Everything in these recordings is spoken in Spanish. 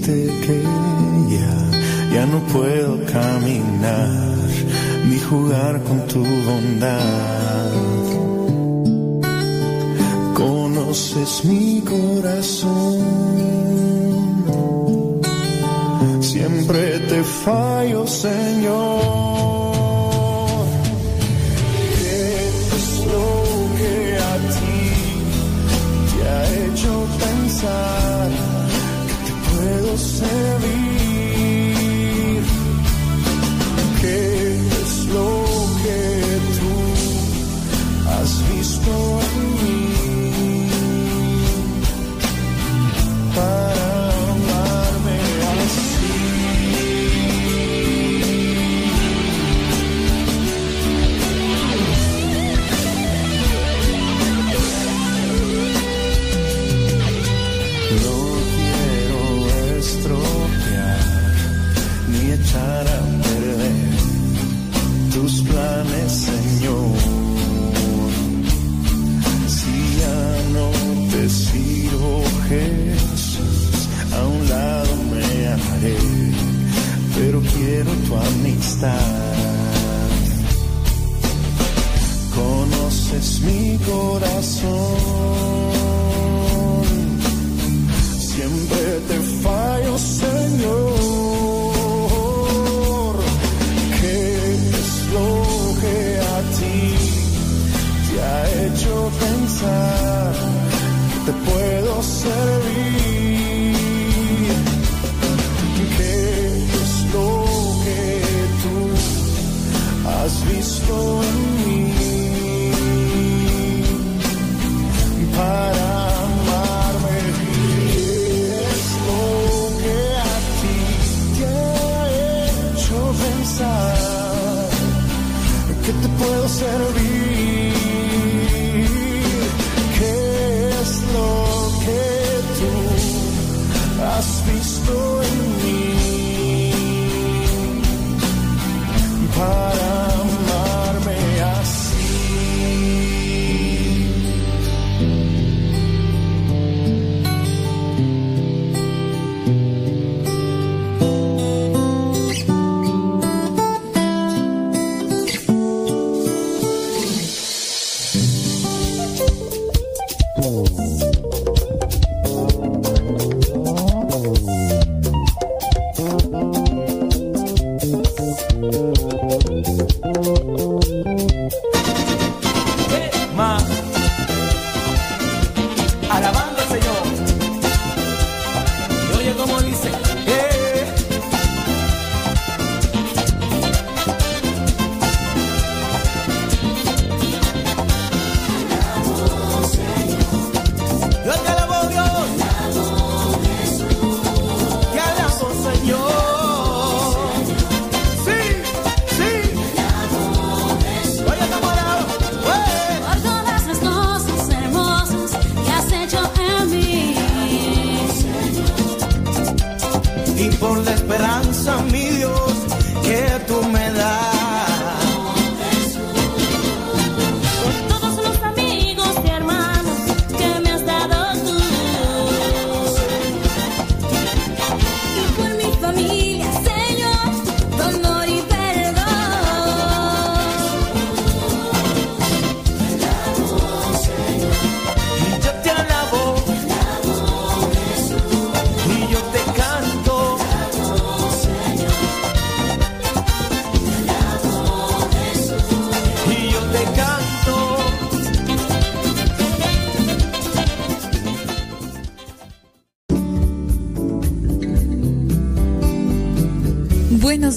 decirte que ya, ya no puedo caminar ni jugar con tu bondad. Conoces mi corazón, siempre te fallo, Señor. Conoces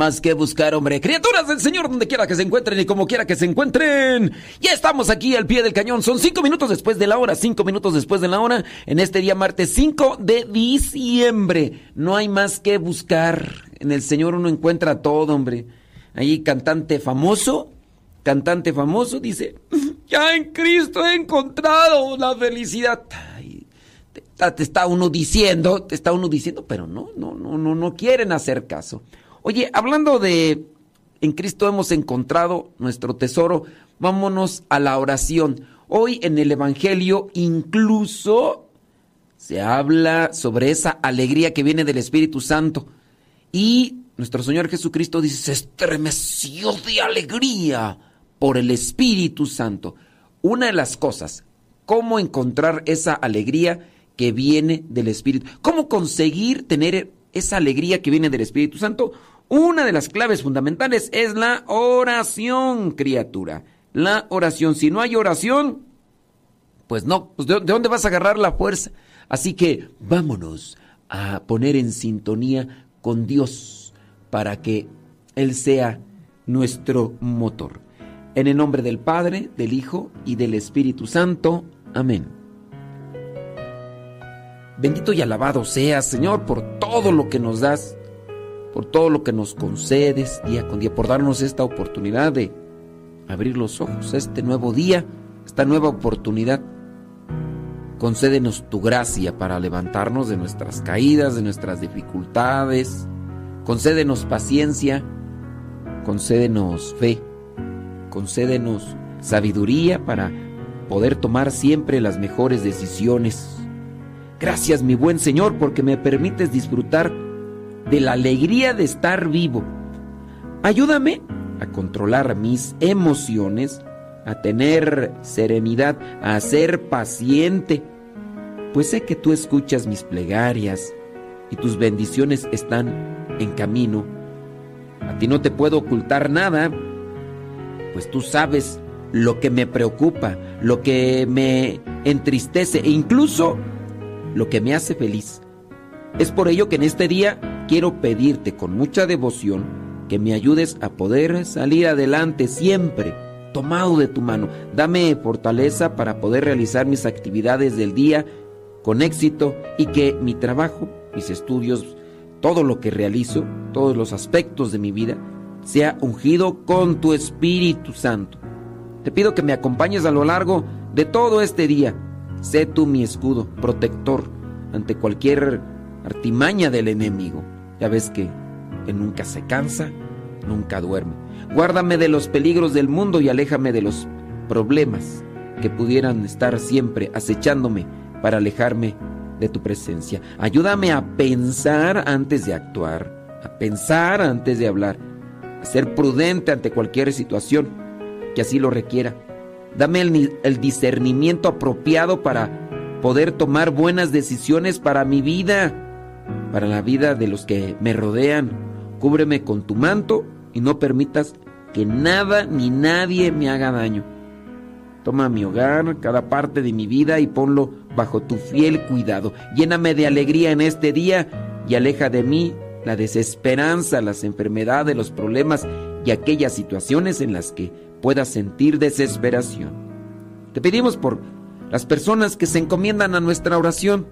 Más que buscar, hombre. Criaturas del Señor, donde quiera que se encuentren y como quiera que se encuentren. Ya estamos aquí al pie del cañón. Son cinco minutos después de la hora, cinco minutos después de la hora, en este día martes 5 de diciembre. No hay más que buscar. En el Señor uno encuentra todo, hombre. Ahí cantante famoso, cantante famoso dice, ya en Cristo he encontrado la felicidad. te, está uno diciendo, te está uno diciendo, pero no, no, no, no, no quieren hacer caso. Oye, hablando de en Cristo hemos encontrado nuestro tesoro, vámonos a la oración. Hoy en el Evangelio incluso se habla sobre esa alegría que viene del Espíritu Santo. Y nuestro Señor Jesucristo dice, se estremeció de alegría por el Espíritu Santo. Una de las cosas, cómo encontrar esa alegría que viene del Espíritu. ¿Cómo conseguir tener esa alegría que viene del Espíritu Santo? Una de las claves fundamentales es la oración, criatura. La oración. Si no hay oración, pues no, pues ¿de, dónde vas a agarrar la fuerza? Así que vámonos a poner en sintonía con Dios para que Él sea nuestro motor. En el nombre del Padre, del Hijo y del Espíritu Santo. Amén. Bendito y alabado seas, Señor, por todo lo que nos das por todo lo que nos concedes día con día, por darnos esta oportunidad de abrir los ojos, este nuevo día, esta nueva oportunidad. Concédenos tu gracia para levantarnos de nuestras caídas, de nuestras dificultades. Concédenos paciencia, concédenos fe, concédenos sabiduría para poder tomar siempre las mejores decisiones. Gracias mi buen Señor porque me permites disfrutar de la alegría de estar vivo. Ayúdame a controlar mis emociones, a tener serenidad, a ser paciente, pues sé que tú escuchas mis plegarias y tus bendiciones están en camino. A ti no te puedo ocultar nada, pues tú sabes lo que me preocupa, lo que me entristece e incluso lo que me hace feliz. Es por ello que en este día quiero pedirte con mucha devoción que me ayudes a poder salir adelante siempre, tomado de tu mano. Dame fortaleza para poder realizar mis actividades del día con éxito y que mi trabajo, mis estudios, todo lo que realizo, todos los aspectos de mi vida, sea ungido con tu Espíritu Santo. Te pido que me acompañes a lo largo de todo este día. Sé tú mi escudo, protector ante cualquier artimaña del enemigo. Ya ves que, que nunca se cansa, nunca duerme. Guárdame de los peligros del mundo y aléjame de los problemas que pudieran estar siempre acechándome para alejarme de tu presencia. Ayúdame a pensar antes de actuar, a pensar antes de hablar, a ser prudente ante cualquier situación que así lo requiera. Dame el, discernimiento apropiado para poder tomar buenas decisiones para mi vida para la vida de los que me rodean. Cúbreme con tu manto y no permitas que nada ni nadie me haga daño. Toma mi hogar, cada parte de mi vida y ponlo bajo tu fiel cuidado. Lléname de alegría en este día y aleja de mí la desesperanza, las enfermedades, los problemas y aquellas situaciones en las que pueda sentir desesperación. Te pedimos por las personas que se encomiendan a nuestra oración,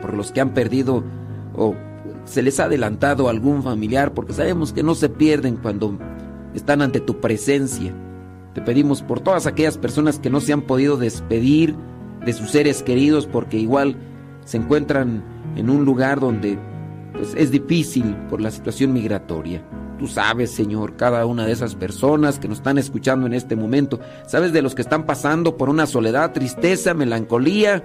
por los que han perdido o se les ha adelantado algún familiar, porque sabemos que no se pierden cuando están ante tu presencia. Te pedimos por todas aquellas personas que no se han podido despedir de sus seres queridos porque igual se encuentran en un lugar donde pues, es difícil por la situación migratoria. Tú sabes, Señor, cada una de esas personas que nos están escuchando en este momento, sabes de los que están pasando por una soledad, tristeza, melancolía,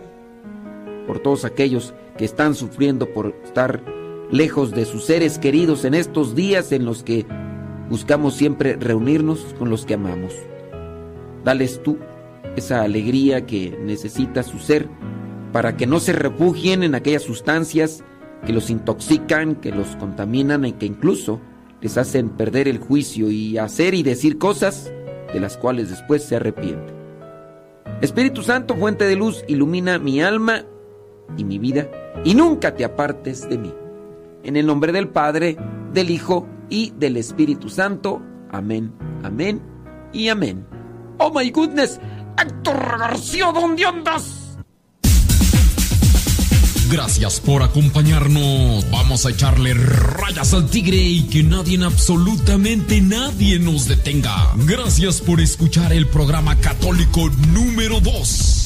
por todos aquellos que están sufriendo por estar lejos de sus seres queridos en estos días en los que buscamos siempre reunirnos con los que amamos. Dales tú esa alegría que necesita su ser para que no se refugien en aquellas sustancias que los intoxican, que los contaminan y que incluso les hacen perder el juicio y hacer y decir cosas de las cuales después se arrepienten. Espíritu Santo, fuente de luz, ilumina mi alma y mi vida, y nunca te apartes de mí. En el nombre del Padre, del Hijo y del Espíritu Santo. Amén, amén y amén. Oh my goodness, Héctor García, ¿dónde andas? Gracias por acompañarnos. Vamos a echarle rayas al tigre y que nadie, absolutamente nadie nos detenga. Gracias por escuchar el programa católico número 2.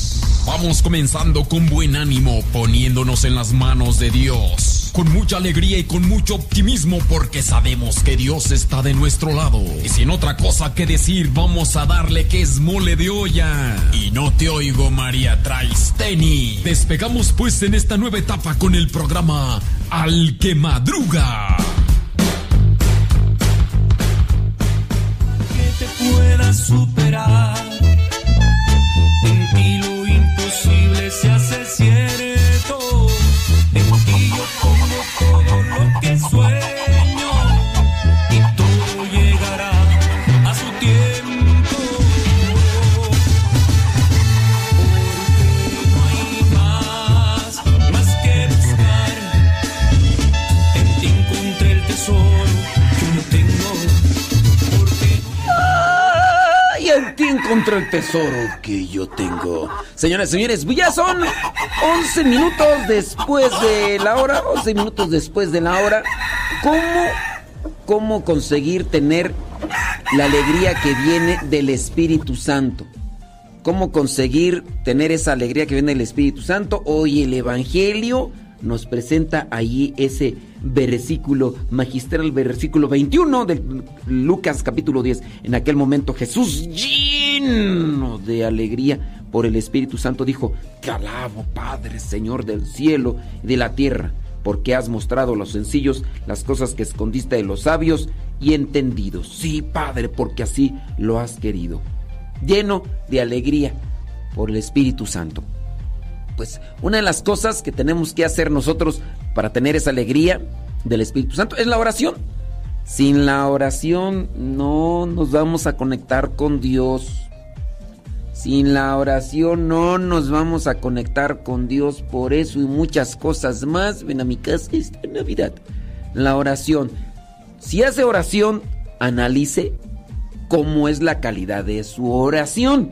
Vamos comenzando con buen ánimo, poniéndonos en las manos de Dios con mucha alegría y con mucho optimismo porque sabemos que Dios está de nuestro lado. Y sin otra cosa que decir, vamos a darle que es mole de olla. Y no te oigo, María Traisteni. Despegamos pues en esta nueva etapa con el programa Al que Madruga. Que te pueda superar. Imposible se hace. Encontré el tesoro que yo tengo. Señoras y señores, ya son 11 minutos después de la hora. 11 minutos después de la hora. ¿Cómo, cómo conseguir tener la alegría que viene del Espíritu Santo? ¿Cómo conseguir tener esa alegría que viene del Espíritu Santo? Hoy el Evangelio nos presenta allí ese versículo magistral, versículo 21 de Lucas capítulo 10. En aquel momento Jesús lleno de alegría por el Espíritu Santo dijo, te alabo Padre, Señor del cielo y de la tierra, porque has mostrado a los sencillos las cosas que escondiste de los sabios y entendidos. Sí, Padre, porque así lo has querido. Lleno de alegría por el Espíritu Santo pues una de las cosas que tenemos que hacer nosotros para tener esa alegría del Espíritu Santo es la oración. Sin la oración no nos vamos a conectar con Dios. Sin la oración no nos vamos a conectar con Dios. Por eso y muchas cosas más. Ven a mi casa esta Navidad. La oración. Si hace oración, analice cómo es la calidad de su oración.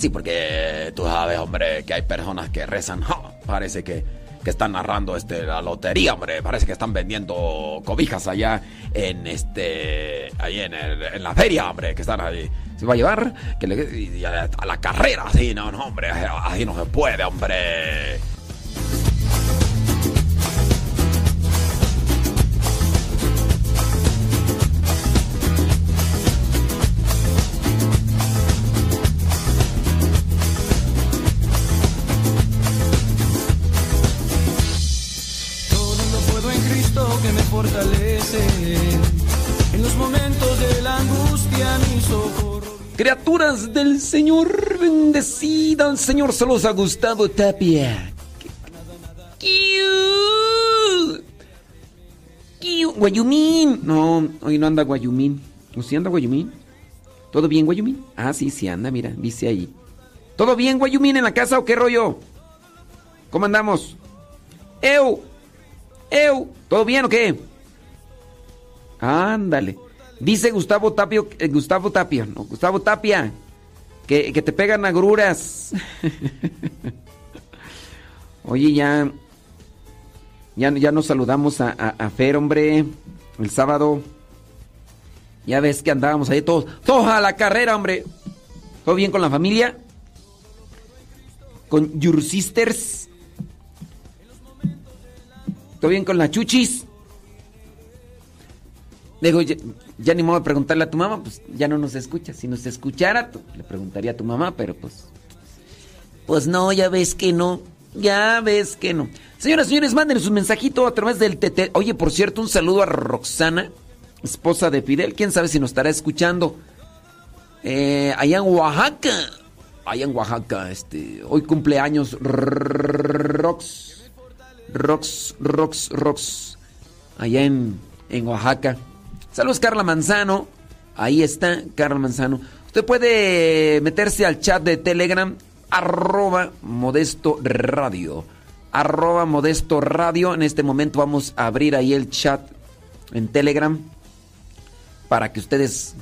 Sí, porque tú sabes, hombre, que hay personas que rezan. Parece que, que están narrando este, la lotería, hombre. Parece que están vendiendo cobijas allá en este. ahí en, el- en la feria, hombre, que están ahí. Se va a llevar que le- a, a la carrera, así, no, no, hombre, así no se puede, hombre. En los. Criaturas del Señor, bendecida al Señor. Saludos a Gustavo Tapia. Kiu. Kiu. Guayumín. No, hoy no anda Guayumín. ¿O sí anda Guayumín? ¿Todo bien, Guayumín? Ah, sí, sí anda, mira, dice ahí. ¿Todo bien, Guayumín, en la casa o qué rollo? ¿Cómo andamos? ¡Eu! ¡Eu! ¿Todo bien o qué? Ándale. Dice Gustavo Tapio, eh, Gustavo Tapia, no, Gustavo Tapia, que, que te pegan agruras. Oye, ya, ya, ya nos saludamos a, a, a Fer, hombre, el sábado. Ya ves que andábamos ahí todos, todos a la carrera, hombre. ¿Todo bien con la familia? ¿Con your sisters? ¿Todo bien con la chuchis? Digo, ya, ni modo de preguntarle a tu mamá, pues ya no nos escucha. Si nos escuchara, tú- le preguntaría a tu mamá, pero pues. Pues no, ya ves que no. Ya ves que no. Señoras y señores, mándenos un mensajito a través del TT. Oye, por cierto, un saludo a Roxana, esposa de Fidel. Quién sabe si nos estará escuchando. Eh, allá en Oaxaca. Allá en Oaxaca, este. Hoy cumpleaños Rox. Rox, Rox, Rox. Allá en, en Oaxaca. Saludos, Carla Manzano. Ahí está, Carla Manzano. Usted puede meterse al chat de Telegram, arroba modesto radio. Arroba modesto radio. En este momento vamos a abrir ahí el chat en Telegram. para que ustedes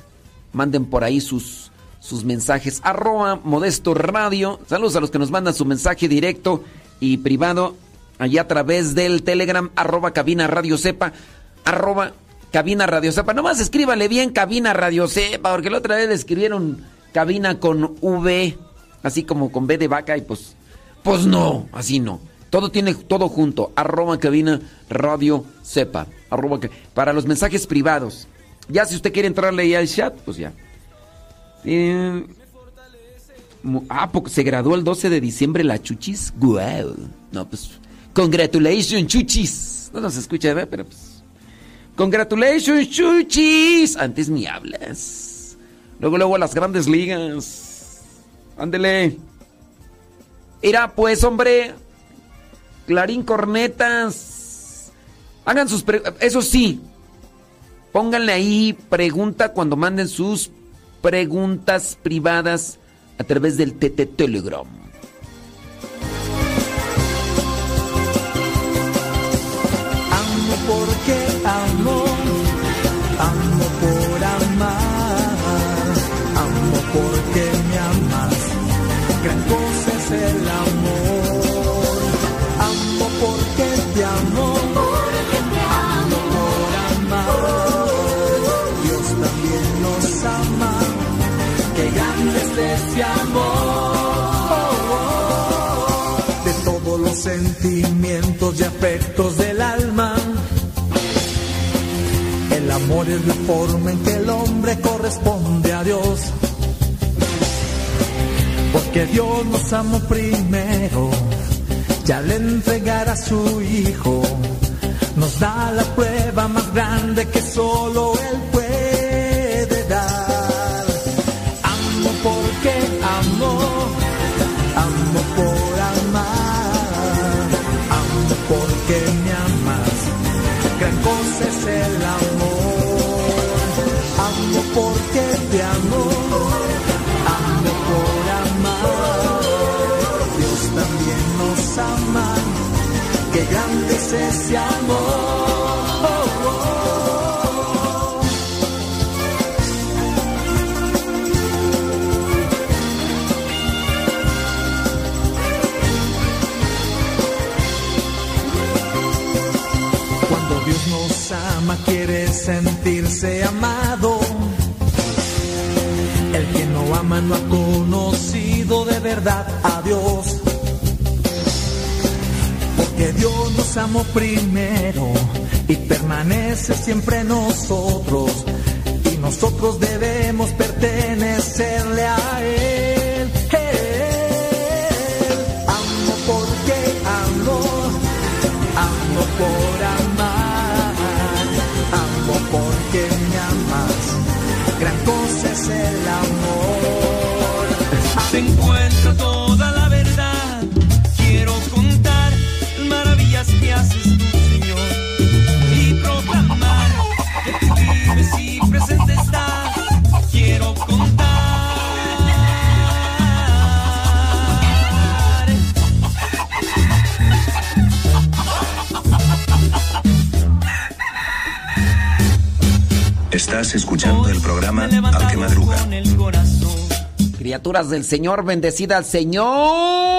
manden por ahí sus, sus mensajes. Arroba Modesto Radio. Saludos a los que nos mandan su mensaje directo y privado allá a través del Telegram, arroba cabina radio sepa, arroba cabina radio sepa. Nomás escríbale bien cabina radio sepa, porque la otra vez le escribieron cabina con V, así como con B de vaca y pues, pues no, así no. Todo tiene todo junto, arroba cabina radio sepa, arroba para los mensajes privados. Ya si usted quiere entrarle ahí al chat, pues ya. Eh, ah, porque se graduó el 12 de diciembre la Chuchis. Wow. No, pues. Congratulations, Chuchis. No nos escucha, ¿verdad? Pero pues. Congratulations, Chuchis. Antes ni hablas. Luego, luego a las grandes ligas. Ándele. Irá, pues, hombre. Clarín Cornetas. Hagan sus. Eso sí. Pónganle ahí pregunta cuando manden sus preguntas privadas a través del TT Telegram. Porque amo, amo por amar, amo porque me amas, gran cosa es el amor, amo porque te amo, amo por amar, Dios también nos ama, que grande es ese amor, de todos los sentimientos y afectos del alma. El amor es la forma en que el hombre corresponde a Dios. Porque Dios nos amó primero, y al entregar a su Hijo, nos da la prueba más grande que solo Él puede es ese amor. Ama quiere sentirse amado. El que no ama no ha conocido de verdad a Dios. Porque Dios nos amó primero y permanece siempre nosotros. Y nosotros debemos pertenecerle a. Él. Del Señor, bendecida al Señor.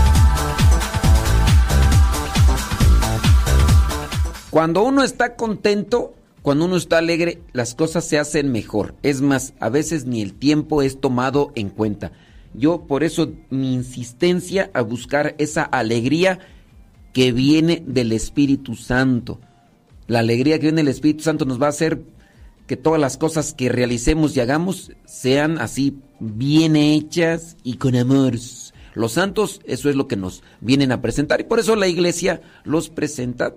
Cuando uno está contento, cuando uno está alegre, las cosas se hacen mejor. Es más, a veces ni el tiempo es tomado en cuenta. Yo por eso mi insistencia a buscar esa alegría que viene del Espíritu Santo. La alegría que viene del Espíritu Santo nos va a hacer que todas las cosas que realicemos y hagamos sean así bien hechas y con amor. Los santos, eso es lo que nos vienen a presentar y por eso la iglesia los presenta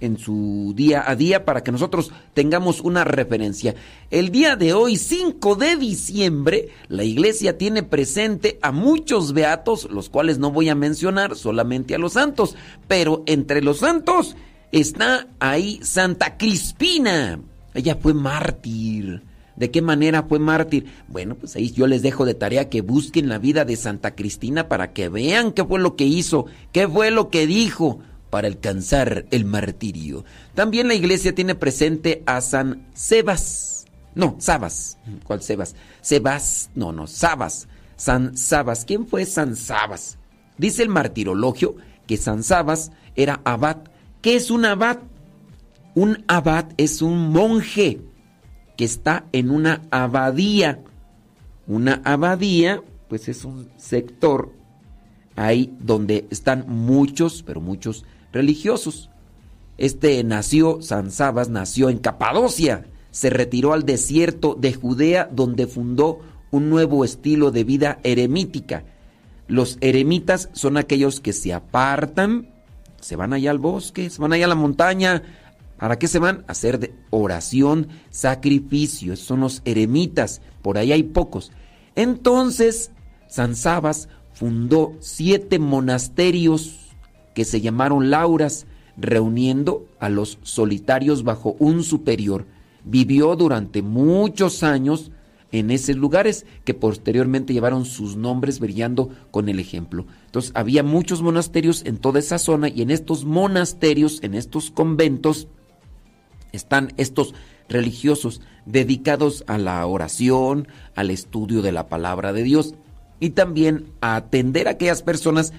en su día a día para que nosotros tengamos una referencia. El día de hoy, 5 de diciembre, la iglesia tiene presente a muchos beatos, los cuales no voy a mencionar, solamente a los santos, pero entre los santos está ahí Santa Crispina. Ella fue mártir. ¿De qué manera fue mártir? Bueno, pues ahí yo les dejo de tarea que busquen la vida de Santa Cristina para que vean qué fue lo que hizo, qué fue lo que dijo para alcanzar el martirio. También la iglesia tiene presente a San Sebas. No, Sabas. ¿Cuál Sebas? Sebas, no, no, Sabas. San Sabas. ¿Quién fue San Sabas? Dice el martirologio que San Sabas era abad. ¿Qué es un abad? Un abad es un monje que está en una abadía. Una abadía, pues es un sector ahí donde están muchos, pero muchos religiosos. Este nació, San Sabas nació en Capadocia, se retiró al desierto de Judea donde fundó un nuevo estilo de vida eremítica. Los eremitas son aquellos que se apartan, se van allá al bosque, se van allá a la montaña. ¿Para qué se van? A hacer de oración, sacrificio. Esos son los eremitas. Por ahí hay pocos. Entonces, San Sabas fundó siete monasterios que se llamaron Lauras, reuniendo a los solitarios bajo un superior. Vivió durante muchos años en esos lugares que posteriormente llevaron sus nombres brillando con el ejemplo. Entonces había muchos monasterios en toda esa zona y en estos monasterios, en estos conventos, están estos religiosos dedicados a la oración, al estudio de la palabra de Dios y también a atender a aquellas personas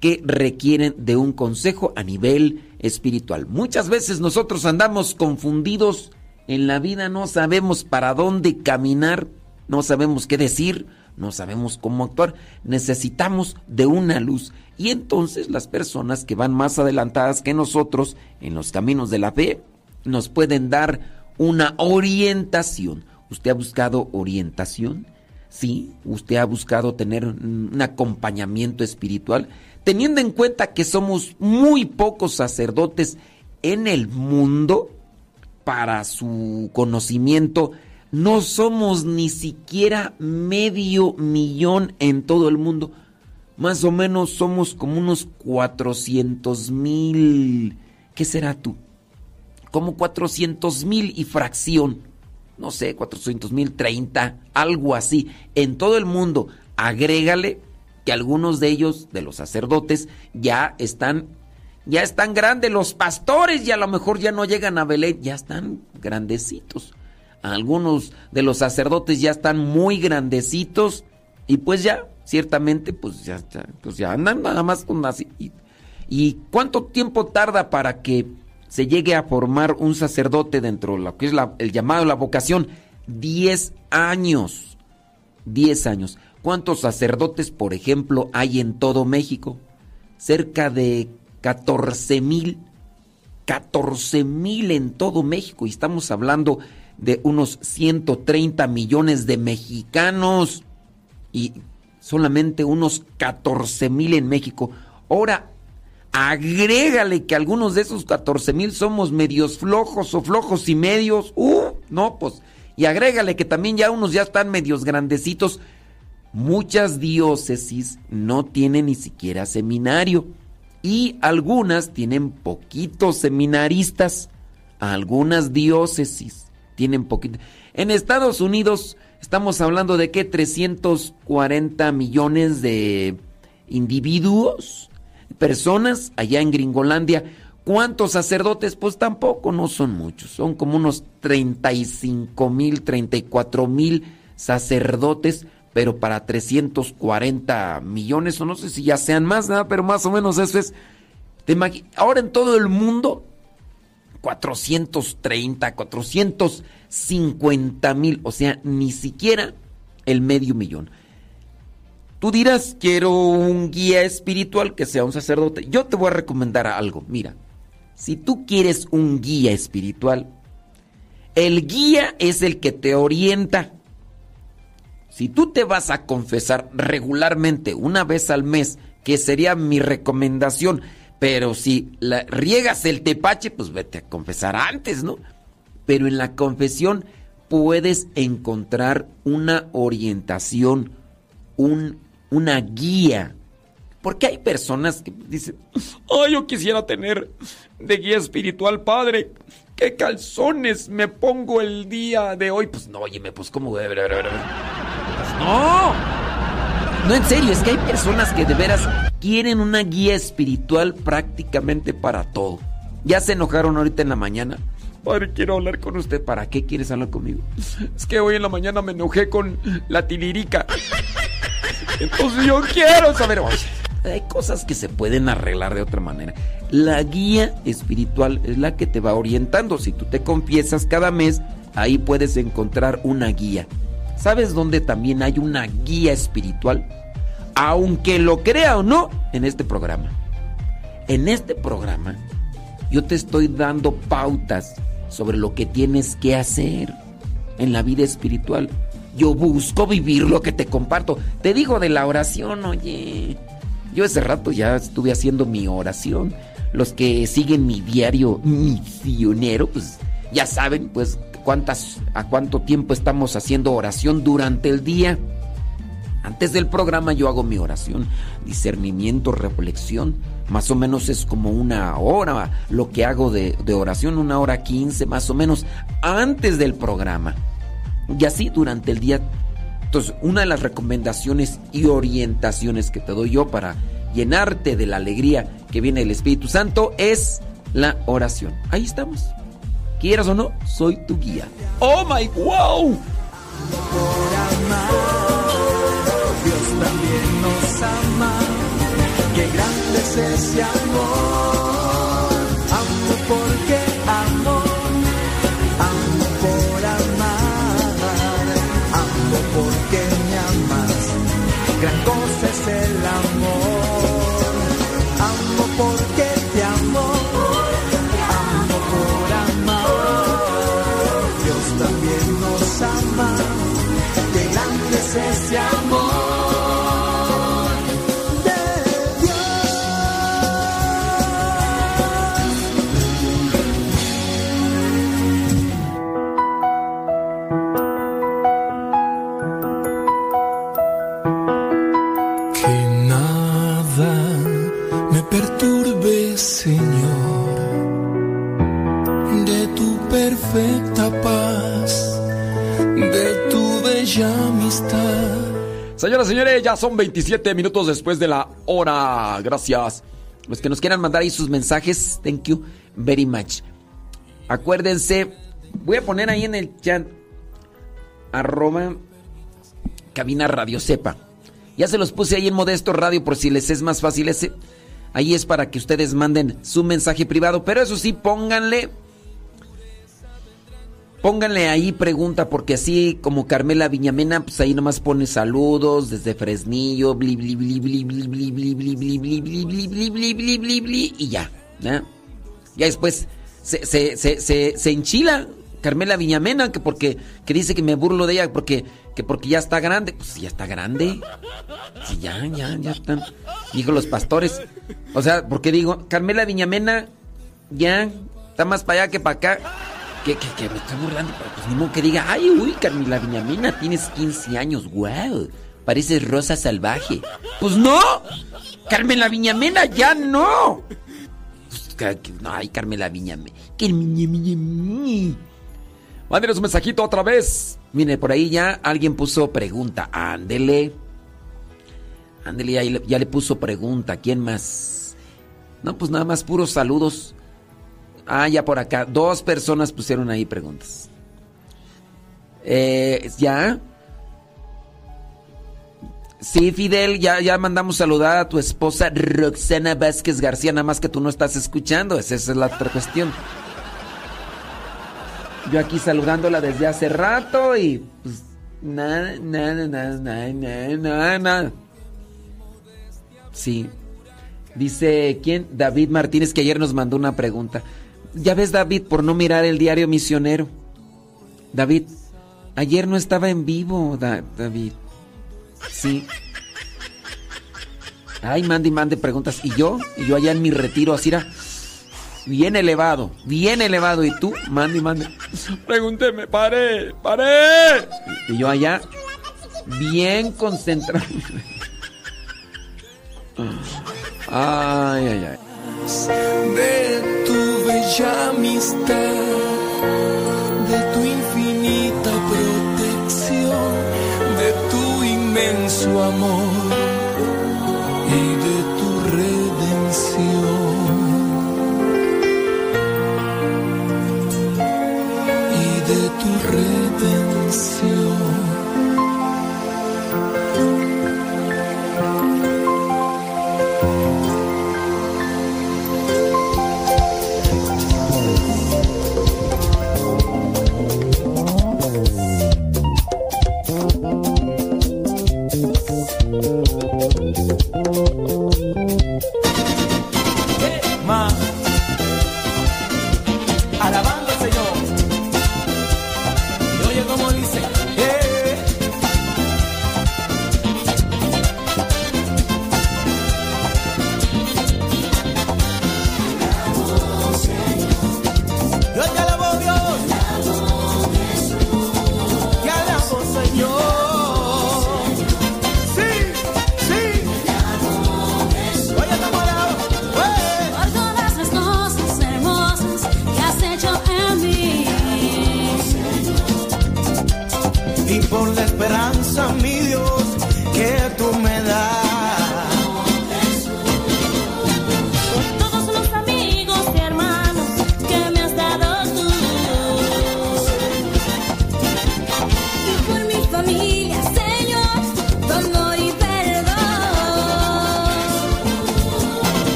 que requieren de un consejo a nivel espiritual. Muchas veces nosotros andamos confundidos en la vida, no sabemos para dónde caminar, no sabemos qué decir, no sabemos cómo actuar, necesitamos de una luz. Y entonces las personas que van más adelantadas que nosotros en los caminos de la fe nos pueden dar una orientación. ¿Usted ha buscado orientación? Sí, usted ha buscado tener un acompañamiento espiritual teniendo en cuenta que somos muy pocos sacerdotes en el mundo, para su conocimiento, no somos ni siquiera medio millón en todo el mundo. Más o menos somos como unos 400 mil. ¿Qué será tú? Como 400 mil y fracción. No sé, 400 mil 30, algo así. En todo el mundo. Agrégale algunos de ellos, de los sacerdotes, ya están, ya están grandes, los pastores y a lo mejor ya no llegan a Belén, ya están grandecitos. Algunos de los sacerdotes ya están muy grandecitos y pues ya, ciertamente, pues ya, pues ya andan nada más con así. Y, ¿Y cuánto tiempo tarda para que se llegue a formar un sacerdote dentro de lo que es el llamado, la vocación? Diez años. Diez años. ¿Cuántos sacerdotes, por ejemplo, hay en todo México? Cerca de 14 mil. 14 mil en todo México. Y estamos hablando de unos 130 millones de mexicanos. Y solamente unos 14 mil en México. Ahora, agrégale que algunos de esos 14 mil somos medios flojos o flojos y medios. Uh, no, pues. Y agrégale que también ya unos ya están medios grandecitos Muchas diócesis no tienen ni siquiera seminario y algunas tienen poquitos seminaristas. Algunas diócesis tienen poquitos. En Estados Unidos estamos hablando de que 340 millones de individuos, personas allá en Gringolandia. ¿Cuántos sacerdotes? Pues tampoco, no son muchos. Son como unos 35 mil, 34 mil sacerdotes pero para 340 millones, o no sé si ya sean más, nada, pero más o menos eso es. Ahora en todo el mundo, 430, 450 mil, o sea, ni siquiera el medio millón. Tú dirás, quiero un guía espiritual que sea un sacerdote. Yo te voy a recomendar algo. Mira, si tú quieres un guía espiritual, el guía es el que te orienta. Si tú te vas a confesar regularmente una vez al mes, que sería mi recomendación, Pero si la, riegas el tepache, pues vete a confesar antes, ¿no? Pero en la confesión puedes encontrar una orientación, un, una guía. Porque hay personas que dicen, ay, yo quisiera tener de guía espiritual, padre. ¿Qué calzones me pongo el día de hoy? Pues no, óyeme, pues cómo... Pues no. No, en serio, es que hay personas que de veras quieren una guía espiritual prácticamente para todo. Ya se enojaron ahorita en la mañana. Padre, quiero hablar con usted. ¿Para qué quieres hablar conmigo? Es que hoy en la mañana me enojé con la tilirica. Entonces yo quiero saber. Hay cosas que se pueden arreglar de otra manera. La guía espiritual es la que te va orientando. Si tú te confiesas cada mes, ahí puedes encontrar una guía. ¿Sabes dónde también hay una guía espiritual? Aunque lo crea o no, en este programa. En este programa yo te estoy dando pautas sobre lo que tienes que hacer en la vida espiritual. Yo busco vivir lo que te comparto. Te digo de la oración, oye. Yo ese rato ya estuve haciendo mi oración. Los que siguen mi diario misionero, pues ya saben, pues cuántas, a cuánto tiempo estamos haciendo oración durante el día. Antes del programa yo hago mi oración, discernimiento, reflexión. Más o menos es como una hora lo que hago de, oración, una hora quince más o menos antes del programa. Y así durante el día. Entonces, una de las recomendaciones y orientaciones que te doy yo para llenarte de la alegría que viene del Espíritu Santo es la oración. Ahí estamos. Quieras o no, soy tu guía. ¡Oh my wow! Por amar, Dios también nos ama. Qué grande es ese amor. Amo porque Gran cosa es el amor. Señoras y señores, ya son 27 minutos después de la hora. Gracias. Los que nos quieran mandar ahí sus mensajes, thank you very much. Acuérdense, voy a poner ahí en el chat arroba cabina radio sepa. Ya se los puse ahí en Modesto Radio por si les es más fácil ese. Ahí es para que ustedes manden su mensaje privado, pero eso sí, pónganle Pónganle ahí pregunta, porque así como Carmela Viñamena, pues ahí nomás pone saludos desde Fresnillo, bli bli bli bli bli bli bli bli bli bli bli bli bli bli bli bli y ya. Ya después se, se, se enchila Carmela Viñamena, que porque que dice que me burlo de ella porque que porque ya está grande, pues ya está grande. Sí, ya, ya, ya están. Dijo los pastores. O sea, porque digo, Carmela Viñamena ya está más para allá que para acá. Que, que, que me estoy burlando, pero pues ni modo que diga, ay, uy, Carmela Viñamina, tienes 15 años, wow, pareces rosa salvaje. Pues no, Carmela Viñamena, ya no. Pues, no, ay, Carmela Viñamena. Mándenos un mensajito otra vez. Mire, por ahí ya alguien puso pregunta. Ándele. Ándele, ya, le- ya le puso pregunta. ¿Quién más? No, pues nada más puros saludos. Ah, ya por acá. Dos personas pusieron ahí preguntas. Eh, ¿Ya? Sí, Fidel, ya, ya mandamos saludar a tu esposa Roxana Vázquez García, nada más que tú no estás escuchando. Esa, es la otra cuestión. Yo aquí saludándola desde hace rato y pues nada, nada, nada, nada, nada, nada. Sí. Dice, ¿quién? David Martínez, que ayer nos mandó una pregunta. Ya ves, David, por no mirar el diario misionero. David, ayer no estaba en vivo, Da- David. Sí. Ay, mande mande preguntas. ¿Y yo? Y yo allá en mi retiro, así era. Bien elevado, bien elevado. ¿Y tú? Mande mande. Pregúnteme, paré, paré. Y yo allá, bien concentrado. Ay, ay, ay. Bella amistad, de tu infinita protección, de tu inmenso amor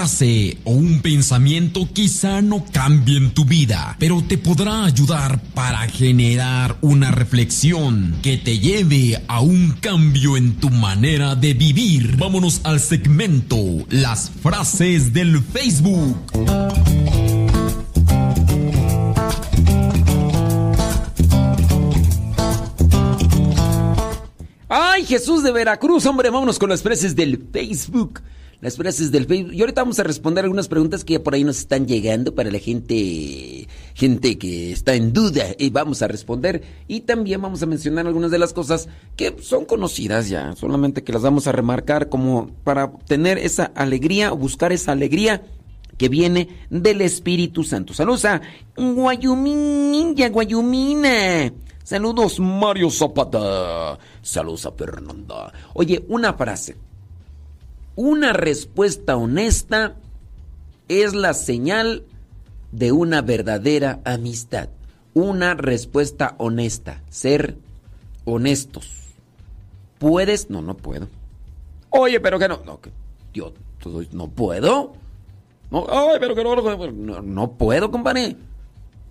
o un pensamiento quizá no cambien tu vida, pero te podrá ayudar para generar una reflexión que te lleve a un cambio en tu manera de vivir. Vámonos al segmento Las frases del Facebook. Ay, Jesús de Veracruz, hombre, vámonos con las frases del Facebook. Las frases del Facebook. Y ahorita vamos a responder algunas preguntas que ya por ahí nos están llegando para la gente, gente que está en duda. Y vamos a responder. Y también vamos a mencionar algunas de las cosas que son conocidas ya. Solamente que las vamos a remarcar como para tener esa alegría o buscar esa alegría que viene del Espíritu Santo. Saludos a Guayumina, Guayumina. Saludos Mario Zapata. Saludos a Fernanda. Oye, una frase. Una respuesta honesta es la señal de una verdadera amistad. Una respuesta honesta. Ser honestos. ¿Puedes? No, no puedo. Oye, pero que no. No, que yo no puedo. No, ay, pero que no, no, puedo, compadre.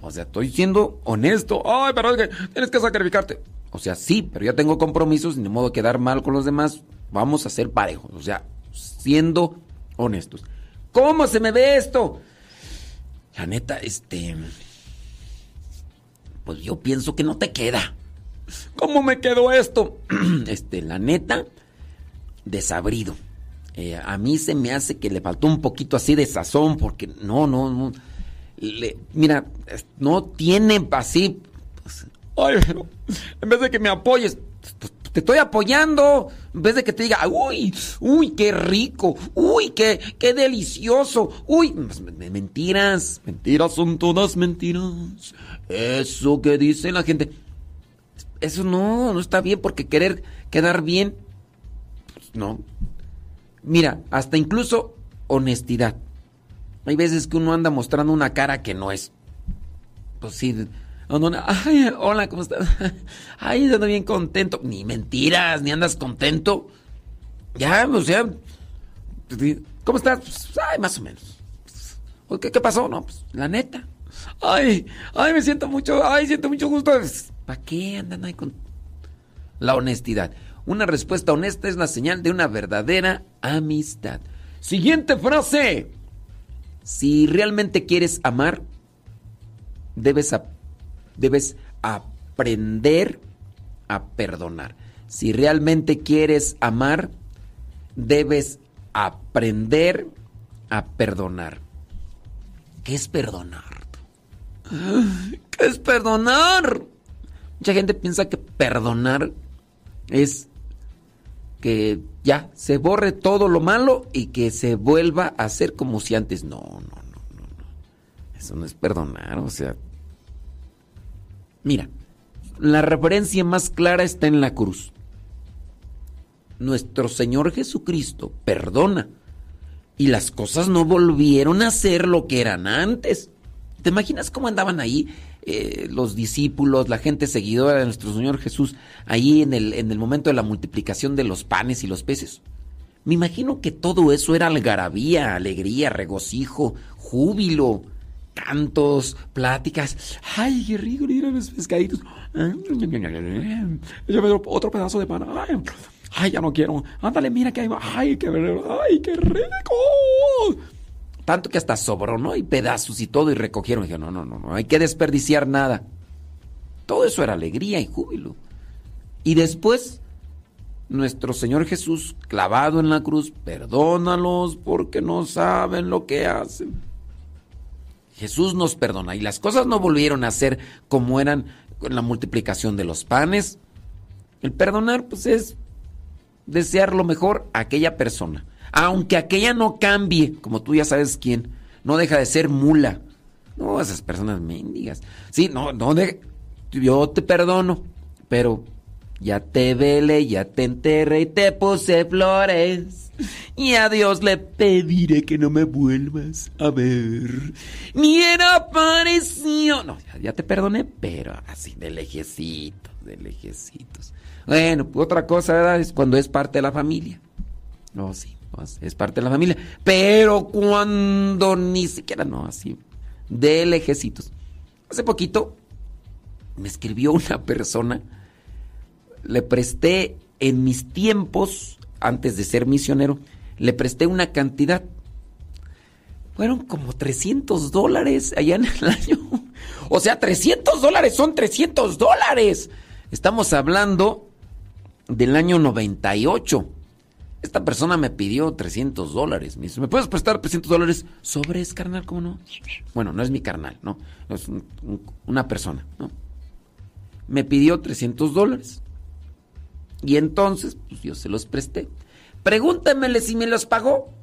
O sea, estoy siendo honesto. Ay, pero es que tienes que sacrificarte. O sea, sí, pero ya tengo compromisos y de modo de quedar mal con los demás. Vamos a ser parejos. O sea, siendo honestos. ¿Cómo se me ve esto? La neta, este. Pues yo pienso que no te queda. ¿Cómo me quedó esto? Este, la neta, desabrido. Eh, a mí se me hace que le faltó un poquito así de sazón, porque no, no, no. Mira, no tiene así. pues, ay, pero en vez de que me apoyes, pues, te estoy apoyando. En vez de que te diga, uy, uy, qué rico, uy, qué, qué delicioso, uy, pues, me- mentiras, mentiras son todas mentiras. Eso que dice la gente. Eso no, no está bien porque querer quedar bien, pues no. Mira, hasta incluso honestidad. Hay veces que uno anda mostrando una cara que no es. Pues sí. Ay, hola, ¿cómo estás? Ay, ando bien contento. Ni mentiras, ni andas contento. Ya, o sea. ¿Cómo estás? Pues, ay, más o menos. Pues, ¿Qué, qué pasó? No, pues la neta. Ay, ay, me siento mucho, ay, siento mucho gusto. ¿Para qué andan ahí con la honestidad? Una respuesta honesta es la señal de una verdadera amistad. Siguiente frase. Si realmente quieres amar, debes, ap- debes aprender a perdonar. Si realmente quieres amar, debes aprender a perdonar. ¿Qué es perdonar? ¿Qué es perdonar? Mucha gente piensa que perdonar es que ya se borre todo lo malo y que se vuelva a hacer como si antes. No, no, no, no, no. Eso no es perdonar, o sea. Mira, la referencia más clara está en la cruz. Nuestro Señor Jesucristo perdona y las cosas no volvieron a ser lo que eran antes. ¿Te imaginas cómo andaban ahí eh, los discípulos, la gente seguidora de nuestro Señor Jesús, ahí en el, en el momento de la multiplicación de los panes y los peces? Me imagino que todo eso era algarabía, alegría, regocijo, júbilo, cantos, pláticas. ¡Ay, qué rico! Mira los pescaditos. Otro pedazo de pan. ¡Ay! Ya no quiero. Ándale, mira que hay. Ay, qué, ay, qué rico. Tanto que hasta sobró, ¿no? Y pedazos y todo y recogieron. Dije, no, no, no, no, hay que desperdiciar nada. Todo eso era alegría y júbilo. Y después, nuestro Señor Jesús, clavado en la cruz, perdónalos porque no saben lo que hacen. Jesús nos perdona y las cosas no volvieron a ser como eran con la multiplicación de los panes. El perdonar, pues es desear lo mejor a aquella persona. Aunque aquella no cambie, como tú ya sabes quién, no deja de ser mula. No, esas personas mendigas. Sí, no, no, de- yo te perdono, pero ya te vele, ya te enterré y te puse flores. Y a Dios le pediré que no me vuelvas a ver. Ni era apareció. No, ya, te perdoné, pero así, de lejecitos, de lejecitos. Bueno, otra cosa, ¿verdad? Es cuando es parte de la familia. No, sí, es parte de la familia. Pero cuando ni siquiera, no, así, de lejecitos. Hace poquito me escribió una persona, le presté en mis tiempos, antes de ser misionero, le presté una cantidad. Fueron como 300 dólares allá en el año. O sea, 300 dólares son 300 dólares. Estamos hablando del año 98. Esta persona me pidió 300 dólares. Me dice, ¿me puedes prestar 300 dólares? ¿Sobres, carnal? ¿Cómo no? Bueno, no es mi carnal, no. Es un- un- una persona, ¿no? Me pidió 300 dólares. Y entonces, pues yo se los presté. Pregúntemele si me los pagó.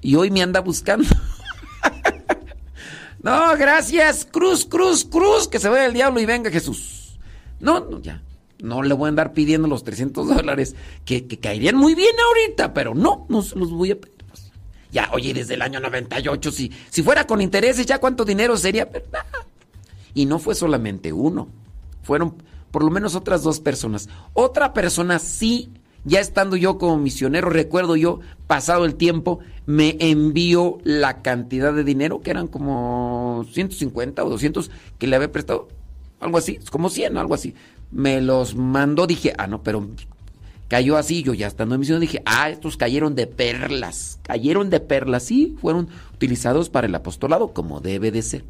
Y hoy me anda buscando. no, gracias. Cruz, cruz, cruz. Que se vaya el diablo y venga Jesús. No, no, ya. No le voy a andar pidiendo los 300 dólares que, que caerían muy bien ahorita, pero no, no se los voy a pedir. pues. Ya, oye, desde el año 98, si, si fuera con intereses, ya cuánto dinero sería. Pero. Y no fue solamente uno, fueron por lo menos otras dos personas. Otra persona sí, ya estando yo como misionero, recuerdo yo, pasado el tiempo, me envió la cantidad de dinero, que eran como 150 o 200 que le había prestado, algo así, como 100, algo así. Me los mandó, dije, ah, no, pero cayó así, yo ya estando en misión dije, ah, estos cayeron de perlas, cayeron de perlas, sí, fueron utilizados para el apostolado como debe de ser.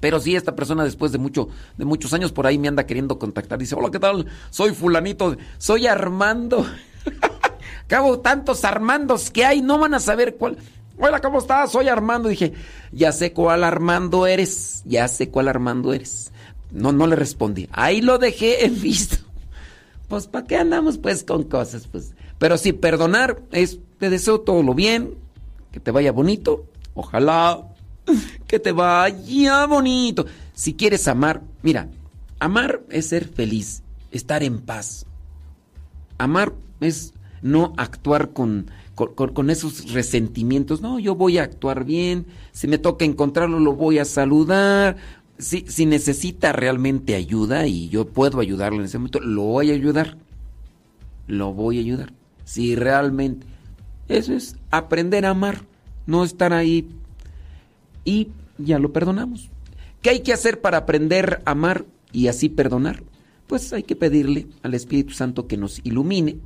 Pero sí, esta persona después de mucho, de muchos años por ahí me anda queriendo contactar. Dice, hola, ¿qué tal? Soy fulanito, soy Armando. Cabo tantos Armandos que hay, no van a saber cuál. Hola, ¿cómo estás? Soy Armando. Dije, ya sé cuál Armando eres. Ya sé cuál Armando eres. No, no le respondí. Ahí lo dejé en visto. Pues, ¿para qué andamos pues con cosas? Pues, pero sí, perdonar es, te deseo todo lo bien, que te vaya bonito. Ojalá que te vaya bonito. Si quieres amar, mira, amar es ser feliz, estar en paz. Amar es no actuar con, con, esos resentimientos. No, yo voy a actuar bien. Si me toca encontrarlo, lo voy a saludar. Si, si necesita realmente ayuda y yo puedo ayudarlo en ese momento, lo voy a ayudar. Lo voy a ayudar. Si realmente. Eso es aprender a amar. No estar ahí. Y ya lo perdonamos. ¿Qué hay que hacer para aprender a amar y así perdonar? Pues hay que pedirle al Espíritu Santo que nos ilumine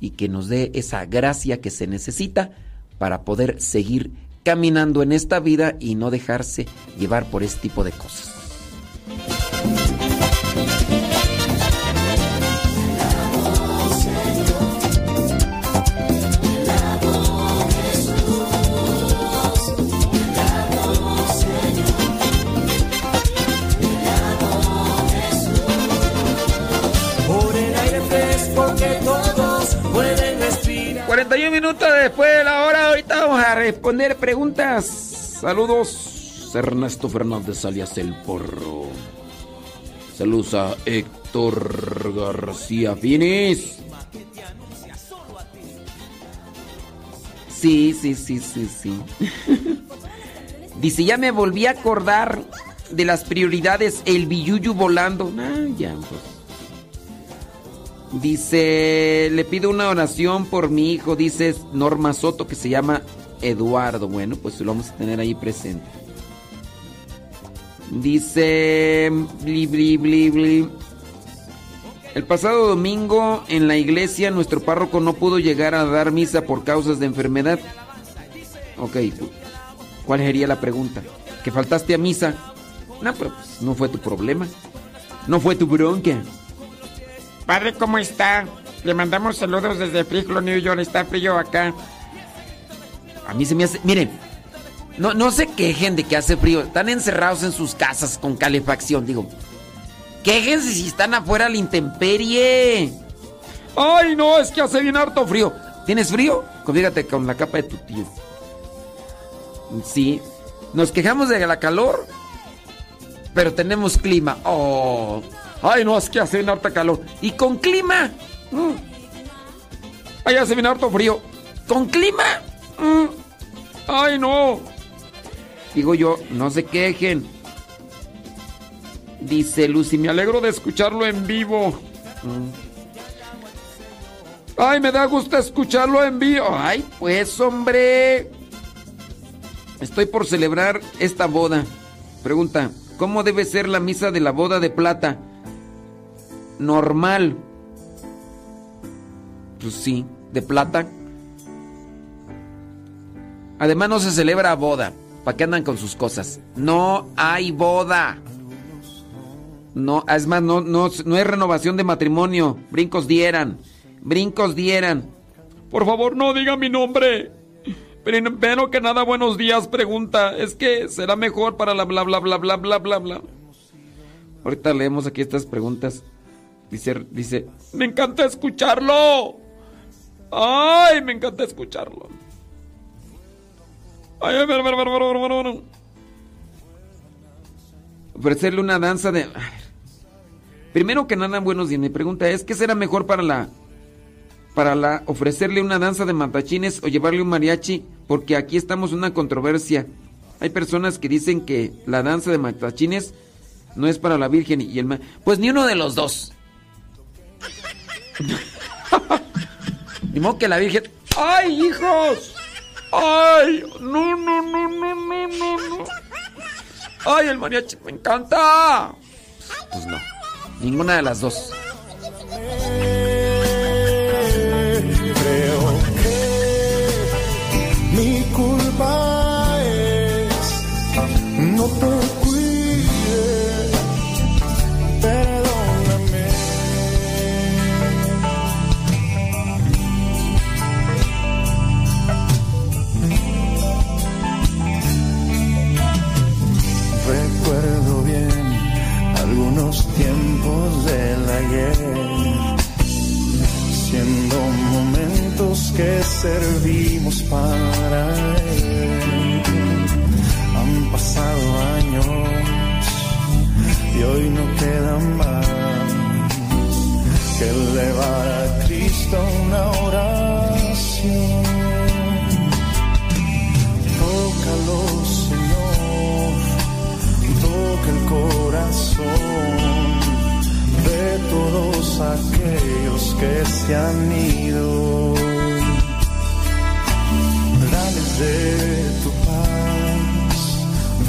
y que nos dé esa gracia que se necesita para poder seguir caminando en esta vida y no dejarse llevar por este tipo de cosas. 51 minutos después de la hora, ahorita vamos a responder preguntas. Saludos, Ernesto Fernández alias El Porro. Saludos a Héctor García Fines. Sí, sí, sí, sí, sí. Dice, ya me volví a acordar de las prioridades, el biyuyu volando. Ah, ya, pues. Dice, le pido una oración por mi hijo, dice Norma Soto, que se llama Eduardo. Bueno, pues lo vamos a tener ahí presente. Dice, bli, bli, bli, bli. El pasado domingo en la iglesia nuestro párroco no pudo llegar a dar misa por causas de enfermedad. Ok, ¿cuál sería la pregunta? ¿Que faltaste a misa? No, pero pues no fue tu problema. No fue tu bronca. Padre, ¿cómo está? Le mandamos saludos desde Frisco, New York. Está frío acá. A mí se me hace. Miren, no, no se quejen de que hace frío. Están encerrados en sus casas con calefacción. Digo, quéjense si están afuera a la intemperie. Ay, no, es que hace bien harto frío. ¿Tienes frío? Fíjate con la capa de tu tío. Sí. Nos quejamos de la calor, pero tenemos clima. Oh. Ay, no, es que hace harta calor. ¿Y con clima? Mm. Ay, hace bien harto frío. ¿Con clima? Mm. Ay, no. Digo yo, no se quejen. Dice Lucy, me alegro de escucharlo en vivo. Mm. Ay, me da gusto escucharlo en vivo. Ay, pues, hombre. Estoy por celebrar esta boda. Pregunta, ¿cómo debe ser la misa de la boda de plata? Normal. Pues sí, de plata. Además no se celebra boda. ¿Para qué andan con sus cosas? No hay boda. No, es más, no, no, no es renovación de matrimonio. Brincos dieran. Brincos dieran. Por favor, no diga mi nombre. Pero que nada, buenos días, pregunta. Es que será mejor para la bla bla bla bla bla bla bla. Ahorita leemos aquí estas preguntas. Dice, dice, me encanta escucharlo. Ay, me encanta escucharlo. Ay, a ver, a ver, a ver, a ver, a ver, a ver. Ofrecerle una danza de... Primero que nada, buenos días. Mi pregunta es, ¿qué será mejor para la... Para la ofrecerle una danza de matachines o llevarle un mariachi? Porque aquí estamos en una controversia. Hay personas que dicen que la danza de matachines no es para la Virgen y el... Pues ni uno de los dos. Ni modo que la Virgen. ¡Ay, hijos! ¡Ay! No, no, no, no, no, no, no. ¡Ay, el mariachi! ¡Me encanta! Pues no. Ninguna de las dos. Creo que mi culpa es no te del ayer, siendo momentos que servimos para él. Han pasado años y hoy no queda más que elevar a Cristo una oración. Tócalo, Señor, toca el corazón todos aquellos que se han ido. Dales de tu paz,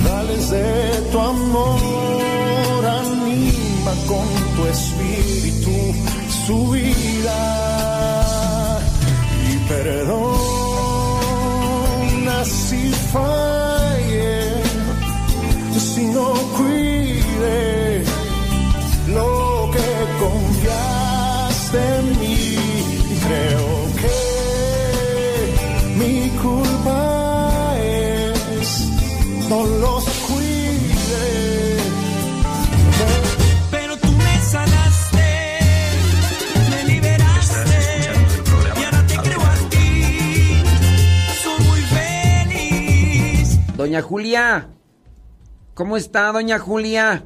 dales de tu amor, anima con tu espíritu su vida y perdona si falle, Doña Julia. ¿Cómo está, doña Julia?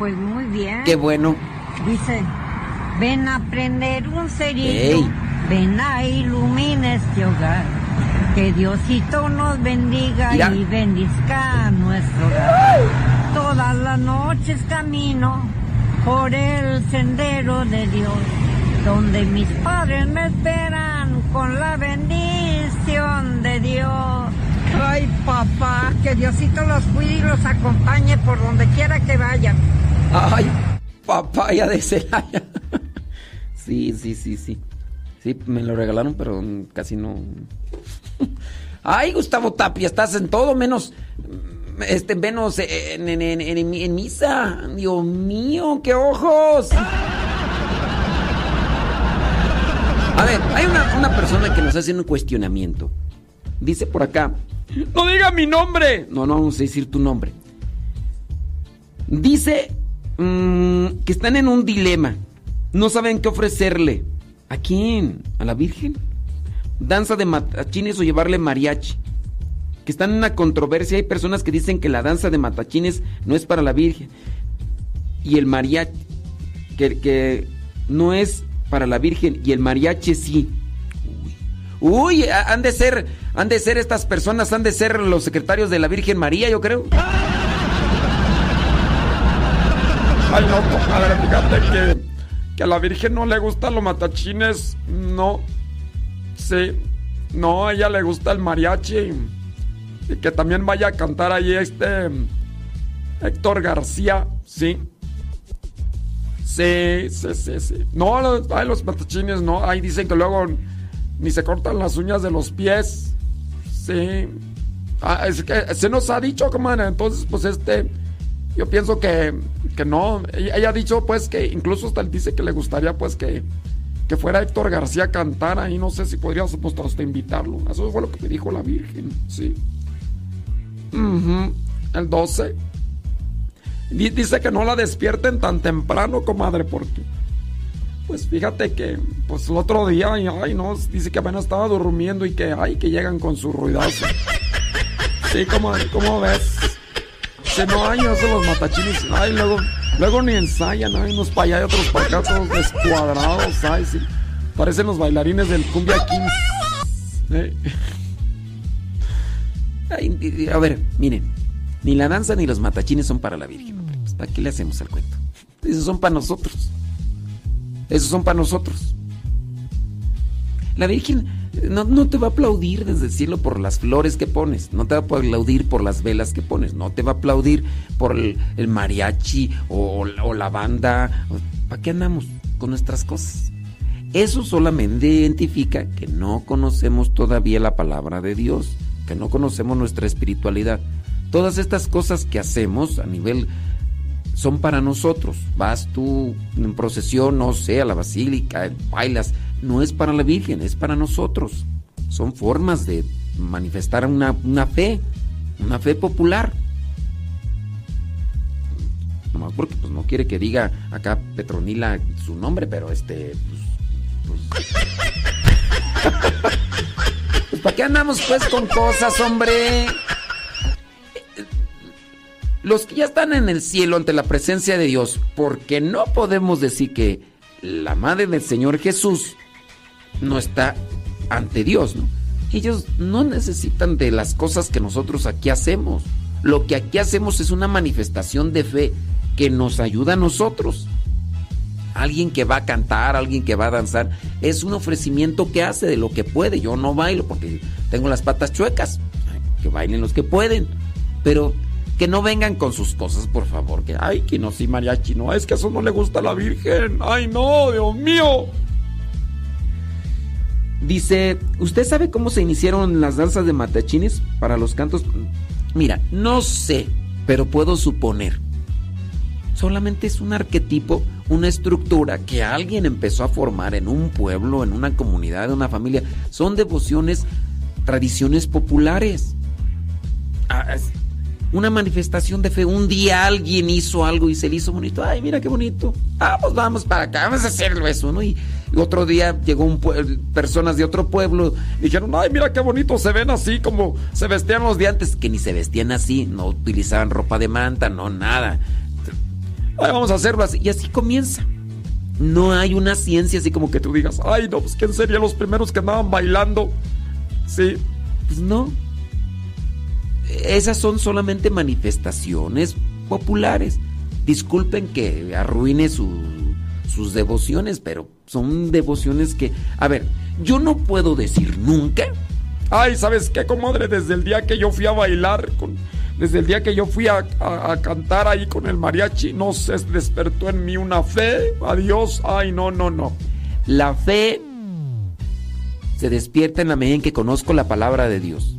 Pues muy bien. Qué bueno. Dice, ven a prender un cerillo, Ey. ven a iluminar este hogar. Que Diosito nos bendiga Mira. y bendizca nuestro hogar. Todas las noches camino por el sendero de Dios, donde mis padres me esperan con la bendición de Dios. Ay, papá, que Diosito los cuide y los acompañe por donde quiera que vayan. Ay, papaya de Celaya. Sí, sí, sí, sí. Sí, me lo regalaron, pero casi no. Ay, Gustavo Tapia, estás en todo menos. Este, menos en, en- en- en- en misa. Dios mío, qué ojos. A ver, hay una, una persona que nos hace un cuestionamiento. Dice por acá. No diga mi nombre. No, no vamos a decir tu nombre. Dice mm, que están en un dilema. No saben qué ofrecerle. ¿A quién? ¿A la Virgen? Danza de matachines o llevarle mariachi. Que están en una controversia. Hay personas que dicen que la danza de matachines no es para la Virgen. Y el mariachi. Que, que no es para la Virgen. Y el mariachi sí. Uy, ha- han de ser, han de ser estas personas, han de ser los secretarios de la Virgen María, yo creo. Ay, no, compadre, fíjate que, que a la Virgen no le gustan los matachines. No. Sí. No, a ella le gusta el mariachi. Y que también vaya a cantar ahí este. Héctor García. Sí. Sí, sí, sí, sí. No, los, ay, los matachines no. Ahí dicen que luego ni se cortan las uñas de los pies. Sí. Ah, es que se nos ha dicho, comadre. Entonces, pues este. Yo pienso que, que no. Ella, ha dicho, pues, que incluso hasta él dice que le gustaría, pues, que, que fuera Héctor García a cantar ahí. No sé si podríamos pues, hasta invitarlo. Eso fue lo que me dijo la Virgen, sí. El 12. Di- Dice que no la despierten tan temprano, comadre, porque. Pues fíjate que, pues el otro día, ay, no, dice que apenas estaba durmiendo y que, ay, que llegan con su ruidazo. Sí, como, ¿cómo ves? Que no hay eso los matachines. Ay, luego, luego ni ensayan, hay unos para allá y otros para acá, todos descuadrados, ay, sí. Parecen los bailarines del Cumbia Kings. Eh, Ay, a ver, miren, ni la danza ni los matachines son para la Virgen. hombre, pues, ¿Para qué le hacemos al cuento? Esos son para nosotros. Esos son para nosotros. La Virgen no, no te va a aplaudir desde el cielo por las flores que pones, no te va a aplaudir por las velas que pones, no te va a aplaudir por el, el mariachi o, o la banda. ¿Para qué andamos con nuestras cosas? Eso solamente identifica que no conocemos todavía la palabra de Dios, que no conocemos nuestra espiritualidad. Todas estas cosas que hacemos a nivel son para nosotros. Vas tú en procesión, no sé, a la basílica, bailas. No es para la Virgen, es para nosotros. Son formas de manifestar una, una fe, una fe popular. Nomás porque pues, no quiere que diga acá Petronila su nombre, pero este. pues, pues, Pues ¿para qué andamos pues con cosas, hombre? Los que ya están en el cielo ante la presencia de Dios, porque no podemos decir que la madre del Señor Jesús no está ante Dios, ¿no? Ellos no necesitan de las cosas que nosotros aquí hacemos. Lo que aquí hacemos es una manifestación de fe que nos ayuda a nosotros. Alguien que va a cantar, alguien que va a danzar, es un ofrecimiento que hace de lo que puede. Yo no bailo porque tengo las patas chuecas. Que bailen los que pueden. Pero que no vengan con sus cosas, por favor. Que, ay, que no, sí, mariachi, no, es que eso no le gusta a la Virgen. Ay, no, Dios mío. Dice, ¿usted sabe cómo se iniciaron las danzas de matachines para los cantos? Mira, no sé, pero puedo suponer. Solamente es un arquetipo, una estructura que alguien empezó a formar en un pueblo, en una comunidad, en una familia. Son devociones, tradiciones populares. Ah, es una manifestación de fe. Un día alguien hizo algo y se le hizo bonito. Ay, mira qué bonito. Ah, pues vamos para acá, vamos a hacerlo eso, ¿no? Y, otro día llegó un personas de otro pueblo y dijeron, ay, mira qué bonito, se ven así como se vestían los de antes, que ni se vestían así, no utilizaban ropa de manta, no nada. Ay, vamos a hacerlo así. Y así comienza. No hay una ciencia así como que tú digas, ay, no, pues quién serían los primeros que andaban bailando. Sí, pues no. Esas son solamente manifestaciones populares. Disculpen que arruine su- sus devociones, pero son devociones que... A ver, yo no puedo decir nunca. Ay, ¿sabes qué, comadre? Desde el día que yo fui a bailar, con, desde el día que yo fui a, a- a cantar ahí con el mariachi, no se despertó en mí una fe. Adiós. Ay, no, no, no. La fe se despierta en la medida en que conozco la palabra de Dios.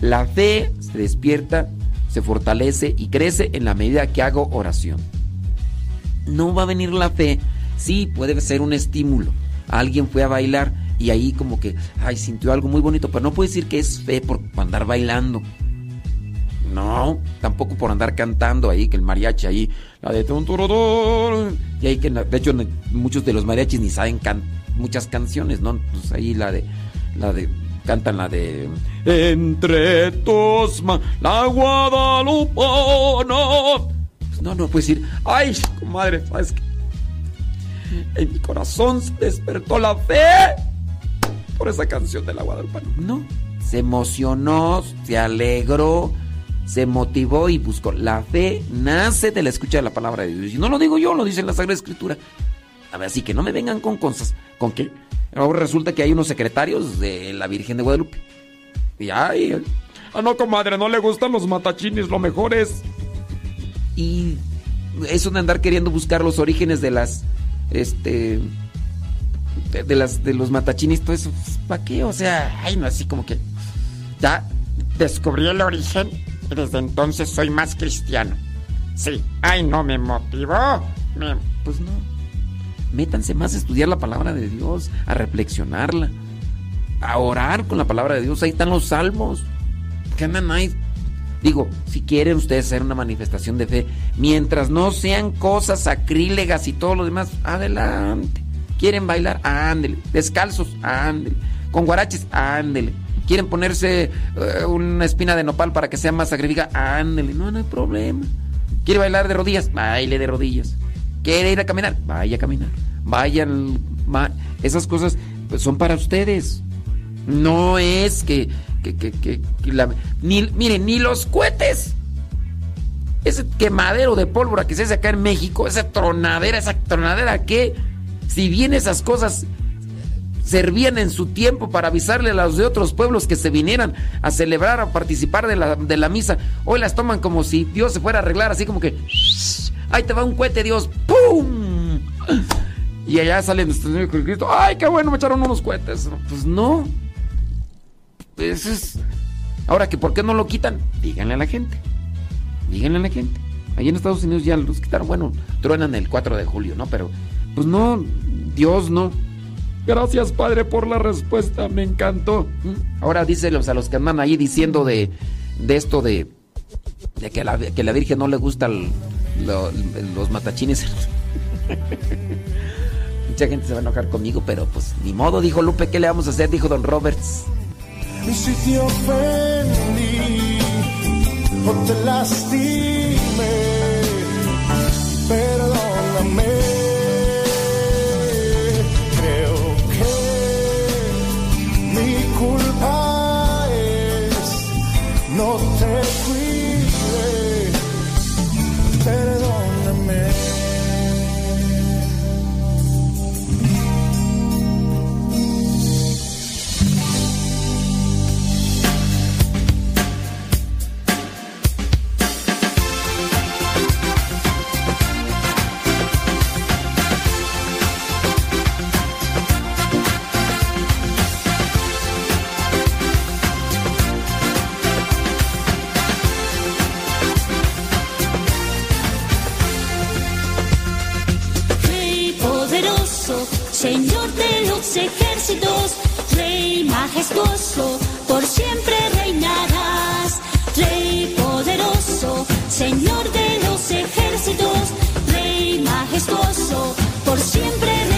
La fe se despierta, se fortalece y crece en la medida que hago oración. No va a venir la fe, sí, puede ser un estímulo. Alguien fue a bailar y ahí como que, ay, sintió algo muy bonito, pero no puede decir que es fe por andar bailando. No, tampoco por andar cantando ahí, que el mariachi ahí, la de y ahí que de hecho muchos de los mariachis ni saben can- muchas canciones, ¿no? Pues ahí la de, la de, cantan la de Entre tus manos, la Guadalupana. Pues no, no puedes decir, ay, comadre, ¿sabes qué? En mi corazón se despertó la fe por esa canción de la Guadalupana. No, se emocionó, se alegró, se motivó y buscó. La fe nace de la escucha de la palabra de Dios. Y no lo digo yo, lo dice la Sagrada Escritura. A ver, así que no me vengan con cosas. ¿Con qué? Ahora resulta que hay unos secretarios de la Virgen de Guadalupe. Y ay, ah, no, comadre, no le gustan los matachines, lo mejor es. Y eso de andar queriendo buscar los orígenes de las. Este. De, de las de los matachines, todo eso. ¿Para qué? O sea, ay, no, así como que. Ya descubrí el origen y desde entonces soy más cristiano. Sí, ay, no me motivó. Me- Pues no. Métanse más a estudiar la palabra de Dios, a reflexionarla, a orar con la palabra de Dios. Ahí están los salmos. Que andan ahí. Digo, si quieren ustedes hacer una manifestación de fe, mientras no sean cosas sacrílegas y todo lo demás, adelante. ¿Quieren bailar? Ándele. Descalzos, ándele. Con guaraches, ándele. ¿Quieren ponerse eh, una espina de nopal para que sea más sacrifica? Ándele. No, no hay problema. ¿Quiere bailar de rodillas? Baile de rodillas. ¿Quiere ir a caminar? Vaya a caminar. Vayan. Esas cosas son para ustedes. No es que. que, ni, miren, ni los cohetes. Ese quemadero de pólvora que se hace acá en México, esa tronadera, esa tronadera que, si bien esas cosas servían en su tiempo para avisarle a los de otros pueblos que se vinieran a celebrar, a participar de la, de la misa, hoy las toman como si Dios se fuera a arreglar, así como que, ahí te va un cohete, Dios, ¡pum! Y allá sale nuestro Señor Jesucristo, ¡ay, qué bueno, me echaron unos cohetes! Pues no. Eso es... Ahora, que ¿por qué no lo quitan? Díganle a la gente. Díganle a la gente. Allí en Estados Unidos ya los quitaron. Bueno, truenan el 4 de julio, ¿no? Pero, pues no, Dios no. Gracias, Padre, por la respuesta. Me encantó. Ahora díselos a los que andan ahí diciendo de, de esto de, de que, la, que la Virgen no le los matachines. Mucha gente se va a enojar conmigo, pero pues ni modo, dijo Lupe, ¿qué le vamos a hacer? Dijo Don Roberts. Y si te ofendí o te lastimé, perdóname. Creo que mi culpa es no te Señor de los ejércitos, Rey majestuoso, por siempre reinarás. Rey poderoso, Señor de los ejércitos, Rey majestuoso, por siempre reinarás.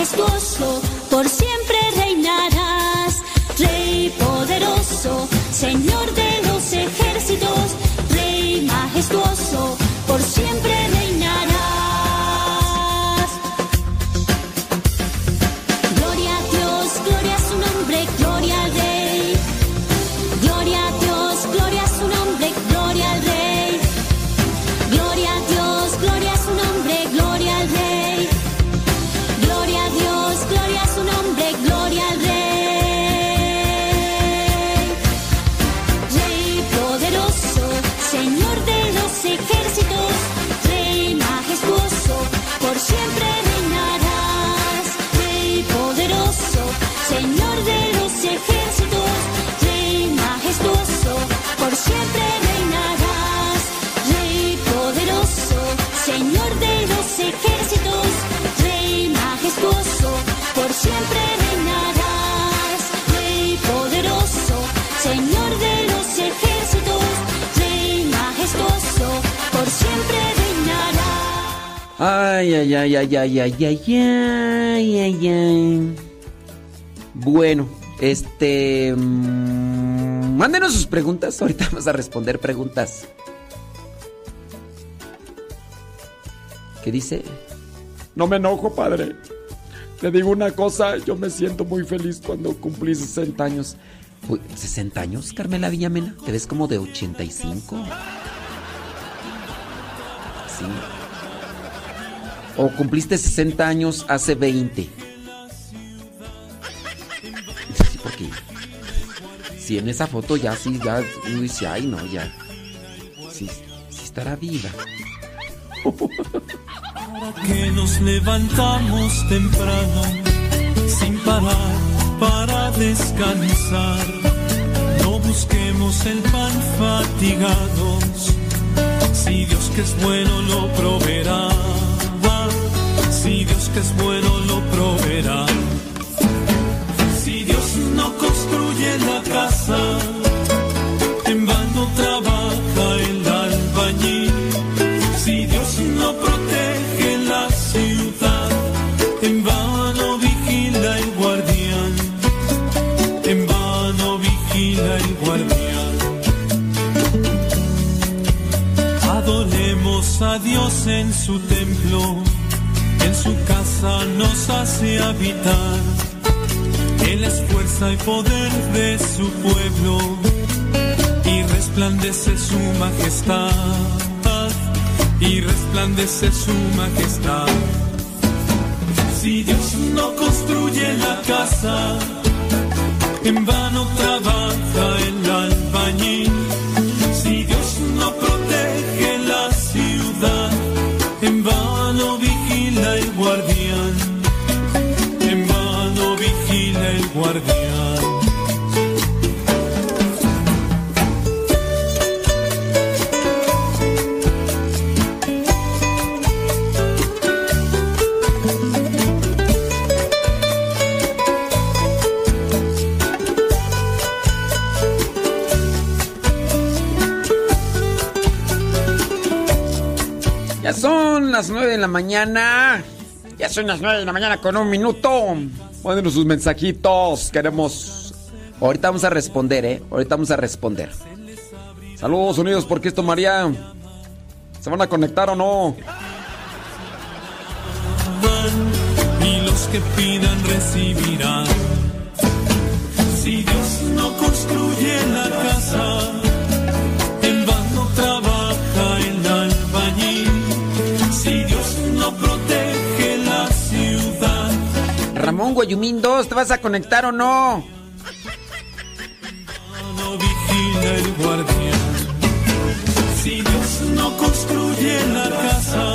Majestuoso, por siempre Ay, ay, ay, ay, ay, ay, ay, ay. Bueno, este... mm, mándenos sus preguntas. Ahorita vamos a responder preguntas. ¿Qué dice? No me enojo, padre. Le digo una cosa, yo me siento muy feliz cuando cumplí 60 años. Uy, ¿60 años, Carmela Villamena? ¿Te ves como de 85? Sí. ¿O cumpliste 60 años hace 20? Sí, porque si en esa foto ya sí, ya dice, ay no, ya. Sí, sí estará viva. que nos levantamos temprano, sin parar para descansar. No busquemos el pan fatigados, si Dios que es bueno lo proveerá. Si Dios que es bueno lo proveerá. Si Dios no construye la casa, en vano trabaja el albañil. Si Dios no protege la ciudad, en vano vigila el guardián. En vano vigila el guardián. Adoremos a Dios en su templo, nos hace habitar. Él es fuerza y poder de su pueblo y resplandece su majestad, y resplandece su majestad. Si Dios no construye la casa, en vano trabaja el albañil. Ya son las 9 de la mañana. Ya son las 9 de la mañana con un minuto. Mándenos sus mensajitos. Queremos. Ahorita vamos a responder, ¿eh? Ahorita vamos a responder. Saludos, unidos, porque esto, María. ¿Se van a conectar o no? y los que pidan recibirán. Ramón Guayumín 2, ¿te vas a conectar o no? no vigila el guardián. Si Dios no construye la casa,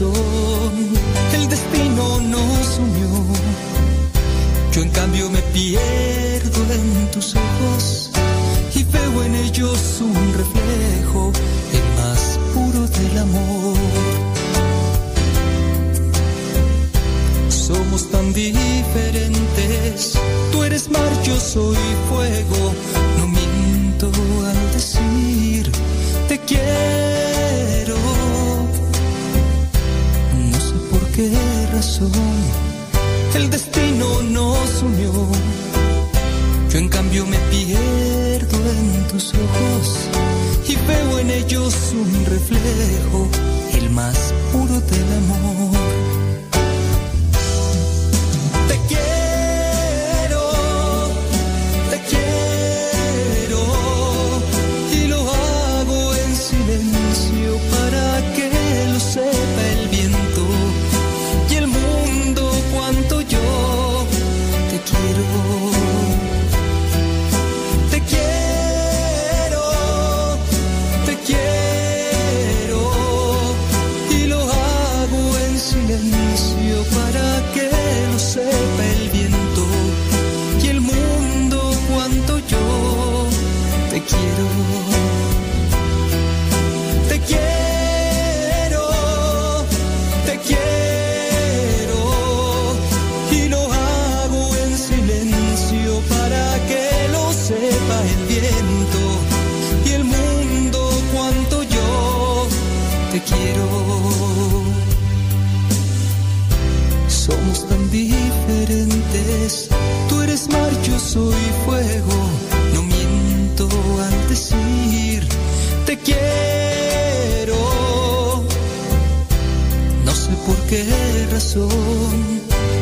el destino nos unió. Yo en cambio me pierdo en tus ojos y veo en ellos un reflejo, el más puro del amor. Somos tan diferentes. Tú eres mar, yo soy fuego. Qué razón el destino nos unió. Yo en cambio me pierdo en tus ojos y veo en ellos un reflejo, el más puro del amor.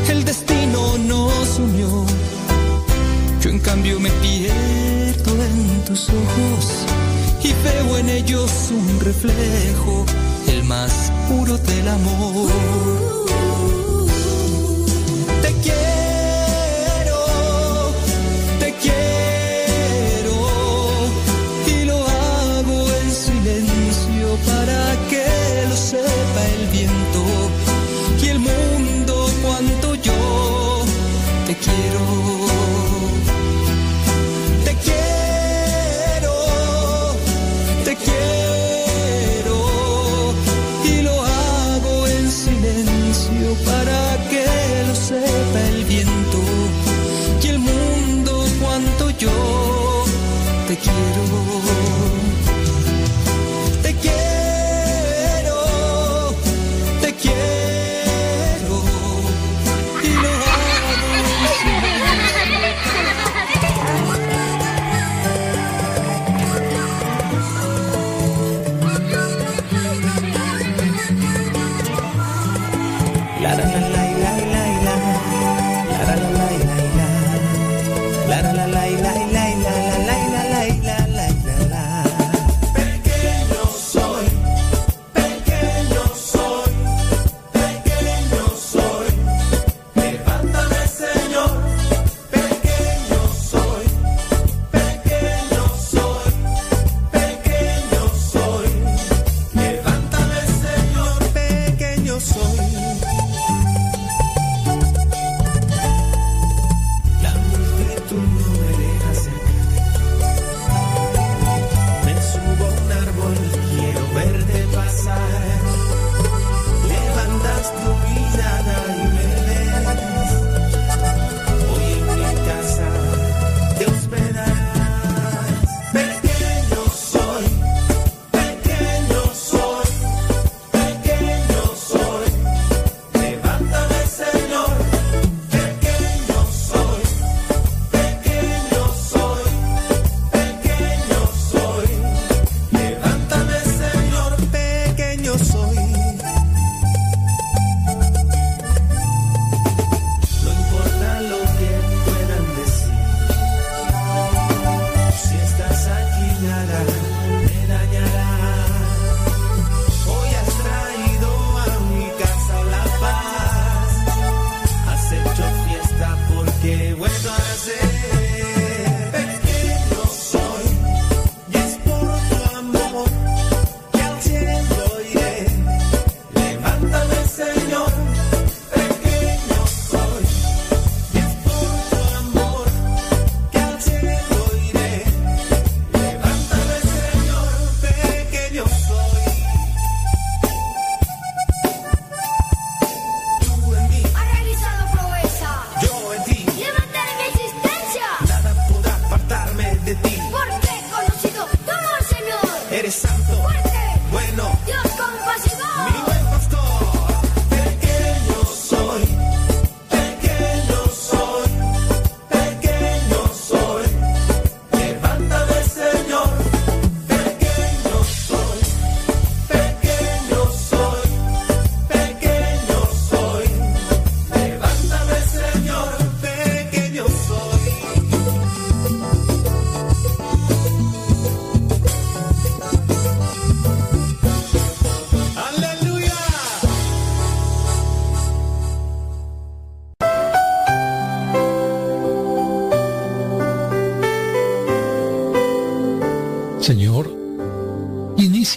El destino nos unió. Yo en cambio me pierdo en tus ojos y veo en ellos un reflejo, el más puro del amor.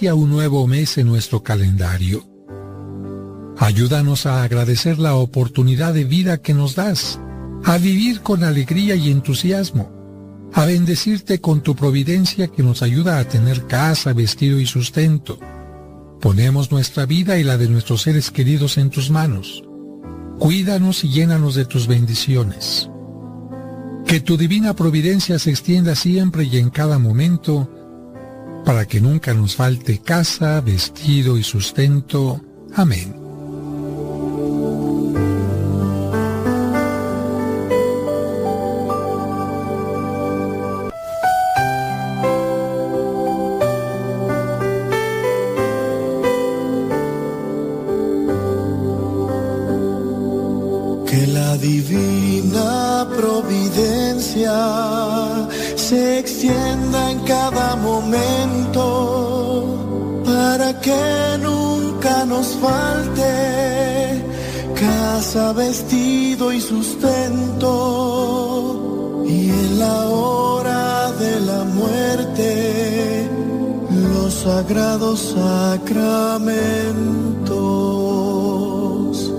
un nuevo mes en nuestro calendario. Ayúdanos a agradecer la oportunidad de vida que nos das, a vivir con alegría y entusiasmo, a bendecirte con tu providencia que nos ayuda a tener casa, vestido y sustento. Ponemos nuestra vida y la de nuestros seres queridos en tus manos. Cuídanos y llénanos de tus bendiciones. Que tu divina providencia se extienda siempre y en cada momento para que nunca nos falte casa, vestido y sustento. Amén. Que la divina providencia se extienda en cada que nunca nos falte casa, vestido y sustento. Y en la hora de la muerte, los sagrados sacramentos.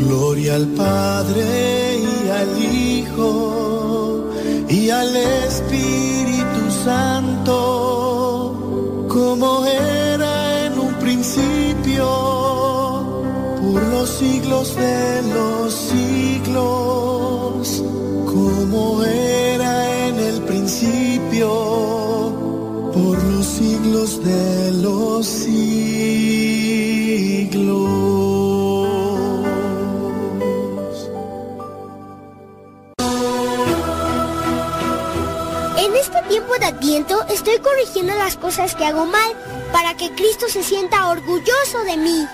Gloria al Padre y al Hijo y al Espíritu Santo, como un principio, por los siglos de los siglos, como era en el principio, por los siglos de los siglos. En este tiempo de Adviento estoy corrigiendo las cosas que hago mal para que Cristo se sienta orgulloso de mí.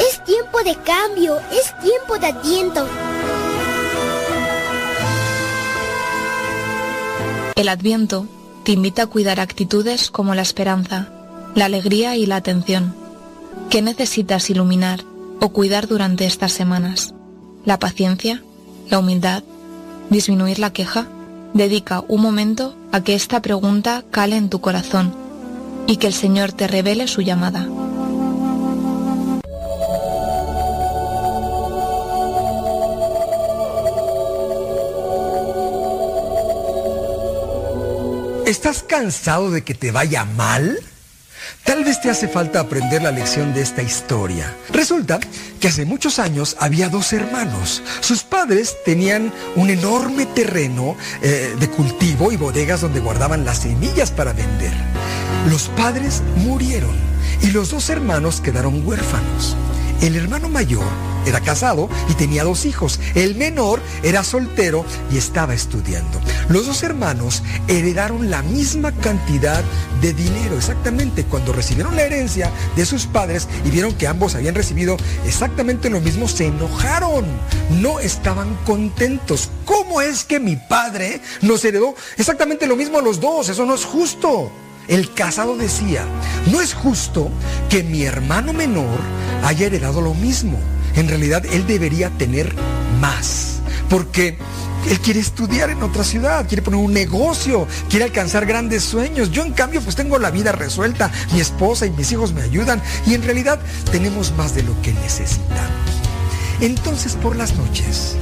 Es tiempo de cambio, es tiempo de Adviento. El Adviento te invita a cuidar actitudes como la esperanza, la alegría y la atención. ¿Qué necesitas iluminar o cuidar durante estas semanas? ¿La paciencia? ¿La humildad? ¿Disminuir la queja? Dedica un momento a que esta pregunta cale en tu corazón y que el Señor te revele su llamada. ¿Estás cansado de que te vaya mal? Tal vez te hace falta aprender la lección de esta historia. Resulta que hace muchos años había dos hermanos. Sus padres tenían un enorme terreno eh, de cultivo y bodegas donde guardaban las semillas para vender. Los padres murieron y los dos hermanos quedaron huérfanos. El hermano mayor era casado y tenía dos hijos. El menor era soltero y estaba estudiando. Los dos hermanos heredaron la misma cantidad de dinero exactamente cuando recibieron la herencia de sus padres y vieron que ambos habían recibido exactamente lo mismo, se enojaron. No estaban contentos. ¿Cómo es que mi padre nos heredó exactamente lo mismo a los dos? Eso no es justo. El casado decía, no es justo que mi hermano menor haya heredado lo mismo. En realidad él debería tener más. Porque él quiere estudiar en otra ciudad, quiere poner un negocio, quiere alcanzar grandes sueños. Yo en cambio pues tengo la vida resuelta, mi esposa y mis hijos me ayudan y en realidad tenemos más de lo que necesitamos. Entonces por las noches,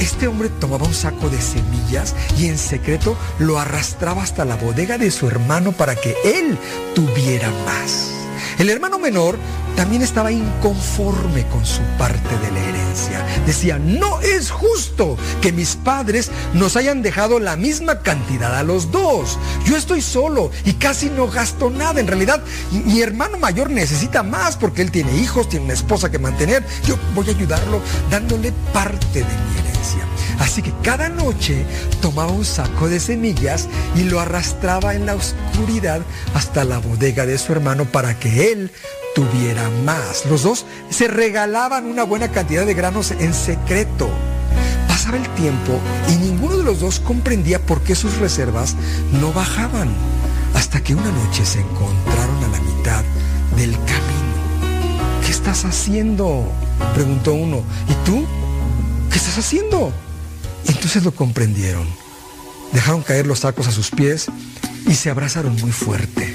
este hombre tomaba un saco de semillas y en secreto lo arrastraba hasta la bodega de su hermano para que él tuviera más. El hermano menor también estaba inconforme con su parte de la herencia. Decía, no es justo que mis padres nos hayan dejado la misma cantidad a los dos. Yo estoy solo y casi no gasto nada. En realidad, mi hermano mayor necesita más porque él tiene hijos, tiene una esposa que mantener. Yo voy a ayudarlo dándole parte de mi herencia. Así que cada noche tomaba un saco de semillas y lo arrastraba en la oscuridad hasta la bodega de su hermano para que él tuviera más. Los dos se regalaban una buena cantidad de granos en secreto. Pasaba el tiempo y ninguno de los dos comprendía por qué sus reservas no bajaban. Hasta que una noche se encontraron a la mitad del camino. ¿Qué estás haciendo? preguntó uno. ¿Y tú? ¿Qué estás haciendo? Entonces lo comprendieron. Dejaron caer los sacos a sus pies y se abrazaron muy fuerte.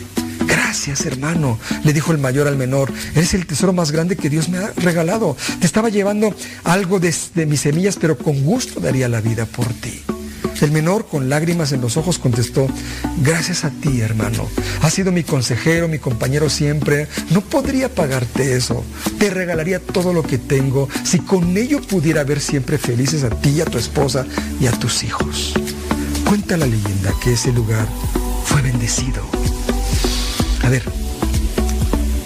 Gracias, hermano, le dijo el mayor al menor. Eres el tesoro más grande que Dios me ha regalado. Te estaba llevando algo de, mis semillas, pero con gusto daría la vida por ti. El menor, con lágrimas en los ojos, contestó, gracias a ti, hermano. Has sido mi consejero, mi compañero siempre. No podría pagarte eso. Te regalaría todo lo que tengo si con ello pudiera ver siempre felices a ti, a tu esposa y a tus hijos. Cuenta la leyenda que ese lugar fue bendecido. A ver,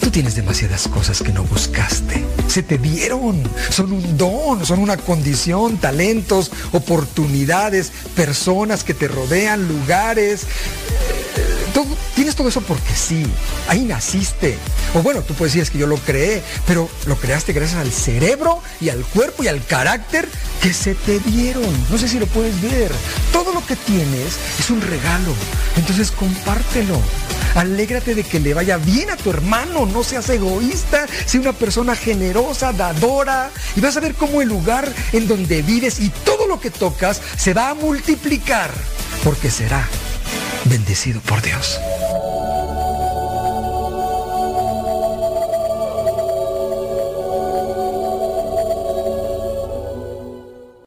tú tienes demasiadas cosas que no buscaste. Se te dieron. Son un don, son una condición, talentos, oportunidades, personas que te rodean, lugares. Tú tienes todo eso porque sí, ahí naciste. O bueno, tú puedes decir que yo lo creé, pero lo creaste gracias al cerebro y al cuerpo y al carácter que se te dieron. No sé si lo puedes ver. Todo lo que tienes es un regalo. Entonces compártelo. Alégrate de que le vaya bien a tu hermano. No seas egoísta. Sé una persona generosa, dadora. Y vas a ver cómo el lugar en donde vives y todo lo que tocas se va a multiplicar. Porque será bendecido por Dios.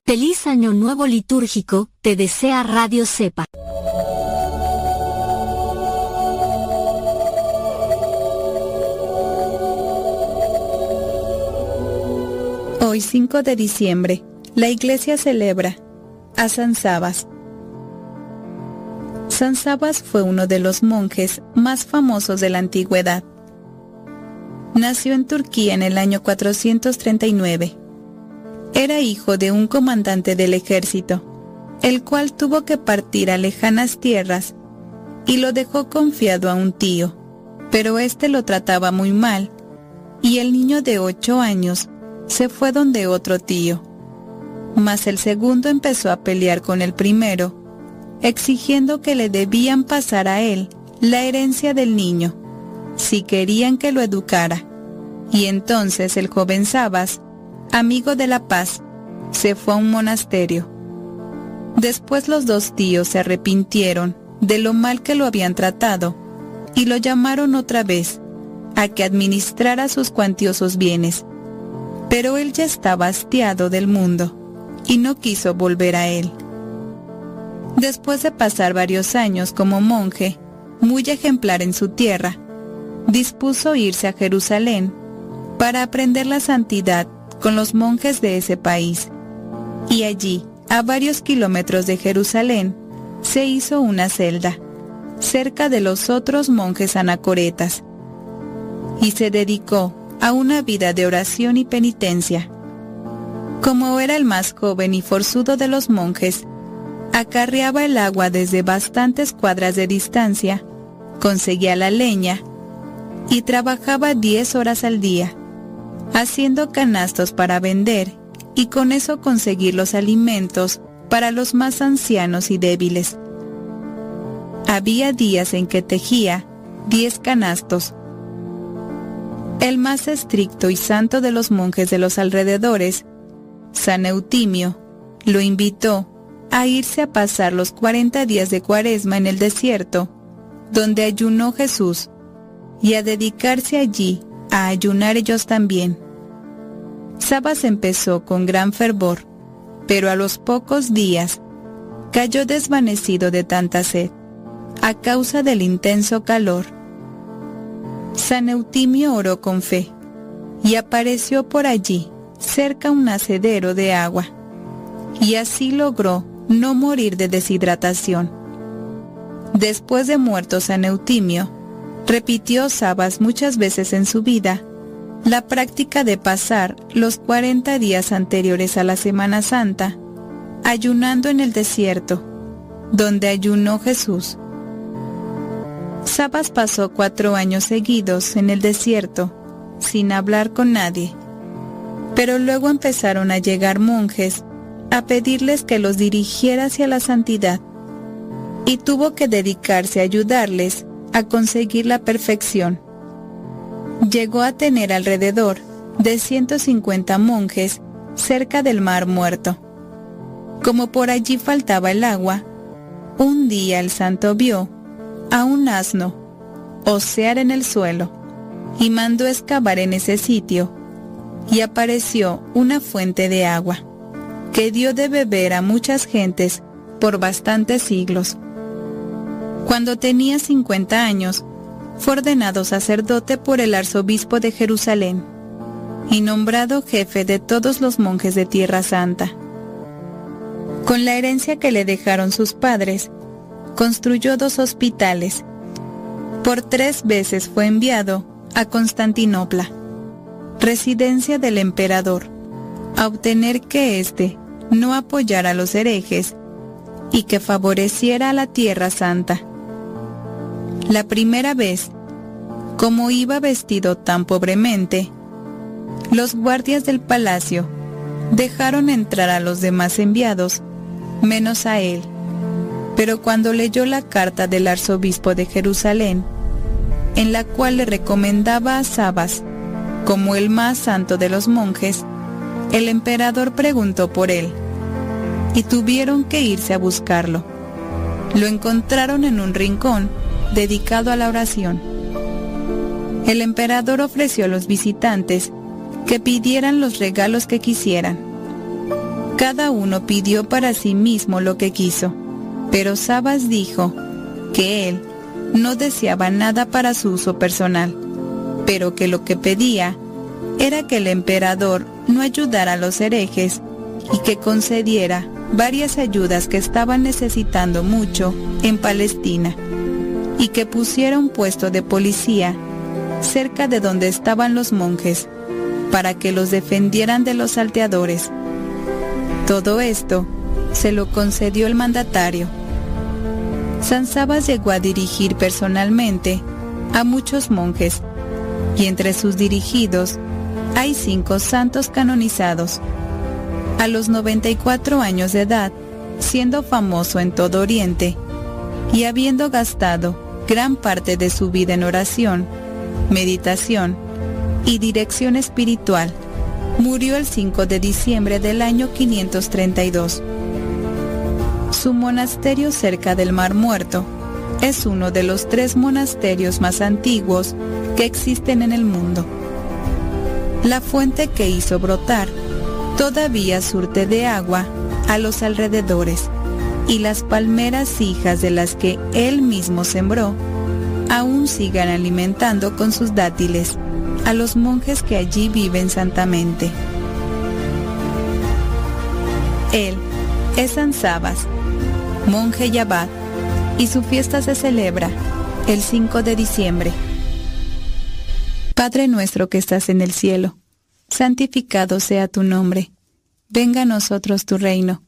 Feliz Año Nuevo Litúrgico, te desea Radio Cepa. Hoy 5 de diciembre, la iglesia celebra a San Sabas. San Sabas fue uno de los monjes más famosos de la antigüedad. Nació en Turquía en el año 439. Era hijo de un comandante del ejército, el cual tuvo que partir a lejanas tierras y lo dejó confiado a un tío, pero éste lo trataba muy mal y el niño de ocho años se fue donde otro tío. Mas el segundo empezó a pelear con el primero, exigiendo que le debían pasar a él la herencia del niño, si querían que lo educara. Y entonces el joven Sabas, amigo de la paz, se fue a un monasterio. Después los dos tíos se arrepintieron de lo mal que lo habían tratado y lo llamaron otra vez a que administrara sus cuantiosos bienes. Pero él ya estaba hastiado del mundo y no quiso volver a él. Después de pasar varios años como monje, muy ejemplar en su tierra, dispuso irse a Jerusalén para aprender la santidad con los monjes de ese país. Y allí, a varios kilómetros de Jerusalén, se hizo una celda, cerca de los otros monjes anacoretas, y se dedicó a una vida de oración y penitencia. Como era el más joven y forzudo de los monjes, acarreaba el agua desde bastantes cuadras de distancia, conseguía la leña y trabajaba 10 horas al día, haciendo canastos para vender y con eso conseguir los alimentos para los más ancianos y débiles. Había días en que tejía 10 canastos. El más estricto y santo de los monjes de los alrededores, San Eutimio, lo invitó a irse a pasar los 40 días de cuaresma en el desierto, donde ayunó Jesús, y a dedicarse allí a ayunar ellos también. Sabas empezó con gran fervor, pero a los pocos días cayó desvanecido de tanta sed, a causa del intenso calor. San Eutimio oró con fe, y apareció por allí, cerca un nacedero de agua, y así logró no morir de deshidratación. Después de muerto San Eutimio, repitió Sabas muchas veces en su vida la práctica de pasar los 40 días anteriores a la Semana Santa ayunando en el desierto, donde ayunó Jesús. Sabas pasó cuatro años seguidos en el desierto, sin hablar con nadie. Pero luego empezaron a llegar monjes a pedirles que los dirigiera hacia la santidad, y tuvo que dedicarse a ayudarles a conseguir la perfección. Llegó a tener alrededor de 150 monjes cerca del mar muerto. Como por allí faltaba el agua, un día el santo vio a un asno osear en el suelo y mandó excavar en ese sitio y apareció una fuente de agua que dio de beber a muchas gentes por bastantes siglos. Cuando tenía 50 años, fue ordenado sacerdote por el arzobispo de Jerusalén y nombrado jefe de todos los monjes de Tierra Santa. Con la herencia que le dejaron sus padres, construyó dos hospitales, Por tres veces fue enviado a Constantinopla, residencia del emperador, a obtener que éste no apoyara a los herejes y que favoreciera a la Tierra Santa. La primera vez, como iba vestido tan pobremente, los guardias del palacio dejaron entrar a los demás enviados, menos a él. Pero cuando leyó la carta del arzobispo de Jerusalén, en la cual le recomendaba a Sabas como el más santo de los monjes, el emperador preguntó por él, y tuvieron que irse a buscarlo. Lo encontraron en un rincón dedicado a la oración. El emperador ofreció a los visitantes que pidieran los regalos que quisieran. Cada uno pidió para sí mismo lo que quiso, pero Sabas dijo que él no deseaba nada para su uso personal, pero que lo que pedía era que el emperador no ayudara a los herejes y que concediera varias ayudas que estaban necesitando mucho en Palestina y que pusiera un puesto de policía cerca de donde estaban los monjes para que los defendieran de los salteadores. Todo esto se lo concedió el mandatario. San Sabas llegó a dirigir personalmente a muchos monjes y entre sus dirigidos hay cinco santos canonizados. A los 94 años de edad, siendo famoso en todo Oriente y habiendo gastado gran parte de su vida en oración, meditación y dirección espiritual, murió el 5 de diciembre del año 532. Su monasterio cerca del Mar Muerto es uno de los tres monasterios más antiguos que existen en el mundo. La fuente que hizo brotar todavía surte de agua a los alrededores y las palmeras hijas de las que él mismo sembró aún sigan alimentando con sus dátiles a los monjes que allí viven santamente. Él es San Sabas, monje y abad, y su fiesta se celebra el 5 de diciembre. Padre nuestro que estás en el cielo, santificado sea tu nombre, venga a nosotros tu reino,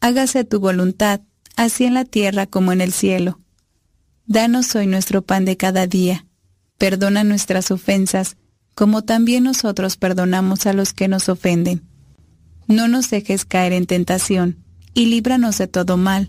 hágase tu voluntad, así en la tierra como en el cielo. Danos hoy nuestro pan de cada día, perdona nuestras ofensas, como también nosotros perdonamos a los que nos ofenden. No nos dejes caer en tentación, y líbranos de todo mal.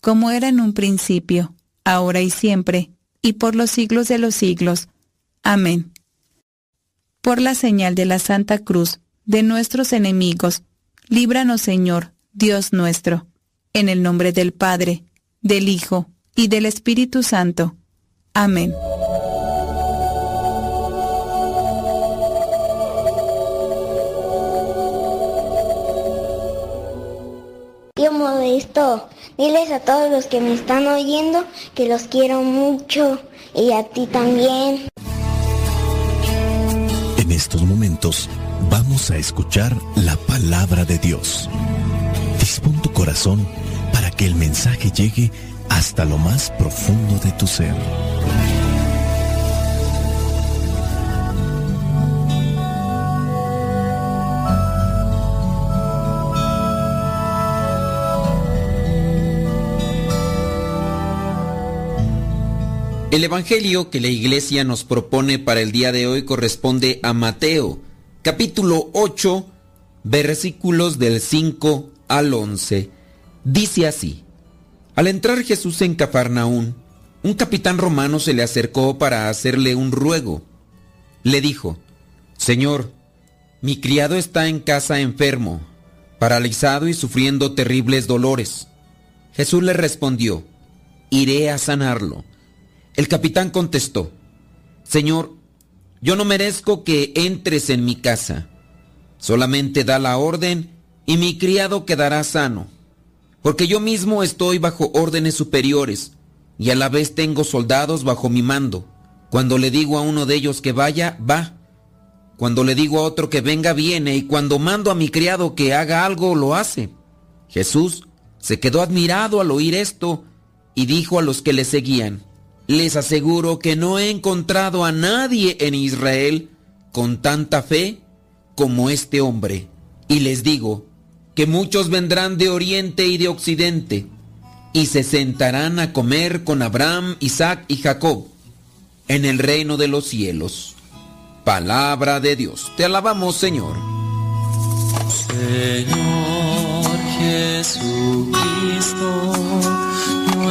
como era en un principio, ahora y siempre, y por los siglos de los siglos. Amén. Por la señal de la Santa Cruz, de nuestros enemigos, líbranos Señor, Dios nuestro, en el nombre del Padre, del Hijo, y del Espíritu Santo. Amén. Modesto, diles a todos los que me están oyendo que los quiero mucho y a ti también. En estos momentos vamos a escuchar la palabra de Dios. Dispón tu corazón para que el mensaje llegue hasta lo más profundo de tu ser. El Evangelio que la Iglesia nos propone para el día de hoy corresponde a Mateo, capítulo 8, versículos del 5 al 11. Dice así, Al entrar Jesús en Cafarnaún, un capitán romano se le acercó para hacerle un ruego. Le dijo, Señor, mi criado está en casa enfermo, paralizado y sufriendo terribles dolores. Jesús le respondió, Iré a sanarlo. El capitán contestó, Señor, yo no merezco que entres en mi casa. Solamente da la orden y mi criado quedará sano. Porque yo mismo estoy bajo órdenes superiores y a la vez tengo soldados bajo mi mando. Cuando le digo a uno de ellos que vaya, va. Cuando le digo a otro que venga, viene. Y cuando mando a mi criado que haga algo, lo hace. Jesús se quedó admirado al oír esto y dijo a los que le seguían, les aseguro que no he encontrado a nadie en Israel con tanta fe como este hombre. Y les digo que muchos vendrán de oriente y de occidente y se sentarán a comer con Abraham, Isaac y Jacob en el reino de los cielos. Palabra de Dios. Te alabamos, Señor. Señor Jesucristo,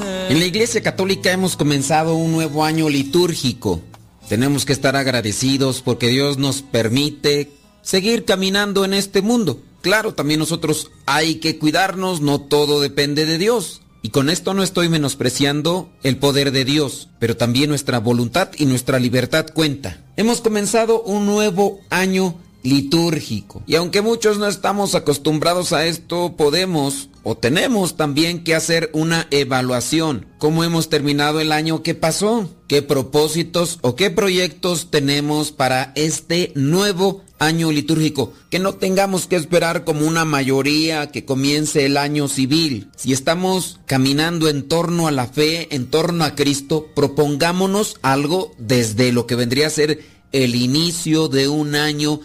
En la Iglesia Católica hemos comenzado un nuevo año litúrgico. Tenemos que estar agradecidos porque Dios nos permite seguir caminando en este mundo. Claro, también nosotros hay que cuidarnos, no todo depende de Dios. Y con esto no estoy menospreciando el poder de Dios, pero también nuestra voluntad y nuestra libertad cuenta. Hemos comenzado un nuevo año litúrgico. Y aunque muchos no estamos acostumbrados a esto, podemos o tenemos también que hacer una evaluación. ¿Cómo hemos terminado el año que pasó? ¿Qué propósitos o qué proyectos tenemos para este nuevo año litúrgico? Que no tengamos que esperar como una mayoría que comience el año civil. Si estamos caminando en torno a la fe, en torno a Cristo, propongámonos algo desde lo que vendría a ser el inicio de un año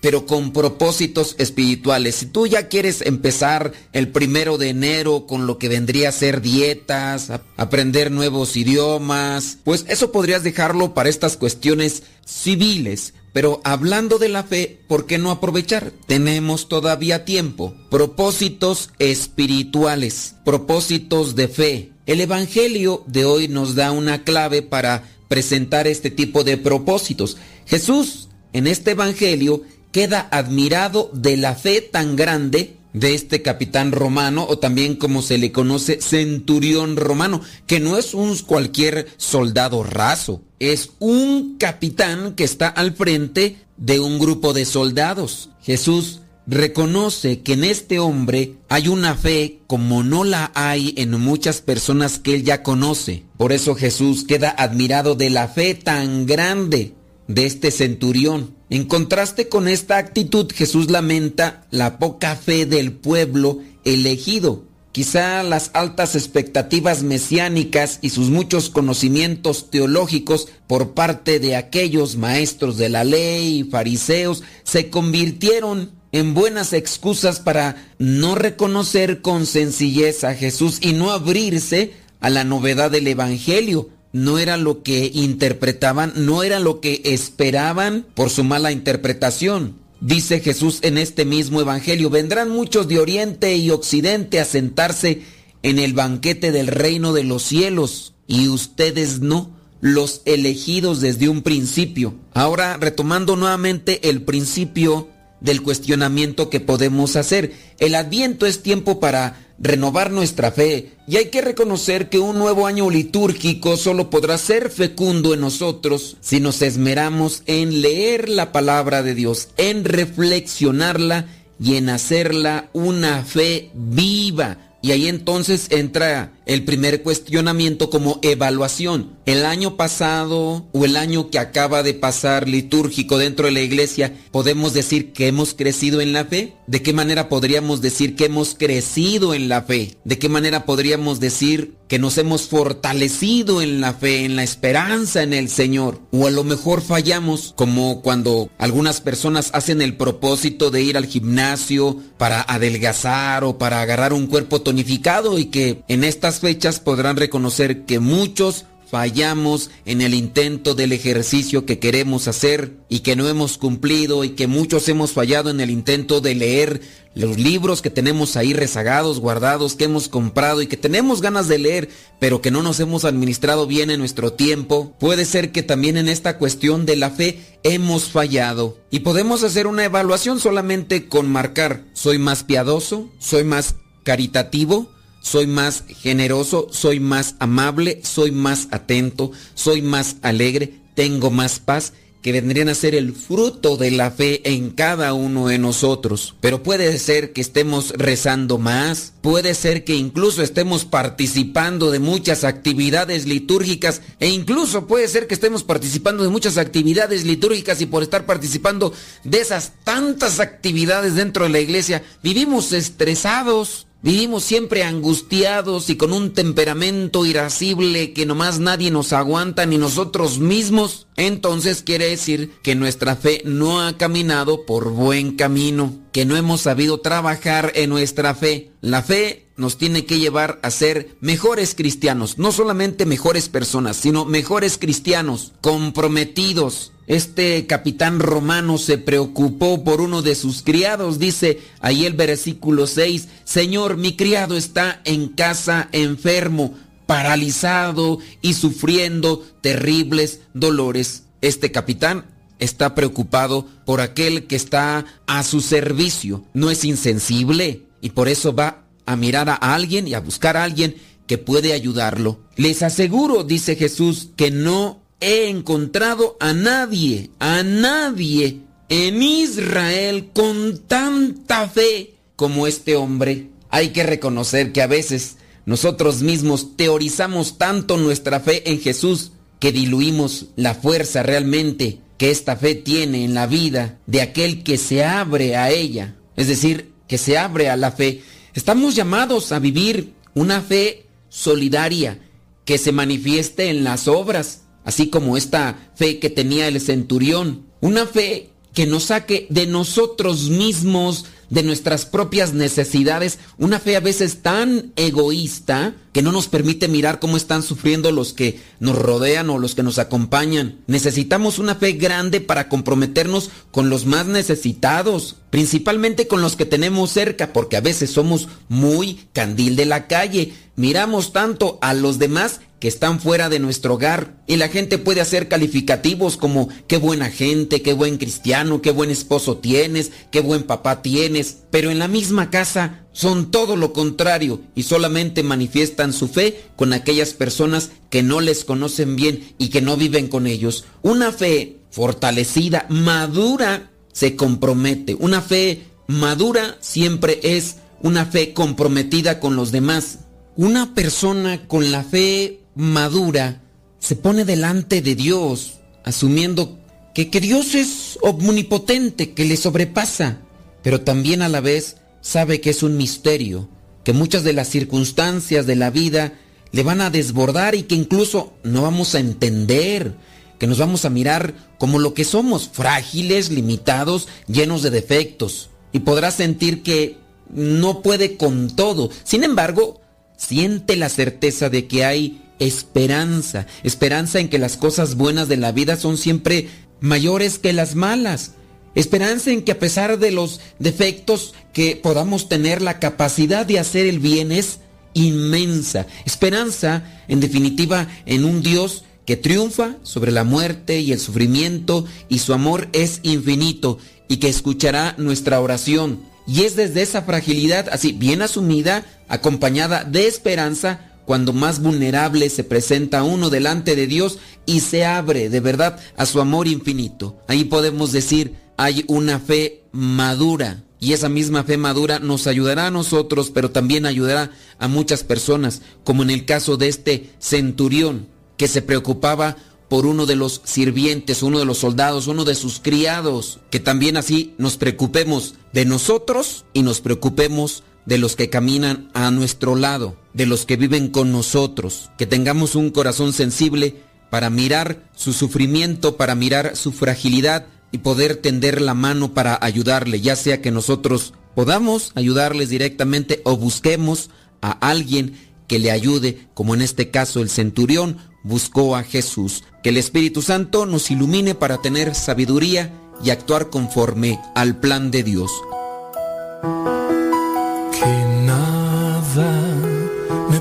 pero con propósitos espirituales. Si tú ya quieres empezar el primero de enero con lo que vendría a ser dietas, aprender nuevos idiomas, pues eso podrías dejarlo para estas cuestiones civiles. Pero hablando de la fe, ¿por qué no aprovechar? Tenemos todavía tiempo. Propósitos espirituales, propósitos de fe. El Evangelio de hoy nos da una clave para presentar este tipo de propósitos. Jesús en este Evangelio queda admirado de la fe tan grande de este capitán romano o también como se le conoce centurión romano, que no es un cualquier soldado raso, es un capitán que está al frente de un grupo de soldados. Jesús reconoce que en este hombre hay una fe como no la hay en muchas personas que él ya conoce. Por eso Jesús queda admirado de la fe tan grande de este centurión. En contraste con esta actitud, Jesús lamenta la poca fe del pueblo elegido. Quizá las altas expectativas mesiánicas y sus muchos conocimientos teológicos por parte de aquellos maestros de la ley y fariseos se convirtieron en buenas excusas para no reconocer con sencillez a Jesús y no abrirse a la novedad del Evangelio no era lo que interpretaban, no era lo que esperaban por su mala interpretación. Dice Jesús en este mismo Evangelio, vendrán muchos de Oriente y Occidente a sentarse en el banquete del reino de los cielos, y ustedes no, los elegidos desde un principio. Ahora, retomando nuevamente el principio del cuestionamiento que podemos hacer, el adviento es tiempo para renovar nuestra fe y hay que reconocer que un nuevo año litúrgico solo podrá ser fecundo en nosotros si nos esmeramos en leer la palabra de Dios, en reflexionarla y en hacerla una fe viva. Y ahí entonces entra el primer cuestionamiento como evaluación. El año pasado o el año que acaba de pasar litúrgico dentro de la iglesia, ¿podemos decir que hemos crecido en la fe? ¿De qué manera podríamos decir que hemos crecido en la fe? ¿De qué manera podríamos decir que nos hemos fortalecido en la fe, en la esperanza en el Señor? O a lo mejor fallamos como cuando algunas personas hacen el propósito de ir al gimnasio para adelgazar o para agarrar un cuerpo tonificado y que en estas fechas podrán reconocer que muchos fallamos en el intento del ejercicio que queremos hacer y que no hemos cumplido y que muchos hemos fallado en el intento de leer los libros que tenemos ahí rezagados, guardados, que hemos comprado y que tenemos ganas de leer, pero que no nos hemos administrado bien en nuestro tiempo. Puede ser que también en esta cuestión de la fe hemos fallado. Y podemos hacer una evaluación solamente con marcar, soy más piadoso, soy más caritativo, soy más generoso, soy más amable, soy más atento, soy más alegre, tengo más paz, que vendrían a ser el fruto de la fe en cada uno de nosotros. Pero puede ser que estemos rezando más, puede ser que incluso estemos participando de muchas actividades litúrgicas e incluso puede ser que estemos participando de muchas actividades litúrgicas y por estar participando de esas tantas actividades dentro de la iglesia vivimos estresados, Vivimos siempre angustiados y con un temperamento irascible que nomás nadie nos aguanta ni nosotros mismos. Entonces quiere decir que nuestra fe no ha caminado por buen camino, que no hemos sabido trabajar en nuestra fe. La fe nos tiene que llevar a ser mejores cristianos, no solamente mejores personas, sino mejores cristianos, comprometidos, este capitán romano se preocupó por uno de sus criados. Dice ahí el versículo 6, Señor, mi criado está en casa enfermo, paralizado y sufriendo terribles dolores. Este capitán está preocupado por aquel que está a su servicio. No es insensible y por eso va a mirar a alguien y a buscar a alguien que puede ayudarlo. Les aseguro, dice Jesús, que no he encontrado a nadie, a nadie en Israel con tanta fe como este hombre. Hay que reconocer que a veces nosotros mismos teorizamos tanto nuestra fe en Jesús que diluimos la fuerza realmente que esta fe tiene en la vida de aquel que se abre a ella, es decir, que se abre a la fe. Estamos llamados a vivir una fe solidaria que se manifieste en las obras, así como esta fe que tenía el centurión, una fe que nos saque de nosotros mismos, de nuestras propias necesidades, una fe a veces tan egoísta que no nos permite mirar cómo están sufriendo los que nos rodean o los que nos acompañan. Necesitamos una fe grande para comprometernos con los más necesitados, principalmente con los que tenemos cerca, porque a veces somos muy candil de la calle. Miramos tanto a los demás que están fuera de nuestro hogar y la gente puede hacer calificativos como qué buena gente, qué buen cristiano, qué buen esposo tienes, qué buen papá tienes, pero en la misma casa son todo lo contrario y solamente manifiestan su fe con aquellas personas que no les conocen bien y que no viven con ellos. Una fe fortalecida, madura, se compromete. Una fe madura siempre es una fe comprometida con los demás. Una persona con la fe madura se pone delante de Dios, asumiendo que, que Dios es omnipotente, que le sobrepasa, pero también a la vez sabe que es un misterio, que muchas de las circunstancias de la vida le van a desbordar y que incluso no vamos a entender, que nos vamos a mirar como lo que somos, frágiles, limitados, llenos de defectos, y podrá sentir que no puede con todo. Sin embargo, siente la certeza de que hay esperanza, esperanza en que las cosas buenas de la vida son siempre mayores que las malas. Esperanza en que a pesar de los defectos que podamos tener, la capacidad de hacer el bien es inmensa. Esperanza, en definitiva, en un Dios que triunfa sobre la muerte y el sufrimiento y su amor es infinito y que escuchará nuestra oración. Y es desde esa fragilidad, así bien asumida, acompañada de esperanza, cuando más vulnerable se presenta uno delante de Dios y se abre de verdad a su amor infinito. Ahí podemos decir, hay una fe madura. Y esa misma fe madura nos ayudará a nosotros, pero también ayudará a muchas personas, como en el caso de este centurión que se preocupaba por uno de los sirvientes, uno de los soldados, uno de sus criados, que también así nos preocupemos de nosotros y nos preocupemos de los que caminan a nuestro lado, de los que viven con nosotros, que tengamos un corazón sensible para mirar su sufrimiento, para mirar su fragilidad y poder tender la mano para ayudarle, ya sea que nosotros podamos ayudarles directamente o busquemos a alguien que le ayude, como en este caso el centurión buscó a Jesús. Que el Espíritu Santo nos ilumine para tener sabiduría y actuar conforme al plan de Dios.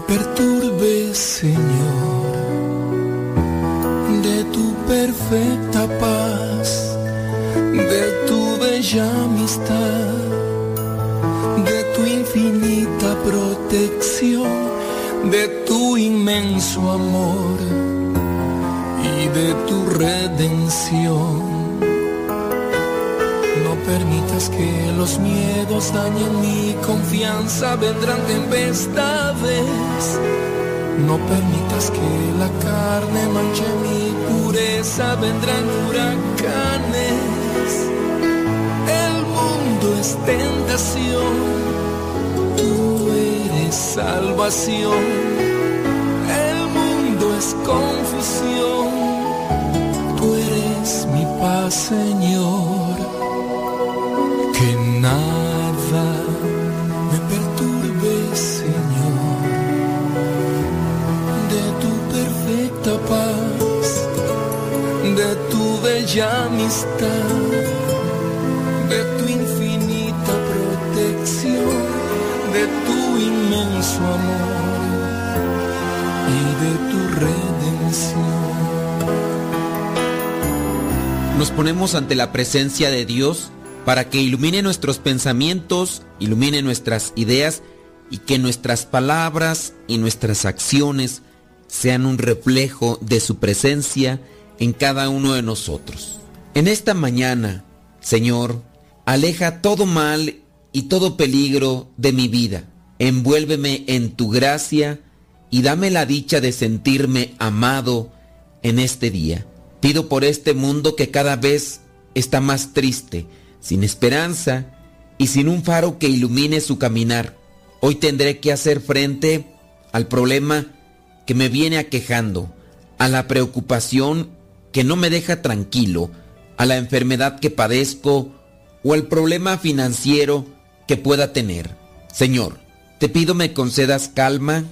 Perturbe, Señor, de tu perfecta paz, de tu bella amistad, de tu infinita protección, de tu inmenso amor y de tu redención. Permitas que los miedos dañen mi confianza, vendrán tempestades. No permitas que la carne manche mi pureza, vendrán huracanes. El mundo es tentación, tú eres salvación. El mundo es confusión, tú eres mi paz, Señor amistad, de tu infinita protección, de tu inmenso amor y de tu redención. Nos ponemos ante la presencia de Dios para que ilumine nuestros pensamientos, ilumine nuestras ideas y que nuestras palabras y nuestras acciones sean un reflejo de su presencia en cada uno de nosotros. En esta mañana, Señor, aleja todo mal y todo peligro de mi vida. Envuélveme en tu gracia y dame la dicha de sentirme amado en este día. Pido por este mundo que cada vez está más triste, sin esperanza y sin un faro que ilumine su caminar. Hoy tendré que hacer frente al problema que me viene aquejando, a la preocupación que no me deja tranquilo, a la enfermedad que padezco o al problema financiero que pueda tener. Señor, te pido me concedas calma,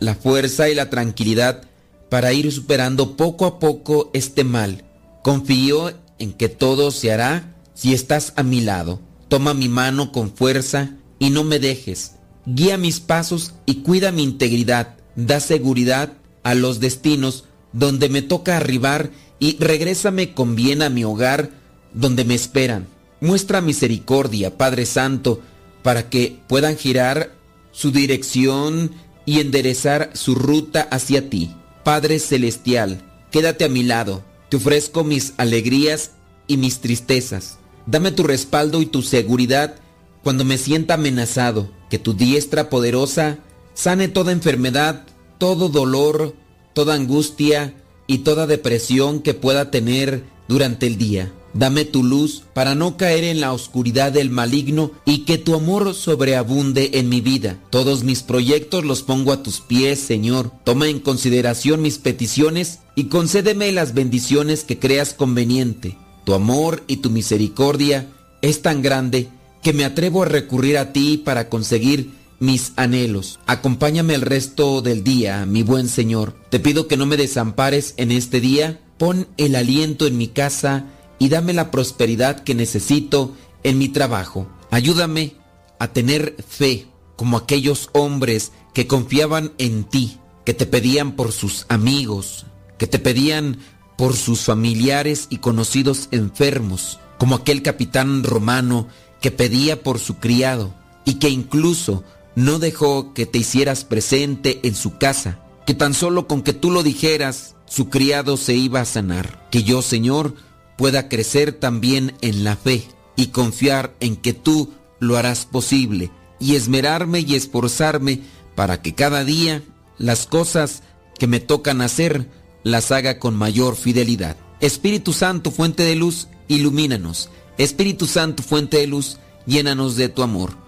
la fuerza y la tranquilidad para ir superando poco a poco este mal. Confío en que todo se hará si estás a mi lado. Toma mi mano con fuerza y no me dejes. Guía mis pasos y cuida mi integridad. Da seguridad a los destinos donde me toca arribar y regrésame con bien a mi hogar donde me esperan. Muestra misericordia, Padre Santo, para que puedan girar su dirección y enderezar su ruta hacia ti. Padre Celestial, quédate a mi lado. Te ofrezco mis alegrías y mis tristezas. Dame tu respaldo y tu seguridad cuando me sienta amenazado. Que tu diestra poderosa sane toda enfermedad, todo dolor, toda angustia y toda depresión que pueda tener durante el día. Dame tu luz para no caer en la oscuridad del maligno y que tu amor sobreabunde en mi vida. Todos mis proyectos los pongo a tus pies, Señor. Toma en consideración mis peticiones y concédeme las bendiciones que creas conveniente. Tu amor y tu misericordia es tan grande que me atrevo a recurrir a ti para conseguir mis anhelos. Acompáñame el resto del día, mi buen Señor. Te pido que no me desampares en este día. Pon el aliento en mi casa y dame la prosperidad que necesito en mi trabajo. Ayúdame a tener fe como aquellos hombres que confiaban en ti, que te pedían por sus amigos, que te pedían por sus familiares y conocidos enfermos, como aquel capitán romano que pedía por su criado y que incluso no dejó que te hicieras presente en su casa, que tan solo con que tú lo dijeras, su criado se iba a sanar. Que yo, Señor, pueda crecer también en la fe y confiar en que tú lo harás posible y esmerarme y esforzarme para que cada día las cosas que me tocan hacer las haga con mayor fidelidad. Espíritu Santo, fuente de luz, ilumínanos. Espíritu Santo, fuente de luz, llénanos de tu amor.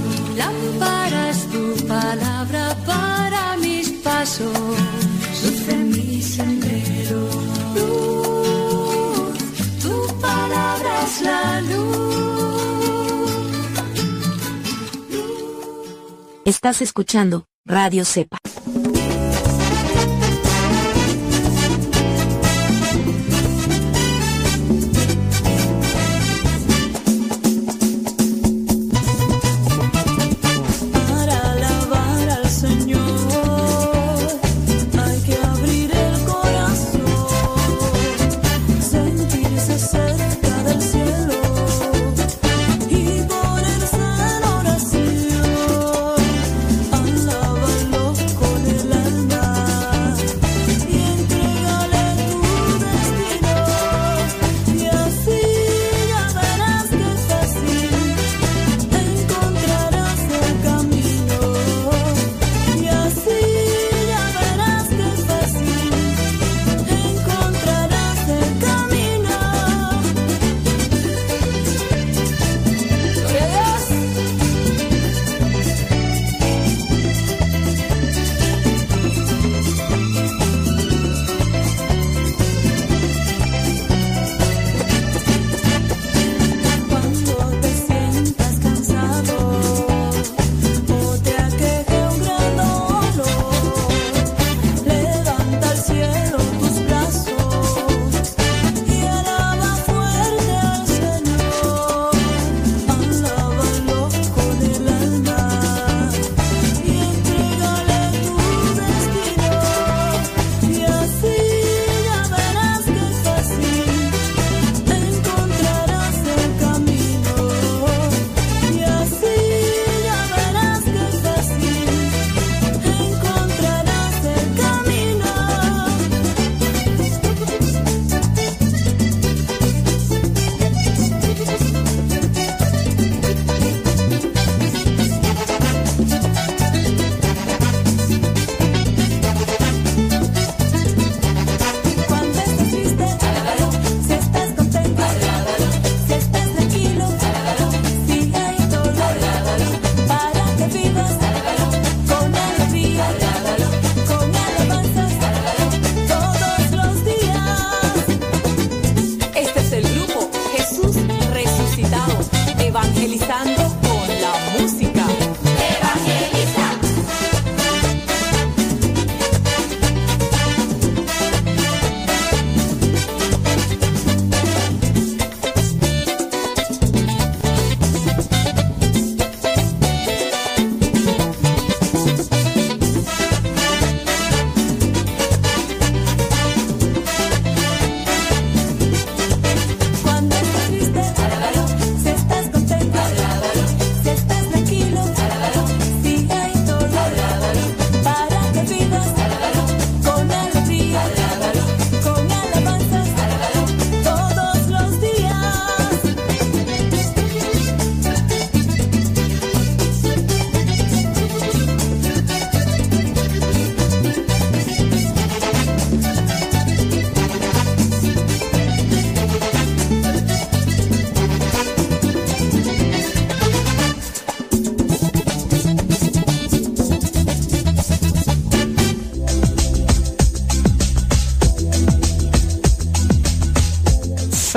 Palabra para mis pasos, luz en mi sendero. Luz, tu palabra es la luz. Estás escuchando Radio Cepa.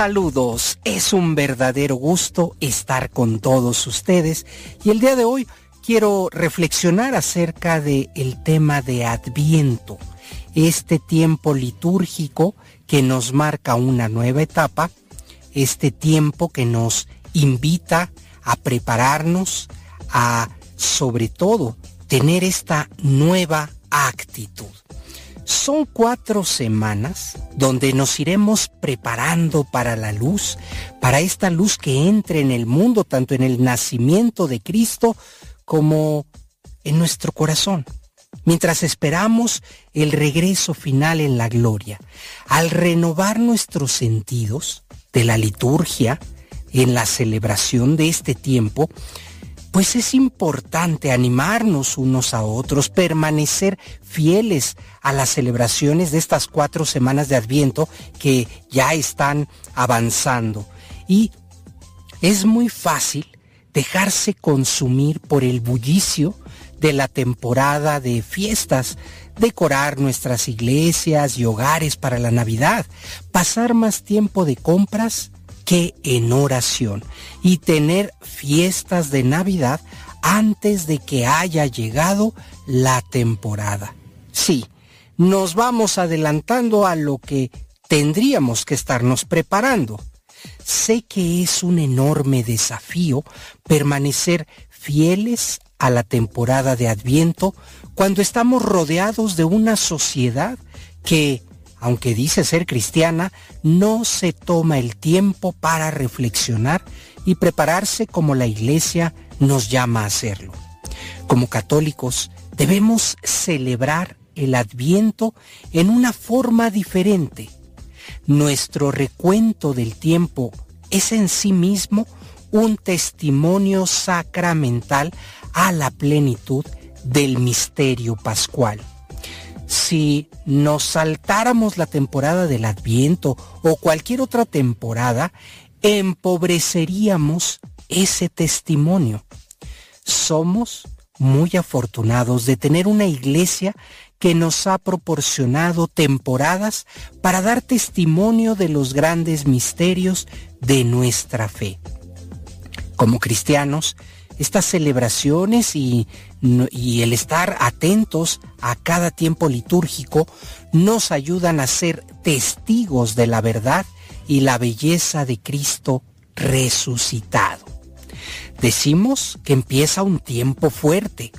Saludos, es un verdadero gusto estar con todos ustedes. Y el día de hoy quiero reflexionar acerca del el tema de Adviento, este tiempo litúrgico que nos marca una nueva etapa, este tiempo que nos invita a prepararnos, a sobre todo, tener esta nueva actitud. Son cuatro semanas donde nos iremos preparando para la luz, para esta luz que entre en el mundo, tanto en el nacimiento de Cristo como en nuestro corazón, mientras esperamos el regreso final en la gloria. Al renovar nuestros sentidos de la liturgia, en la celebración de este tiempo, pues es importante animarnos unos a otros, permanecer fieles a las celebraciones de estas cuatro semanas de Adviento que ya están avanzando. Y es muy fácil dejarse consumir por el bullicio de la temporada de fiestas, decorar nuestras iglesias y hogares para la Navidad, pasar más tiempo de compras que en oración y tener fiestas de Navidad antes de que haya llegado la temporada. Sí, nos vamos adelantando a lo que tendríamos que estarnos preparando. Sé que es un enorme desafío permanecer fieles a la temporada de Adviento cuando estamos rodeados de una sociedad que aunque dice ser cristiana, no se toma el tiempo para reflexionar y prepararse como la iglesia nos llama a hacerlo. Como católicos, debemos celebrar el adviento en una forma diferente. Nuestro recuento del tiempo es en sí mismo un testimonio sacramental a la plenitud del misterio pascual si nos saltáramos la temporada del Adviento o cualquier otra temporada, empobreceríamos ese testimonio. Somos muy afortunados de tener una iglesia que nos ha proporcionado temporadas para dar testimonio de los grandes misterios de nuestra fe. Como cristianos, estas celebraciones y, el estar atentos a cada tiempo litúrgico nos ayudan a ser testigos de la verdad y la belleza de Cristo resucitado. Decimos que empieza un tiempo fuerte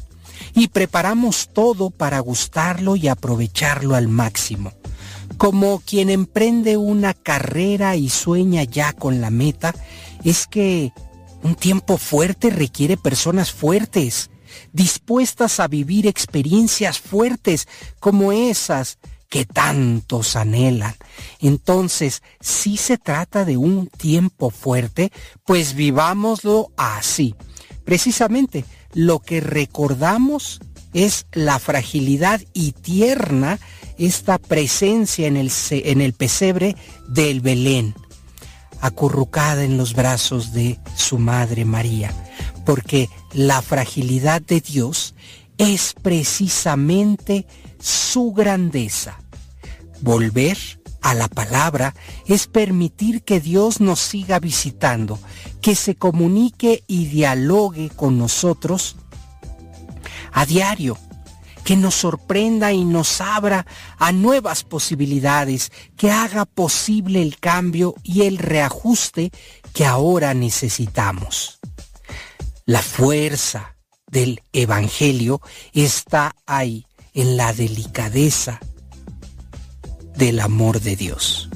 y preparamos todo para gustarlo y aprovecharlo al máximo. Como quien emprende una carrera y sueña ya con la meta, es que un tiempo fuerte requiere personas fuertes, dispuestas a vivir experiencias fuertes como esas que tantos anhelan. Entonces, si se trata de un tiempo fuerte, pues vivámoslo así. Precisamente, lo que recordamos es la fragilidad y tierna esta presencia en el, en el pesebre del Belén acurrucada en los brazos de su Madre María, porque la fragilidad de Dios es precisamente su grandeza. Volver a la palabra es permitir que Dios nos siga visitando, que se comunique y dialogue con nosotros a diario que nos sorprenda y nos abra a nuevas posibilidades, que haga posible el cambio y el reajuste que ahora necesitamos. La fuerza del Evangelio está ahí, en la delicadeza del amor de Dios.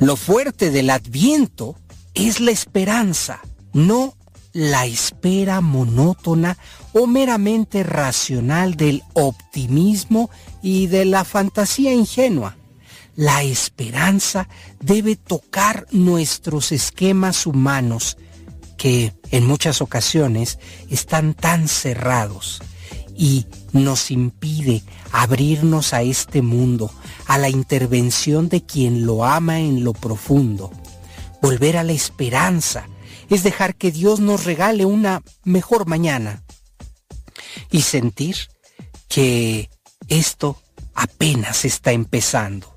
Lo fuerte del adviento es la esperanza, no la espera monótona o meramente racional del optimismo y de la fantasía ingenua. La esperanza debe tocar nuestros esquemas humanos que en muchas ocasiones están tan cerrados y nos impide abrirnos a este mundo, a la intervención de quien lo ama en lo profundo. Volver a la esperanza es dejar que Dios nos regale una mejor mañana y sentir que esto apenas está empezando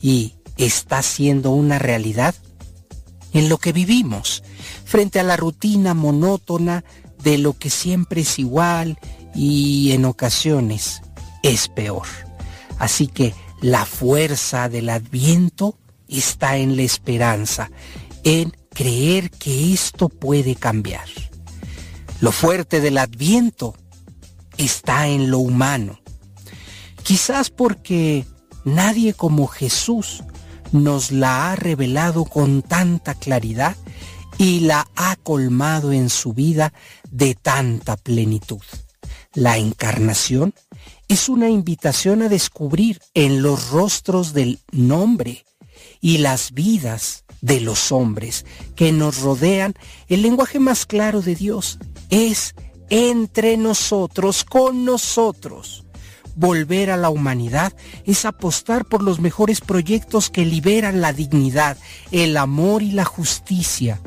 y está siendo una realidad en lo que vivimos, frente a la rutina monótona de lo que siempre es igual y en ocasiones es peor. Así que la fuerza del adviento está en la esperanza, en creer que esto puede cambiar. Lo fuerte del adviento está en lo humano. Quizás porque nadie como Jesús nos la ha revelado con tanta claridad y la ha colmado en su vida de tanta plenitud. La encarnación es una invitación a descubrir en los rostros del nombre y las vidas de los hombres que nos rodean el lenguaje más claro de Dios. Es entre nosotros, con nosotros. Volver a la humanidad es apostar por los mejores proyectos que liberan la dignidad, el amor y la justicia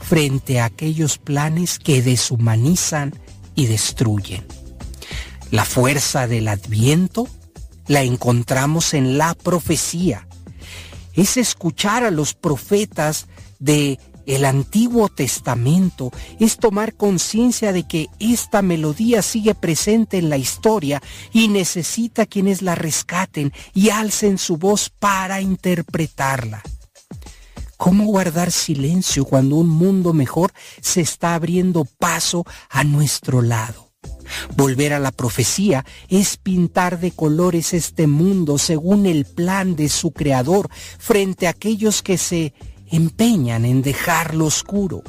frente a aquellos planes que deshumanizan y destruyen. La fuerza del adviento la encontramos en la profecía. Es escuchar a los profetas de el Antiguo Testamento, es tomar conciencia de que esta melodía sigue presente en la historia y necesita quienes la rescaten y alcen su voz para interpretarla. ¿Cómo guardar silencio cuando un mundo mejor se está abriendo paso a nuestro lado? Volver a la profecía es pintar de colores este mundo según el plan de su creador frente a aquellos que se empeñan en dejarlo oscuro.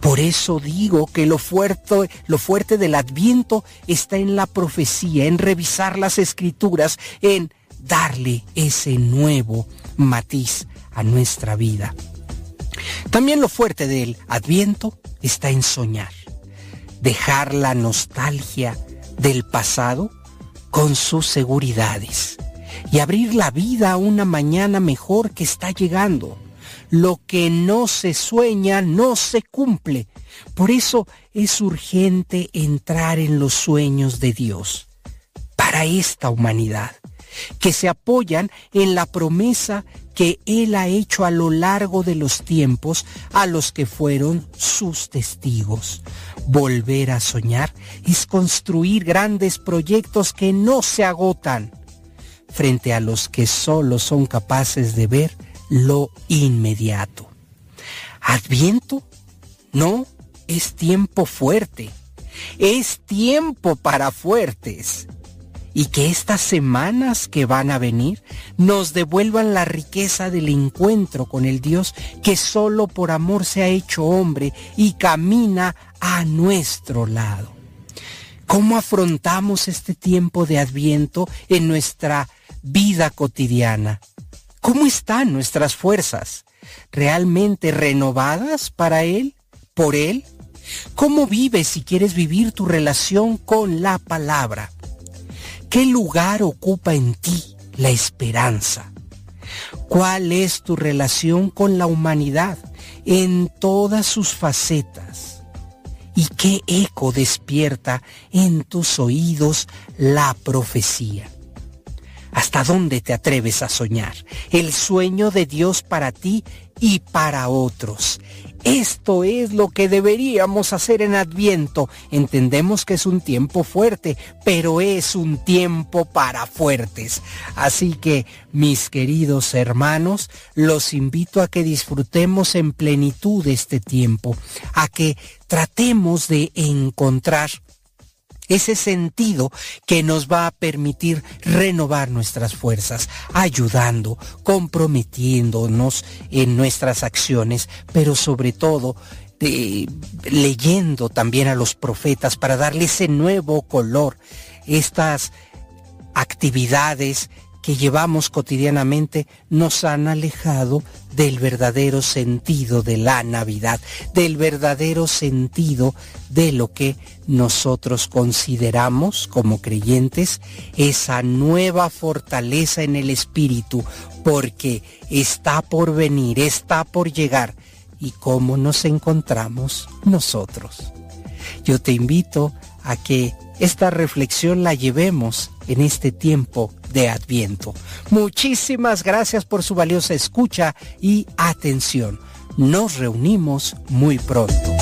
Por eso digo que lo fuerte, lo fuerte del adviento está en la profecía, en revisar las escrituras, en darle ese nuevo matiz a nuestra vida. También lo fuerte del adviento está en soñar, dejar la nostalgia del pasado con sus seguridades y abrir la vida a una mañana mejor que está llegando. Lo que no se sueña no se cumple. Por eso es urgente entrar en los sueños de Dios para esta humanidad, que se apoyan en la promesa que Él ha hecho a lo largo de los tiempos a los que fueron sus testigos. Volver a soñar es construir grandes proyectos que no se agotan frente a los que solo son capaces de ver lo inmediato. Adviento no es tiempo fuerte, es tiempo para fuertes y que estas semanas que van a venir nos devuelvan la riqueza del encuentro con el Dios que solo por amor se ha hecho hombre y camina a nuestro lado. ¿Cómo afrontamos este tiempo de adviento en nuestra vida cotidiana? ¿Cómo están nuestras fuerzas? ¿Realmente renovadas para Él? ¿Por Él? ¿Cómo vives si quieres vivir tu relación con la palabra? ¿Qué lugar ocupa en ti la esperanza? ¿Cuál es tu relación con la humanidad en todas sus facetas? ¿Y qué eco despierta en tus oídos la profecía? ¿Hasta dónde te atreves a soñar? El sueño de Dios para ti y para otros. Esto es lo que deberíamos hacer en Adviento. Entendemos que es un tiempo fuerte, pero es un tiempo para fuertes. Así que, mis queridos hermanos, los invito a que disfrutemos en plenitud este tiempo, a que tratemos de encontrar ese sentido que nos va a permitir renovar nuestras fuerzas, ayudando, comprometiéndonos en nuestras acciones, pero sobre todo eh, leyendo también a los profetas para darle ese nuevo color, estas actividades que llevamos cotidianamente nos han alejado del verdadero sentido de la Navidad, del verdadero sentido de lo que nosotros consideramos como creyentes esa nueva fortaleza en el Espíritu, porque está por venir, está por llegar. ¿Y cómo nos encontramos nosotros? Yo te invito a que esta reflexión la llevemos en este tiempo de Adviento. Muchísimas gracias por su valiosa escucha y atención. Nos reunimos muy pronto.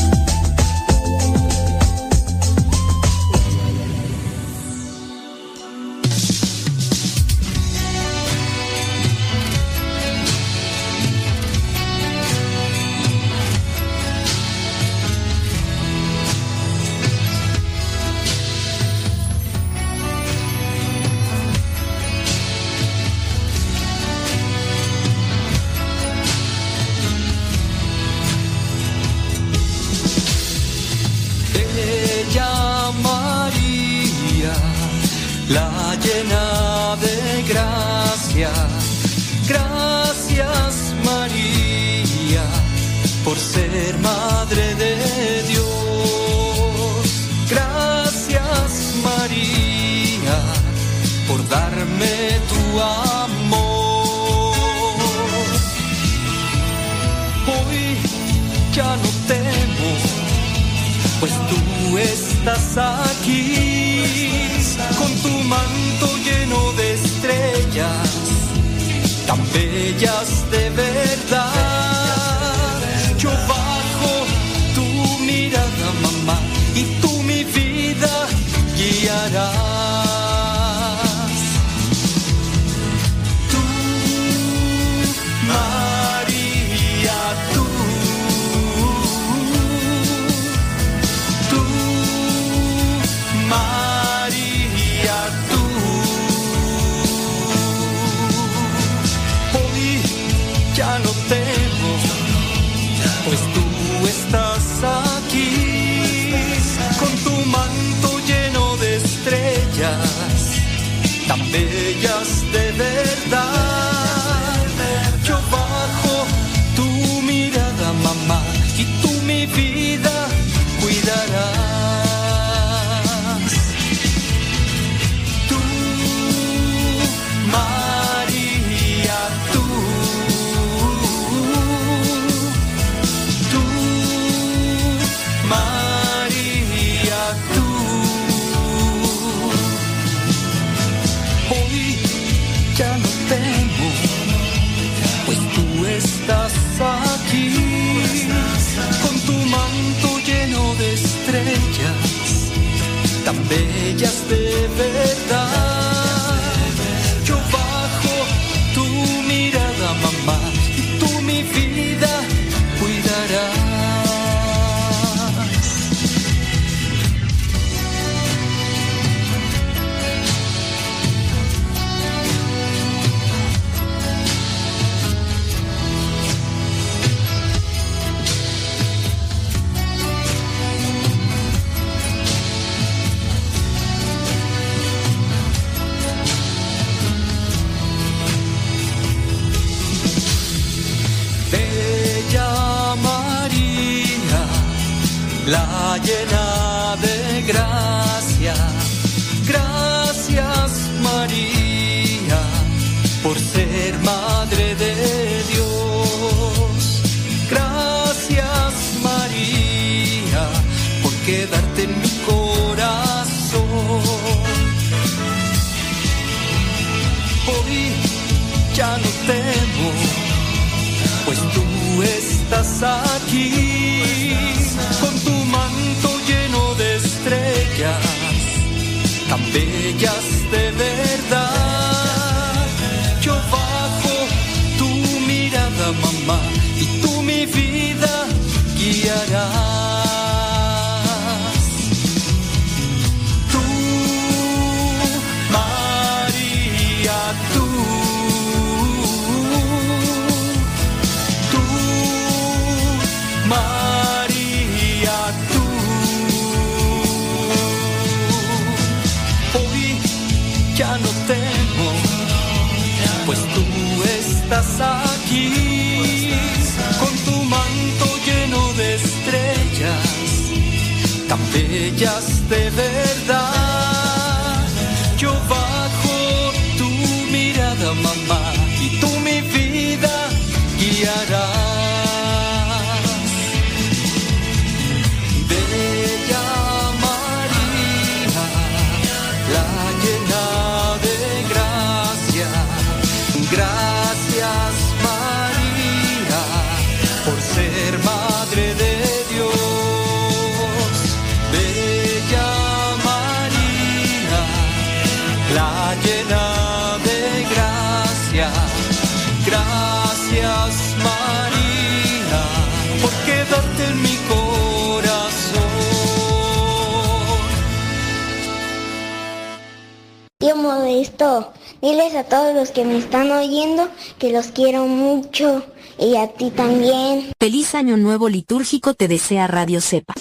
los quiero mucho y a ti también. Feliz año nuevo litúrgico te desea Radio Cepa.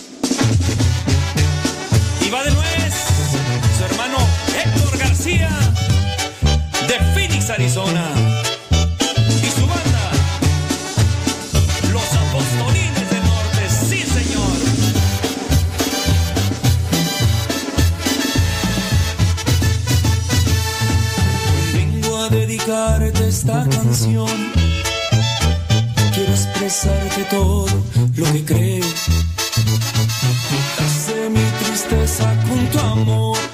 Y va de nuez su hermano Héctor García de Phoenix, Arizona. Quiero expresarte todo lo que creo. Hace mi tristeza con tu amor.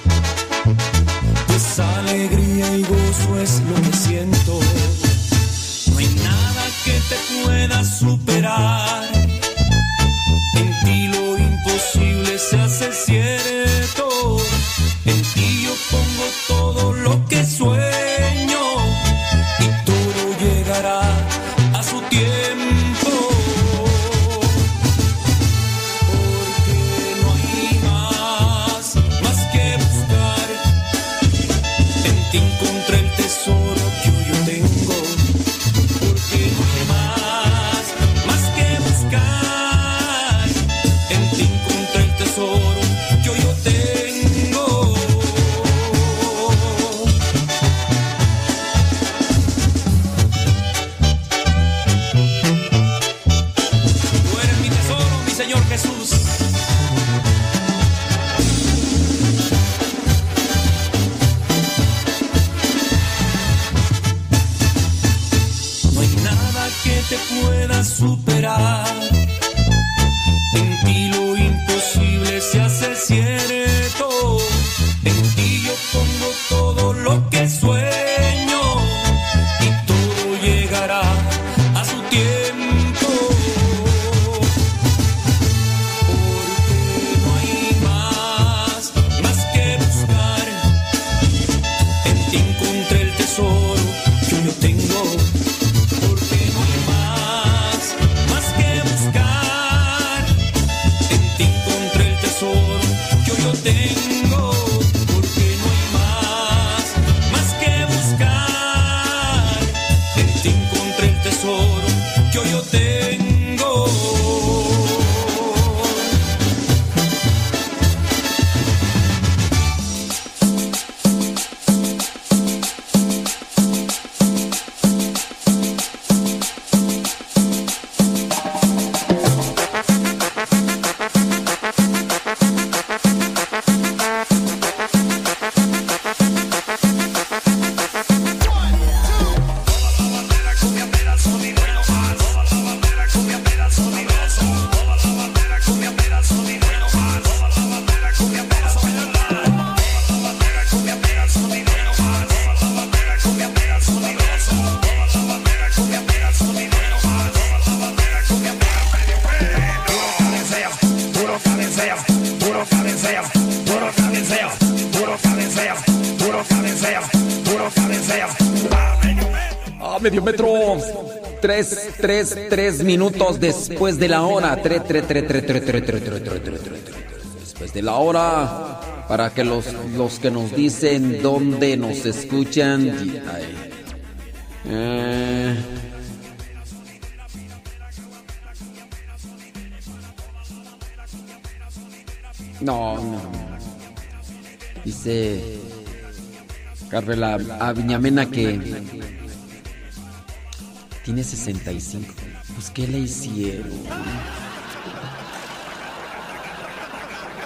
3, 3, 3 minutos después de la hora. 3, 3, 3, 3, 3, 3, 3, 3, 3, 3, 3, Después de la hora. Para que los, los que nos dicen dónde nos escuchan. No. Dice Carvela a Viñamena que tiene 65. Pues, ¿qué le hicieron?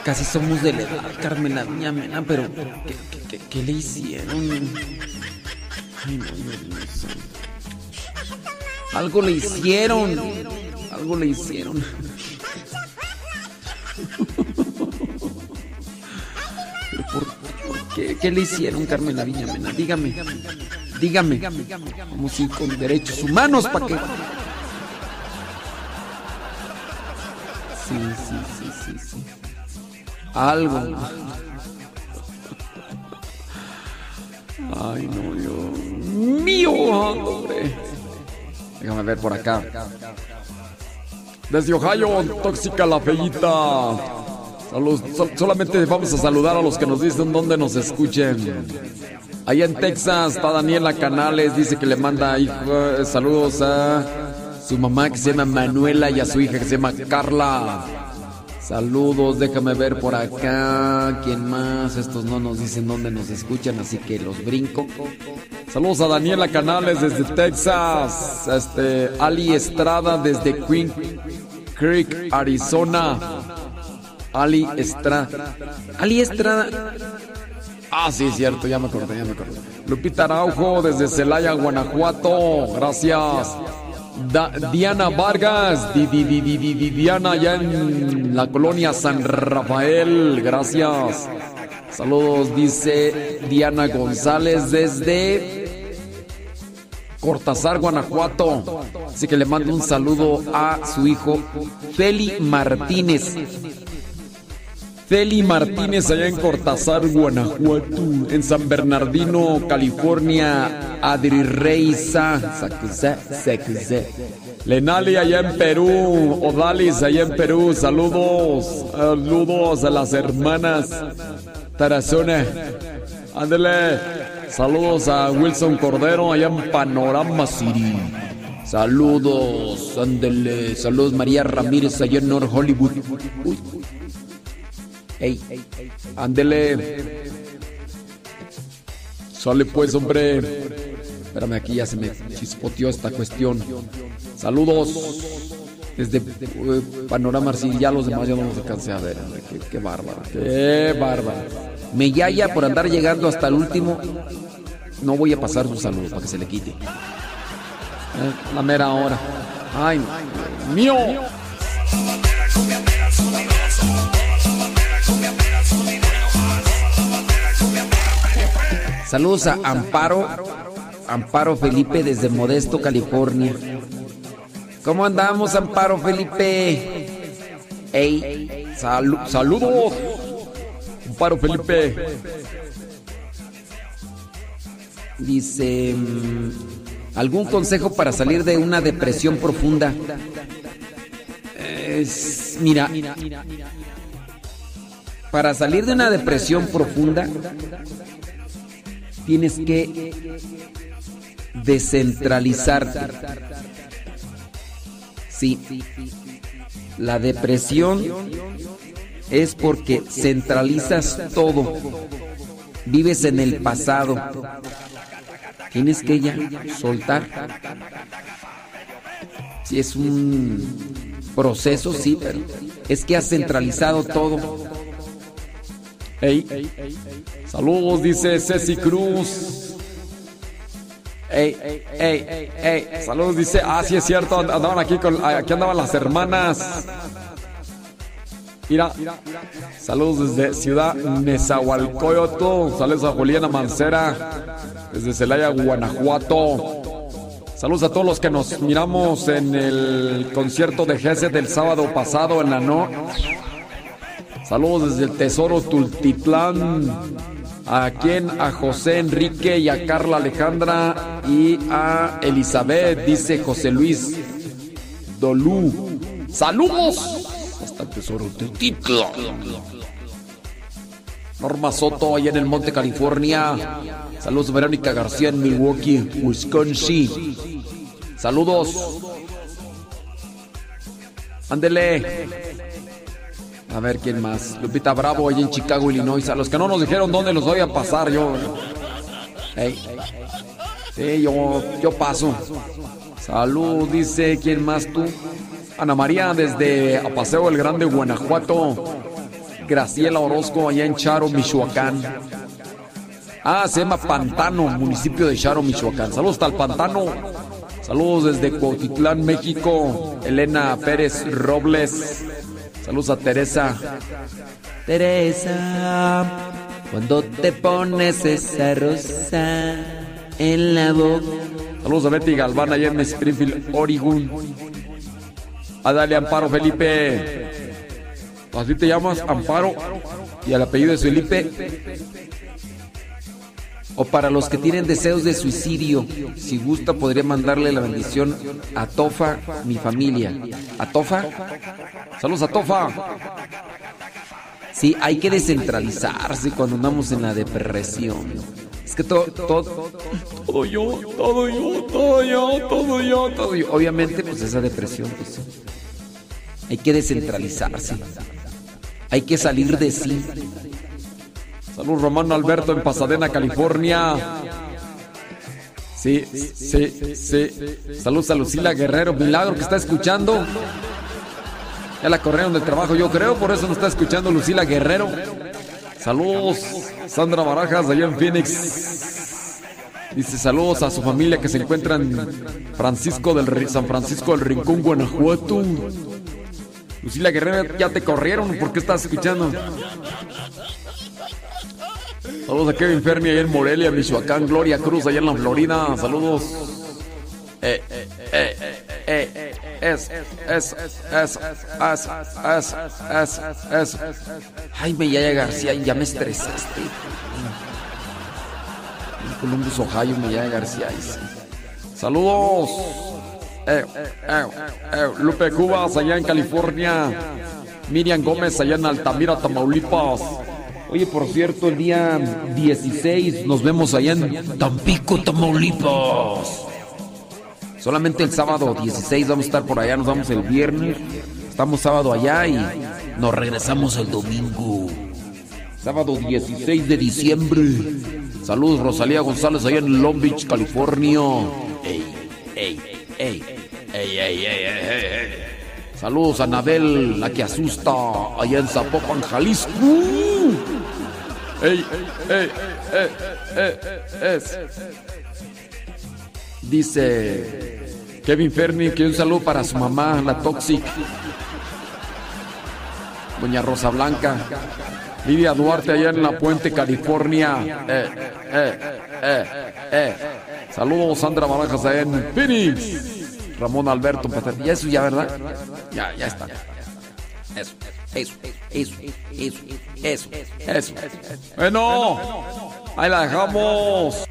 Casi somos de la edad, Carmela Aviñamena, pero ¿qué, le hicieron? Ay. Algo le hicieron. Algo le hicieron. Pero ¿Por, por qué? ¿Qué le hicieron, Carmen Viñamena? Dígame. Dígame. Vamos a ir con derechos humanos para que. Sí, sí, sí, sí. Algo. Ay, no, Dios mío, hombre. Déjame ver por acá. Desde Ohio, tóxica la sol- solamente vamos a saludar a los que nos dicen dónde nos escuchen. Allá en Texas está Daniela Canales, dice que le manda hijo- eh, saludos a su mamá que se llama Manuela y a su hija que se llama Carla. Saludos, déjame ver por acá. ¿Quién más? Estos no nos dicen dónde nos escuchan, así que los brinco. Saludos a Daniela Canales desde Texas. Este, Ali Estrada desde Queen Creek, Arizona. Ali Estrada. Ali Estrada. Ah, sí, cierto, ya me acordé, ya me acordé. Lupita Araujo desde Celaya, Guanajuato. Gracias. Diana Vargas, Di- Di- Di- Di- Di- Di- Diana, allá en la colonia San Rafael. Gracias. Saludos, dice Diana González desde Cortázar, Guanajuato. Así que le mando un saludo a su hijo Feli Martínez. Feli Martínez allá en Cortázar, Guanajuato. En San Bernardino, California. Adri Reiza. Sacuzá. Lenali allá en Perú. Odalis allá en Perú. Saludos. Saludos a las hermanas Tarazona. Ándele. Saludos a Wilson Cordero allá en Panorama City. Saludos, ándele. Saludos María Ramírez allá en North Hollywood. Uy. Ey, ándele. Sale pues, hombre. Espérame, aquí ya se me chispoteó esta cuestión. Saludos desde eh, Panorama City. Ya los demás ya no los alcancé a ver. Qué, qué bárbaro. Qué bárbaro. Me yaya por andar llegando hasta el último. No voy a pasar su saludo para que se le quite. Eh, la mera hora. Ay, mío. Saludos a Amparo, Amparo Felipe desde Modesto, California. ¿Cómo andamos, Amparo Felipe? Ey, salu- saludos. Amparo Felipe. Dice, mm, ¿algún consejo para salir de una depresión profunda? Es- mira, para salir de una depresión profunda, tienes que descentralizarte. Sí, la depresión es porque centralizas todo. Vives en el pasado. Tienes que ya soltar. Si es un proceso, sí, pero es que has centralizado todo. Ey, saludos, dice Ceci Cruz. Ey, ey, ey, saludos, dice, ah, sí es cierto, and- andaban aquí con, aquí andaban las hermanas. Mira, saludos desde Ciudad Nezahualcóyotl, saludos a Juliana Mancera, desde Celaya, Guanajuato. Saludos a todos los que nos miramos en el concierto de Gese del sábado pasado en la no. Saludos desde el Tesoro Tultitlán. A quien, a José Enrique y a Carla Alejandra y a Elizabeth, dice José Luis Dolú. ¡Saludos! Hasta el Tesoro Tultitlán. Norma Soto, allá en el Monte California. Saludos, Verónica García en Milwaukee, Wisconsin. Saludos. Ándele. A ver quién más. Lupita Bravo, allá en Chicago, Illinois. A los que no nos dijeron dónde los voy a pasar, yo. Ey. Sí, yo, yo paso. Salud, dice. ¿Quién más tú? Ana María, desde Apaseo el Grande, Guanajuato. Graciela Orozco, allá en Charo, Michoacán. Ah, se llama Pantano, municipio de Charo, Michoacán. Saludos hasta el Pantano. Saludos desde Cuautitlán, México. Elena Pérez Robles. Saludos a Teresa. Teresa, cuando te pones esa rosa en la boca. Saludos a Betty Galván allá en Springfield, Oregon. A Dale Amparo Felipe. Así te llamas, Amparo. Y el apellido es Felipe. O para los que tienen deseos de suicidio, si gusta podría mandarle la bendición a Tofa, mi familia. ¿A Tofa? Saludos a Tofa. Sí, hay que descentralizarse cuando andamos en la depresión. Es que todo, todo, todo yo, todo yo, todo yo, todo yo, todo yo. Obviamente, pues esa depresión, pues hay que descentralizarse. Hay que salir de sí. Salud Romano Alberto en Pasadena, California. Sí, sí, sí. Saludos a Lucila Guerrero, milagro que está escuchando. Ya la corrieron del trabajo, yo creo, por eso nos está escuchando Lucila Guerrero. Saludos, Sandra Barajas, allá en Phoenix. Dice saludos a su familia que se encuentra en Francisco del San Francisco del Rincón, Guanajuato. Lucila Guerrero, ya te corrieron, ¿por qué estás escuchando? Saludos a Kevin Fermi allá en Morelia, Michoacán. Gloria Cruz allá en la Florida. Saludos. Eh, eh, eh, eh, eh, eh es, es, es, es, es, es, es, Jaime Yaya García, ya me estresaste. Columbus, Ohio, Yaya García. Saludos. Eh eh, eh, eh, Lupe Cubas allá en California. Miriam Gómez allá en Altamira, Tamaulipas. Oye, por cierto, el día 16 nos vemos allá en Tampico, Tamaulipas. Solamente el sábado 16 vamos a estar por allá, nos vamos el viernes. Estamos sábado allá y nos regresamos el domingo. Sábado 16 de diciembre. Saludos Rosalía González allá en Long Beach, California. Ey, ey, ey, ey, ey, ey, ey, Saludos a Anabel, la que asusta allá en Zapopan, Jalisco. Ey, ey, ey, es. Dice Kevin Fermi que un saludo para su mamá, la Toxic. Doña Rosa Blanca. Lidia Duarte allá en La Puente, California. Eh, eh, eh, eh. Saludos Sandra Barajas allá en Phoenix. Ramón Alberto Y eso ya, ¿verdad? Ya, ya está. Eso, eso, eso, eso, eso, eso. Bueno, ahí la dejamos.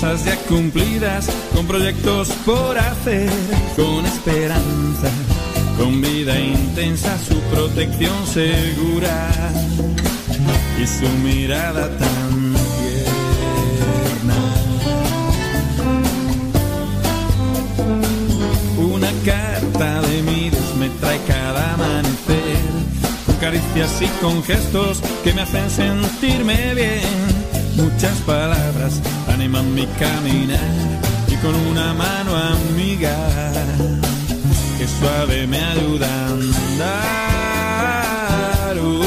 Promesas ya cumplidas, con proyectos por hacer, con esperanza, con vida intensa, su protección segura y su mirada tan tierna. Una carta de mi Dios me trae cada amanecer con caricias y con gestos que me hacen sentirme bien. Muchas palabras animan mi caminar y con una mano amiga que suave me ayuda a andar. Oh,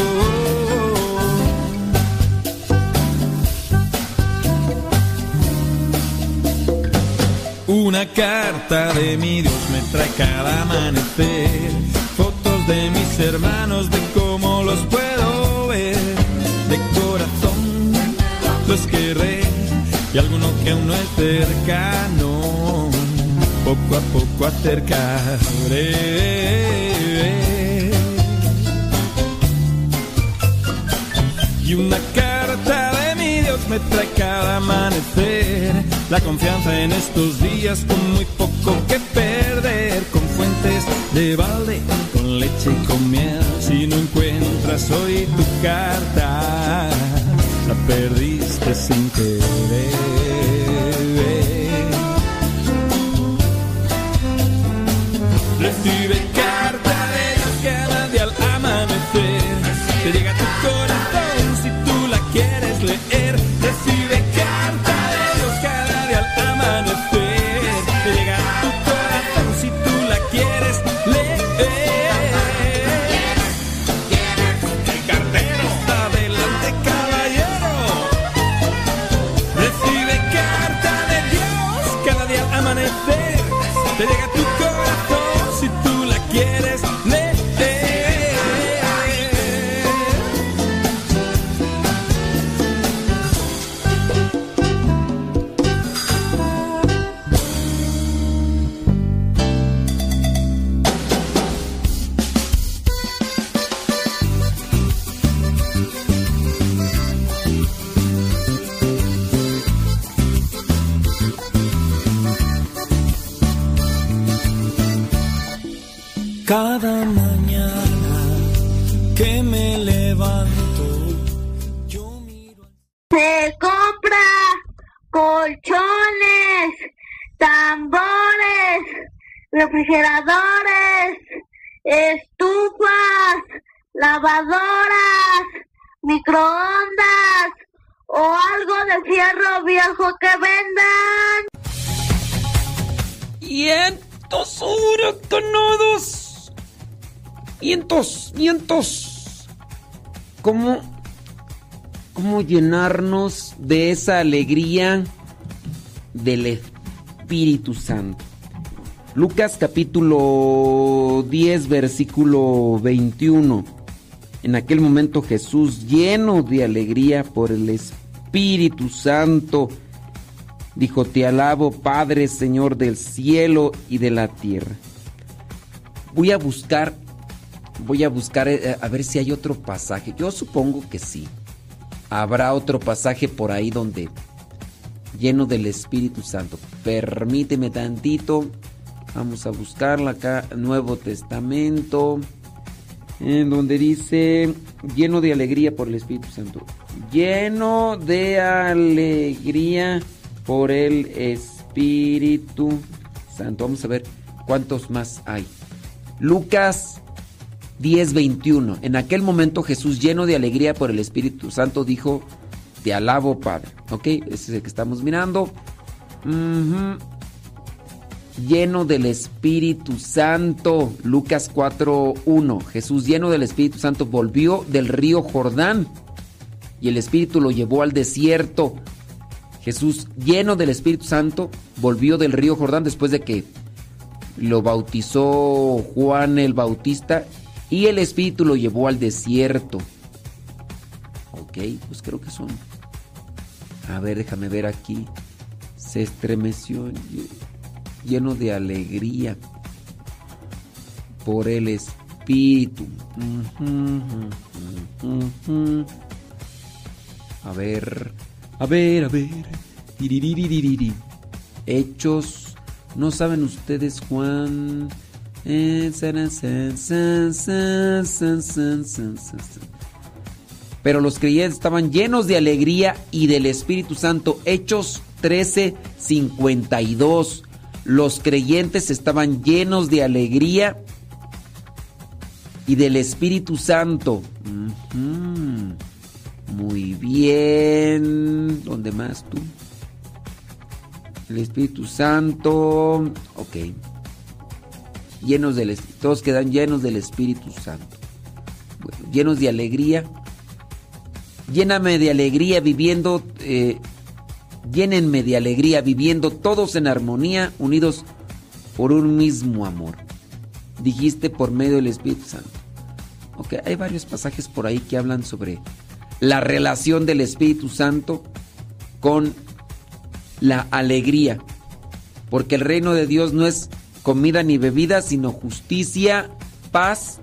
Una carta de mi Dios me trae cada amanecer, fotos de mis hermanos, de cómo los puedo ver, de corazón los querré alguno que aún no es cercano, poco a poco acercaré. Y una carta de mi Dios me trae cada amanecer. La confianza en estos días con muy poco que perder. Con fuentes de balde, con leche y con miel. Si no encuentras hoy tu carta, la perdiste sin querer. ¿Cómo, ¿Cómo llenarnos de esa alegría del Espíritu Santo? Lucas capítulo 10, versículo 21. En aquel momento Jesús, lleno de alegría por el Espíritu Santo, dijo, te alabo Padre, Señor del cielo y de la tierra. Voy a buscar, voy a buscar eh, a ver si hay otro pasaje. Yo supongo que sí. Habrá otro pasaje por ahí donde lleno del Espíritu Santo. Permíteme tantito. Vamos a buscarla acá, Nuevo Testamento, en donde dice, lleno de alegría por el Espíritu Santo. Lleno de alegría por el Espíritu Santo. Vamos a ver cuántos más hay. Lucas 10:21. En aquel momento Jesús, lleno de alegría por el Espíritu Santo, dijo, te alabo Padre. ¿Ok? Ese es el que estamos mirando. Lleno del Espíritu Santo. Lucas 4.1. Jesús lleno del Espíritu Santo volvió del río Jordán y el Espíritu lo llevó al desierto. Jesús lleno del Espíritu Santo volvió del río Jordán después de que lo bautizó Juan el Bautista y el Espíritu lo llevó al desierto. Ok, pues creo que son... A ver, déjame ver aquí. Se estremeció lleno de alegría por el Espíritu. A ver, a ver, a ver. Hechos, ¿no saben ustedes, Juan? Pero los creyentes estaban llenos de alegría y del Espíritu Santo. Hechos 13, 52. Los creyentes estaban llenos de alegría y del Espíritu Santo. Muy bien. ¿Dónde más tú? El Espíritu Santo. Ok. Llenos del. Todos quedan llenos del Espíritu Santo. Llenos de alegría. Lléname de alegría viviendo eh, llénenme de alegría, viviendo todos en armonía, unidos por un mismo amor. Dijiste por medio del Espíritu Santo. Ok, hay varios pasajes por ahí que hablan sobre la relación del Espíritu Santo con la alegría. Porque el reino de Dios no es comida ni bebida, sino justicia, paz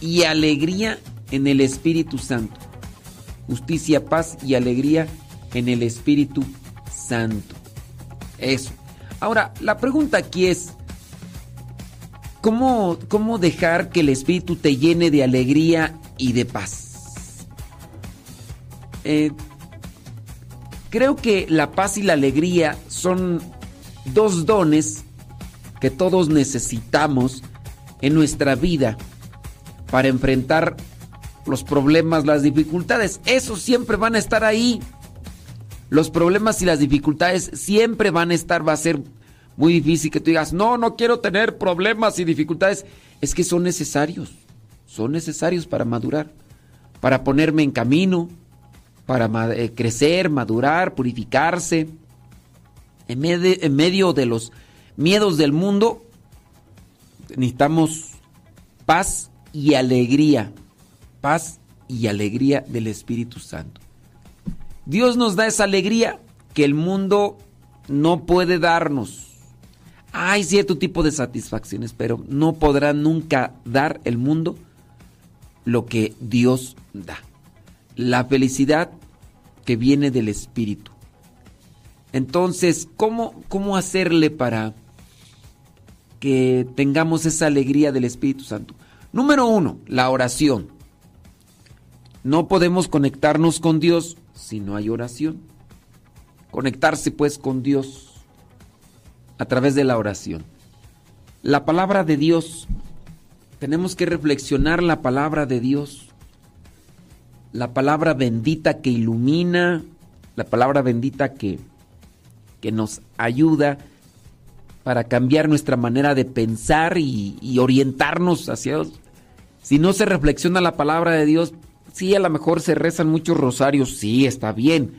y alegría en el Espíritu Santo. Justicia, paz y alegría en el Espíritu Santo. Eso. Ahora, la pregunta aquí es, ¿cómo, ¿cómo dejar que el Espíritu te llene de alegría y de paz? Eh, creo que la paz y la alegría son dos dones que todos necesitamos en nuestra vida para enfrentar los problemas, las dificultades. Esos siempre van a estar ahí. Los problemas y las dificultades siempre van a estar, va a ser muy difícil que tú digas, no, no quiero tener problemas y dificultades. Es que son necesarios, son necesarios para madurar, para ponerme en camino, para eh, crecer, madurar, purificarse. En, medio, en medio de los miedos del mundo, necesitamos paz y alegría, paz y alegría del Espíritu Santo. Dios nos da esa alegría que el mundo no puede darnos. Hay cierto tipo de satisfacciones, pero no podrá nunca dar el mundo lo que Dios da. La felicidad que viene del Espíritu. Entonces, ¿cómo, cómo hacerle para que tengamos esa alegría del Espíritu Santo. Número uno, la oración. No podemos conectarnos con Dios si no hay oración. Conectarse pues con Dios a través de la oración. La palabra de Dios, tenemos que reflexionar la palabra de Dios. La palabra bendita que ilumina, la palabra bendita que, que nos ayuda para cambiar nuestra manera de pensar y, orientarnos hacia Dios. Si no se reflexiona la palabra de Dios, sí, a lo mejor se rezan muchos rosarios, sí, está bien,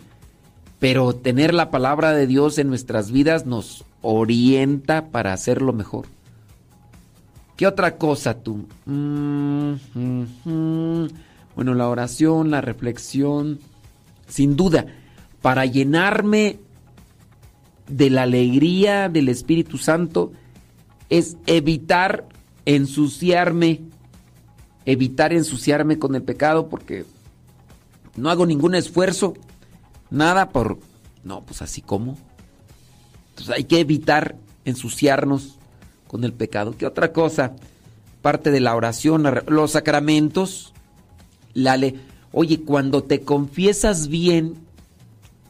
pero tener la palabra de Dios en nuestras vidas nos orienta para hacerlo mejor. ¿Qué otra cosa tú? Mm, mm, mm. Bueno, la oración, la reflexión, sin duda, para llenarme de la alegría del Espíritu Santo es evitar ensuciarme, evitar ensuciarme con el pecado porque no hago ningún esfuerzo, nada por... No, pues así como. Entonces hay que evitar ensuciarnos con el pecado. ¿Qué otra cosa? Parte de la oración, los sacramentos, la le Oye, cuando te confiesas bien,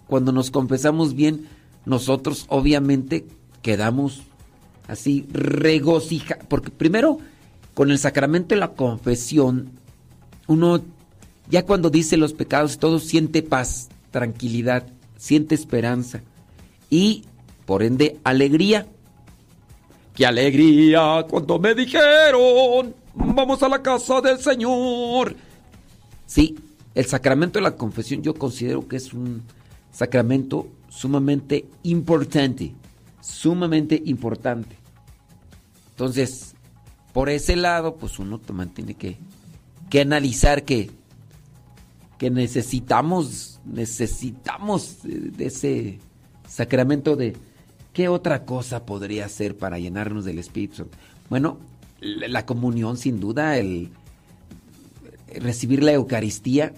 cuando nos confesamos bien, nosotros obviamente quedamos así regocijados. Porque primero, con el sacramento de la confesión, uno ya cuando dice los pecados, todo siente paz, tranquilidad, siente esperanza y por ende alegría. ¡Qué alegría cuando me dijeron, vamos a la casa del Señor! Sí, el sacramento de la confesión yo considero que es un sacramento sumamente importante, sumamente importante. Entonces, por ese lado, pues uno también tiene que, que analizar que, que necesitamos, necesitamos de ese sacramento de qué otra cosa podría ser para llenarnos del Espíritu Santo. Bueno, la, la comunión sin duda, el recibir la Eucaristía.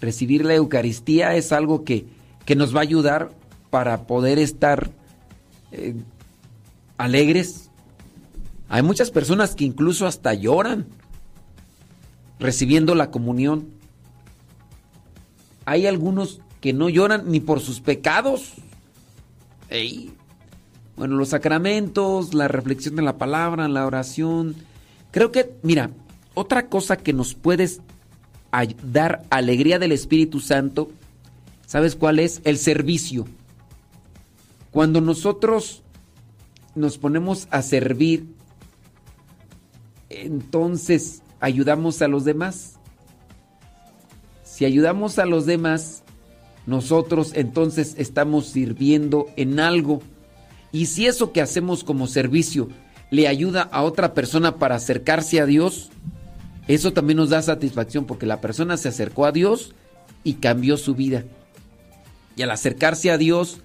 Recibir la Eucaristía es algo que, que nos va a ayudar para poder estar eh, alegres. Hay muchas personas que incluso hasta lloran recibiendo la comunión. Hay algunos que no lloran ni por sus pecados. Bueno, los sacramentos, la reflexión de la palabra, la oración. Creo que, mira, otra cosa que nos puede dar alegría del Espíritu Santo, ¿sabes cuál es? El servicio. Cuando nosotros nos ponemos a servir, entonces ayudamos a los demás. Si ayudamos a los demás, nosotros entonces estamos sirviendo en algo. Y si eso que hacemos como servicio le ayuda a otra persona para acercarse a Dios, eso también nos da satisfacción porque la persona se acercó a Dios y cambió su vida. Y al acercarse a Dios,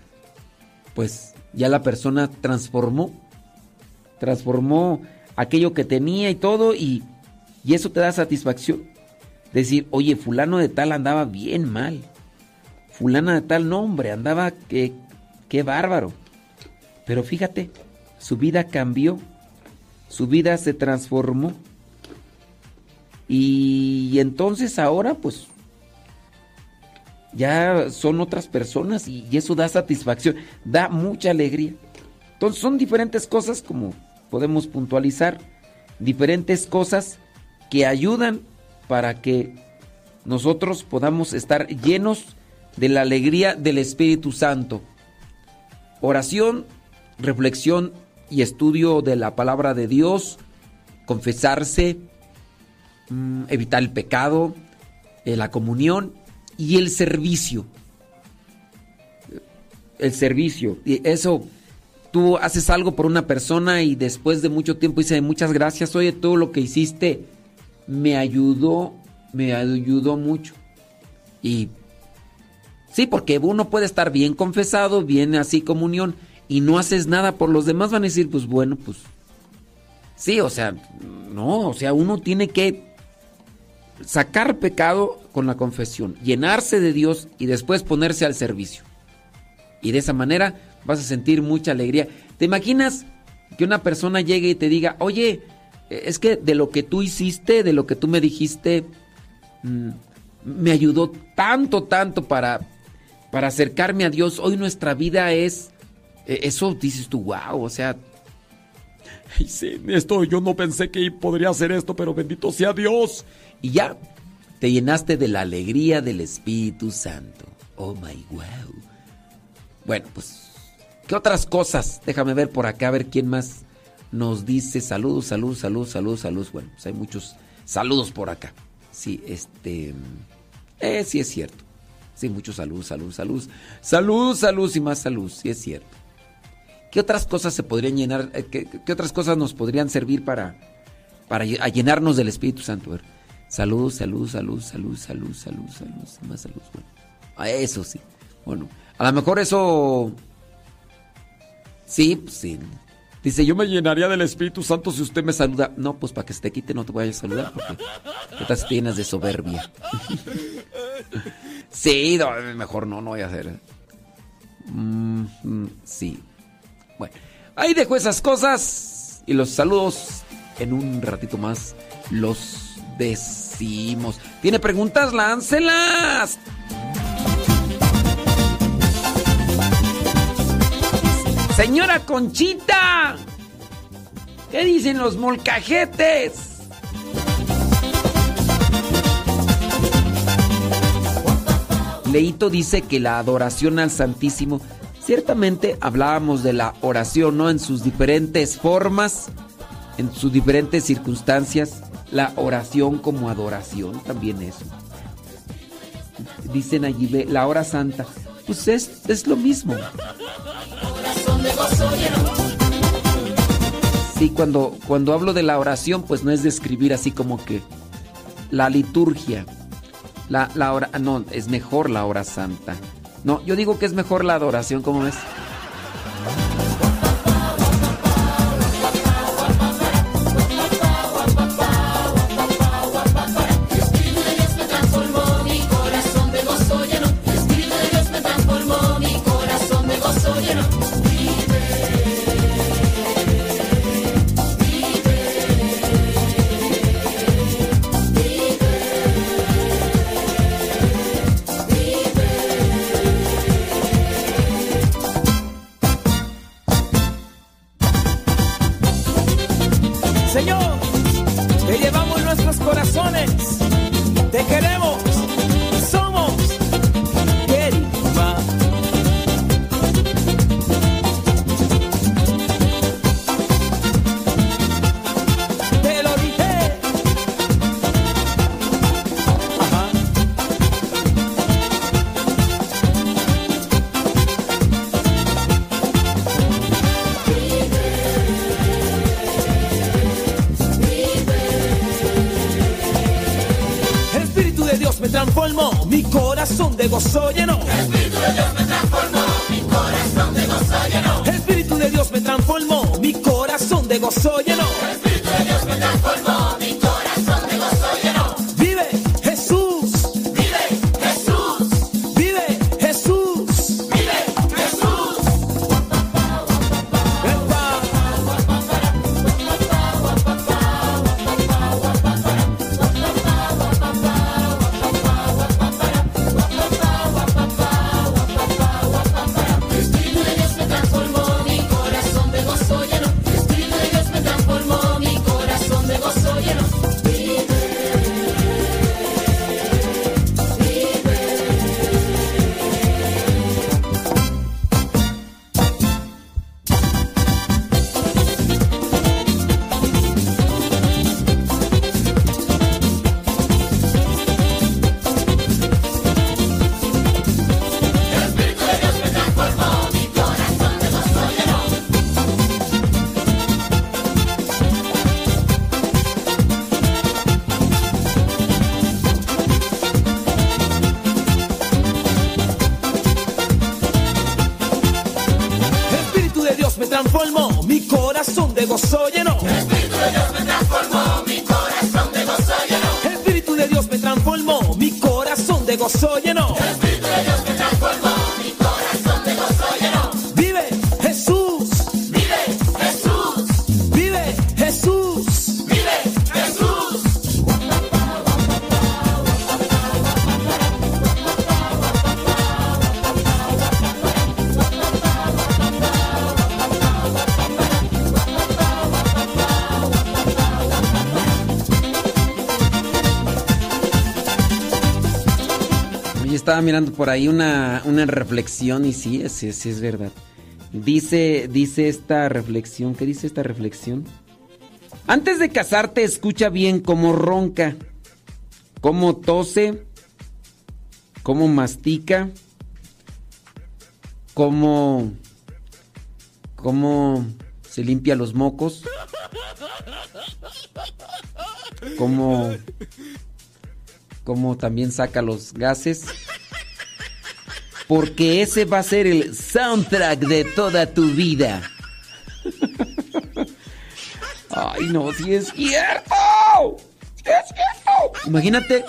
pues ya la persona transformó, transformó aquello que tenía y todo y, y eso te da satisfacción. Decir, oye, fulano de tal andaba bien mal. Fulana de tal nombre andaba que, qué bárbaro. Pero fíjate, su vida cambió, su vida se transformó. Y entonces ahora pues ya son otras personas y, eso da satisfacción, da mucha alegría. Entonces son diferentes cosas como podemos puntualizar, diferentes cosas que ayudan para que nosotros podamos estar llenos de la alegría del Espíritu Santo. Oración, reflexión y estudio de la palabra de Dios, confesarse, Mm, evitar el pecado, eh, la comunión y el servicio. El servicio. Y eso, tú haces algo por una persona y después de mucho tiempo dice muchas gracias, oye, todo lo que hiciste me ayudó, me ayudó mucho. Y sí, porque uno puede estar bien confesado, bien así comunión, y no haces nada por los demás, van a decir, pues bueno, pues sí, o sea, no, o sea, uno tiene que sacar pecado con la confesión, llenarse de Dios y después ponerse al servicio. Y de esa manera vas a sentir mucha alegría. ¿Te imaginas que una persona llegue y te diga, oye, es que de lo que tú hiciste, de lo que tú me dijiste, mm, me ayudó tanto, tanto para, para acercarme a Dios. Hoy nuestra vida es, eh, eso dices tú, wow, o sea, esto yo no pensé que podría hacer esto, pero bendito sea Dios. Y ya te llenaste de la alegría del Espíritu Santo. Oh my wow. Bueno, pues, ¿qué otras cosas? Déjame ver por acá, a ver quién más nos dice saludos, saludos, saludos, saludos, saludos. Bueno, pues hay muchos saludos por acá. Sí, este. Eh, sí es cierto. Sí, muchos saludos, saludos, saludos. Saludos, saludos y más saludos, sí es cierto. ¿Qué otras cosas se podrían llenar? eh, ¿Qué, qué otras cosas nos podrían servir para, para llenarnos del Espíritu Santo? Ver, Salud, salud, salud, salud, salud, salud, salud, más salud. Bueno, a eso sí. Bueno, a lo mejor eso. Sí, pues sí. Dice, yo me llenaría del Espíritu Santo si usted me saluda. No, pues para que se te quite no te voy a saludar porque ¿qué tal si te llenas de soberbia. sí, mejor no, no voy a hacer. Mm, sí. Bueno, ahí dejo esas cosas y los saludos en un ratito más los ¿Tiene preguntas? ¡Láncelas! Señora Conchita, ¿qué dicen los molcajetes? Leito dice que la adoración al Santísimo, ciertamente hablábamos de la oración, ¿no? En sus diferentes formas, en sus diferentes circunstancias, la oración como adoración también eso. Dicen allí, la hora santa, pues es, es lo mismo. Sí, cuando, cuando hablo de la oración, pues no es describir así como que la liturgia. La, la hora, no, es mejor la hora santa. No, yo digo que es mejor la adoración, ¿cómo ves? Gozo llenó. El Espíritu de Dios me transformó, mi corazón de gozo llenó. El Espíritu de Dios me transformó, mi corazón de gozo llenó. Por ahí una, una reflexión y sí, sí, sí es verdad. Dice, dice esta reflexión, ¿qué dice esta reflexión? Antes de casarte, escucha bien cómo ronca, cómo tose, cómo mastica, cómo, cómo se limpia los mocos, cómo, cómo también saca los gases. Porque ese va a ser el soundtrack de toda tu vida. Ay, no, si es cierto. Sí es cierto. Imagínate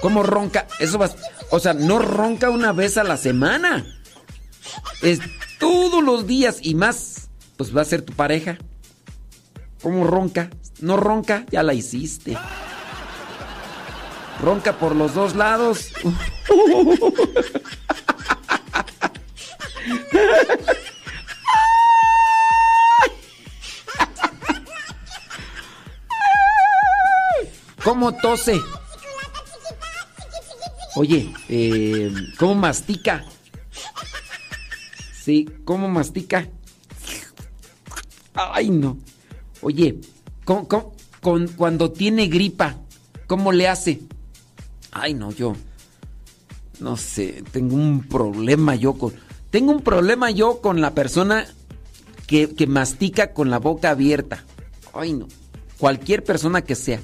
cómo ronca. Eso va, o sea, no ronca una vez a la semana. Es todos los días y más, pues va a ser tu pareja. ¿Cómo ronca? No ronca, ya la hiciste. Ronca por los dos lados. ¿Cómo tose? Oye, eh, ¿cómo mastica? Sí, ¿cómo mastica? Ay, no. Oye, ¿cómo, con, cuando tiene gripa, ¿cómo le hace? Ay, no, yo. No sé, tengo un problema yo con. Tengo un problema yo con la persona que, que mastica con la boca abierta. Ay, no. Cualquier persona que sea.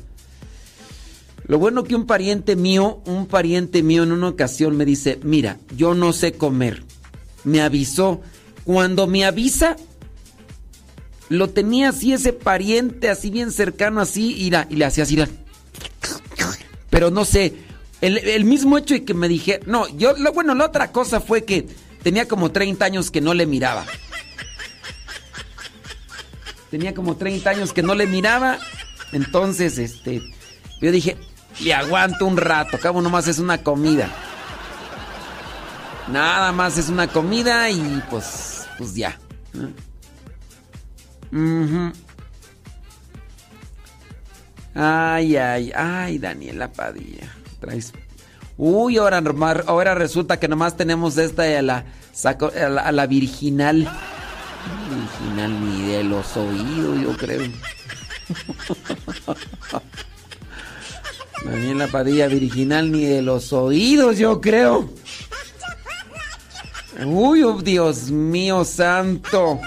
Lo bueno que un pariente mío, un pariente mío en una ocasión me dice, mira, yo no sé comer. Me avisó. Cuando me avisa, lo tenía así ese pariente, así bien cercano, así, y, y le hacía así. Pero no sé, el, mismo hecho de que me dije, no, yo, lo, bueno, la otra cosa fue que tenía como 30 años que no le miraba. Tenía como 30 años que no le miraba, entonces, este, yo dije, le aguanto un rato, cabo nomás es una comida. Nada más es una comida y pues, pues ya. Ay, ay, ay, Daniela Padilla. Traes. Uy, ahora, ahora resulta que nomás tenemos esta a la, a la, a la virginal. Virginal ni de los oídos, yo creo. Daniela Padilla, virginal ni de los oídos, yo creo. Uy, oh, Dios mío santo.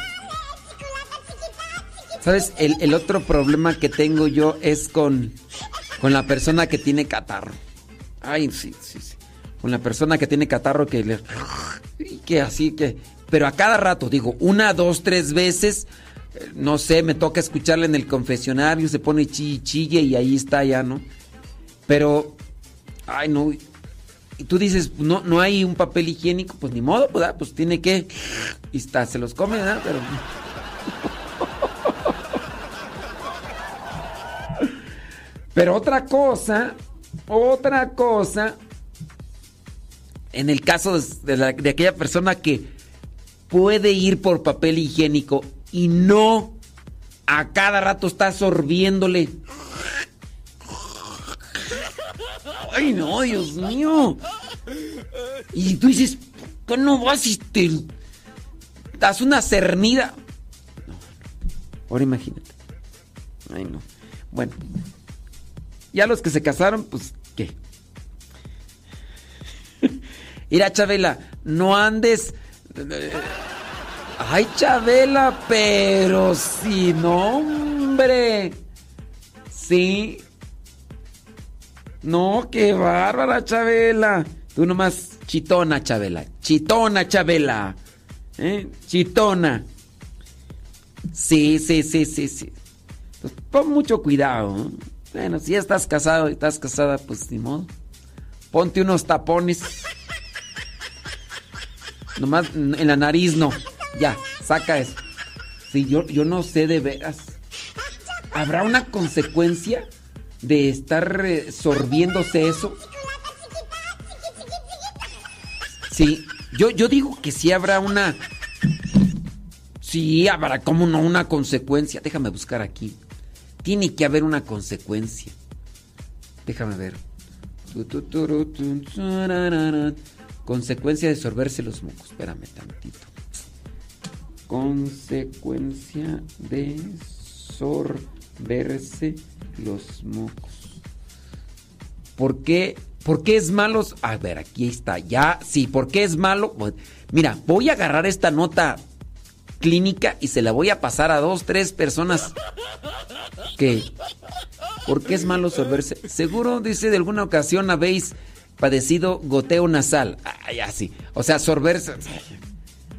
¿Sabes? El, el otro problema que tengo yo es con, con la persona que tiene catarro. Ay, sí, sí, sí. La persona que tiene catarro que le... Que así que... Pero a cada rato, digo, una, dos, tres veces, eh, no sé, me toca escucharle en el confesionario, se pone chi, chille y ahí está ya, ¿no? Pero, ay, no. Y tú dices, no, no hay un papel higiénico, pues ni modo, pues, pues tiene que... Y está, se los come, ¿verdad? Pero... Pero otra cosa, otra cosa, en el caso de, de la- de aquella persona que puede ir por papel higiénico y no a cada rato está sorbiéndole. Ay, no, Dios mío. Y tú dices, ¿qué no vas y te das una cernida? No. Ahora imagínate. Ay, no. Bueno, ya los que se casaron, pues, ¿qué? Mira, Chabela, no andes. eh, Ay, Chabela, pero si no, hombre. Sí. No, qué bárbara, Chabela. Tú nomás chitona, Chabela. Chitona, Chabela. ¿Eh? Chitona. Sí, sí, sí, sí, sí. Pues pon mucho cuidado. ¿no? Bueno, si estás casado y estás casada, pues ni modo. Ponte unos tapones. Nomás en la nariz no. Ya, saca eso. Sí, yo, yo no sé de veras. ¿Habrá una consecuencia de estar sorbiéndose eso? Sí, yo, yo digo que sí habrá una. Sí, habrá, ¿cómo no? Una consecuencia. Déjame buscar aquí. Tiene que haber una consecuencia. Déjame ver. Consecuencia de sorberse los mocos. Espérame tantito. Consecuencia de sorberse los mocos. ¿Por qué? ¿Por qué es malo? A ver, aquí está. Ya, sí, ¿por qué es malo? Mira, voy a agarrar esta nota clínica y se la voy a pasar a dos, tres personas que... ¿Por qué es malo sorberse? Seguro, dice, de alguna ocasión habéis padecido goteo nasal. Ay, así. O sea, sorberse...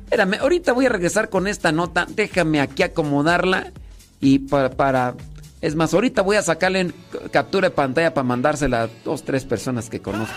Espérame, ahorita voy a regresar con esta nota. Déjame aquí acomodarla y para... es más, ahorita voy a sacarle en captura de pantalla para mandársela a dos, tres personas que conozco.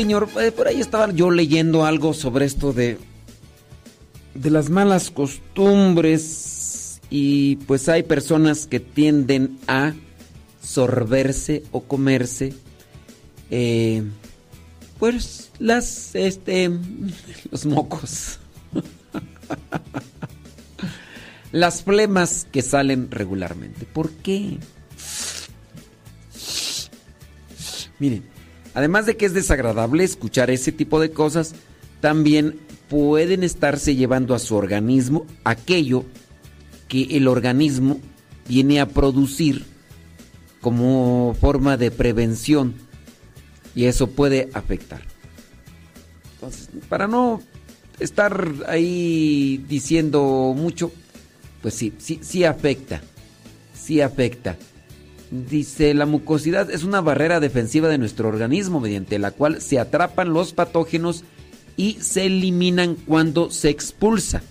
Señor. Eh, Por ahí estaba yo leyendo algo sobre esto de de las malas costumbres y pues hay personas que tienden a sorberse o comerse eh, pues las este los mocos las flemas que salen regularmente ¿por qué? miren además de que es desagradable escuchar ese tipo de cosas también pueden estarse llevando a su organismo aquello que el organismo viene a producir como forma de prevención y eso puede afectar. Entonces, para no estar ahí diciendo mucho, pues sí, sí, sí afecta, sí afecta. Dice, la mucosidad es una barrera defensiva de nuestro organismo mediante la cual se atrapan los patógenos y se eliminan cuando se expulsa.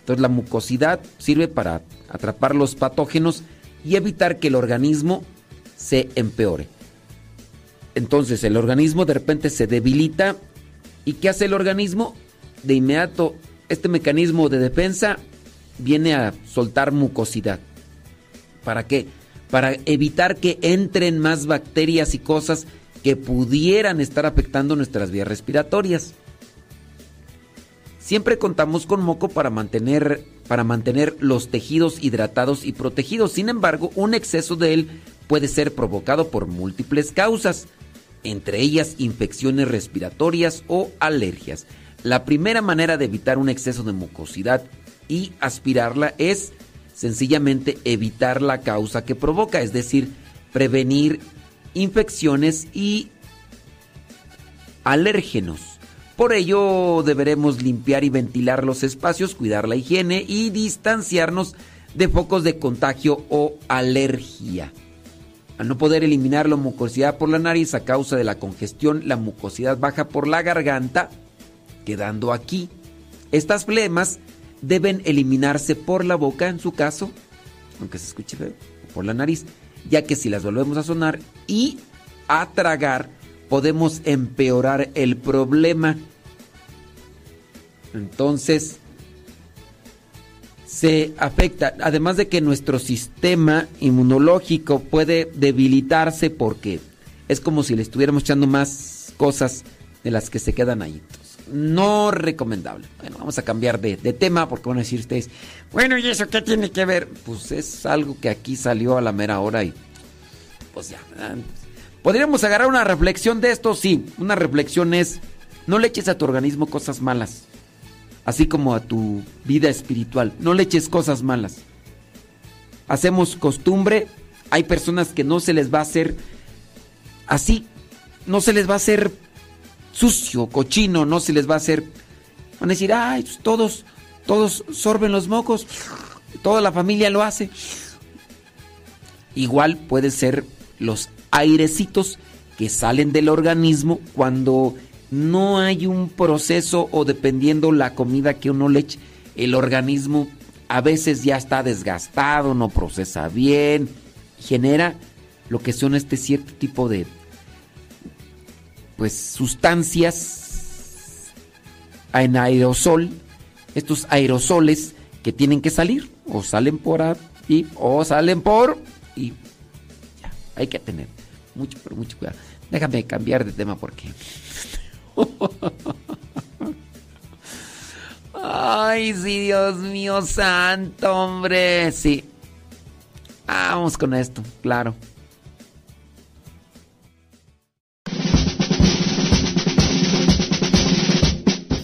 Entonces la mucosidad sirve para atrapar los patógenos y evitar que el organismo se empeore. Entonces el organismo de repente se debilita y ¿qué hace el organismo? De inmediato este mecanismo de defensa viene a soltar mucosidad. ¿Para qué? Para evitar que entren más bacterias y cosas que pudieran estar afectando nuestras vías respiratorias. Siempre contamos con moco para mantener, para mantener los tejidos hidratados y protegidos. Sin embargo, un exceso de él puede ser provocado por múltiples causas, entre ellas infecciones respiratorias o alergias. La primera manera de evitar un exceso de mucosidad y aspirarla es sencillamente evitar la causa que provoca, es decir, prevenir infecciones y alérgenos. Por ello deberemos limpiar y ventilar los espacios, cuidar la higiene y distanciarnos de focos de contagio o alergia. Al no poder eliminar la mucosidad por la nariz a causa de la congestión, la mucosidad baja por la garganta, quedando aquí. Estas flemas deben eliminarse por la boca en su caso, aunque se escuche feo, por la nariz, ya que si las volvemos a sonar y a tragar, podemos empeorar el problema. Entonces, se afecta, además de que nuestro sistema inmunológico puede debilitarse porque es como si le estuviéramos echando más cosas de las que se quedan ahí. No recomendable. Bueno, vamos a cambiar de, de, tema porque van a decir ustedes, bueno, ¿y eso qué tiene que ver? Pues es algo que aquí salió a la mera hora y pues ya. ¿Podríamos agarrar una reflexión de esto? Sí, una reflexión es, no le eches a tu organismo cosas malas, así como a tu vida espiritual, no le eches cosas malas. Hacemos costumbre, hay personas que no se les va a hacer así, no se les va a hacer sucio, cochino, no se les va a hacer, van a decir, ay, pues todos, todos sorben los mocos, toda la familia lo hace. Igual puede ser los airecitos que salen del organismo cuando no hay un proceso o dependiendo la comida que uno le eche, el organismo a veces ya está desgastado, no procesa bien, genera lo que son este cierto tipo de pues sustancias en aerosol, estos aerosoles que tienen que salir o salen por ahí o salen por y ya, hay que tener mucho, pero mucho cuidado. Déjame cambiar de tema porque. Ay, sí, Dios mío santo, hombre. Sí. Vamos con esto, claro.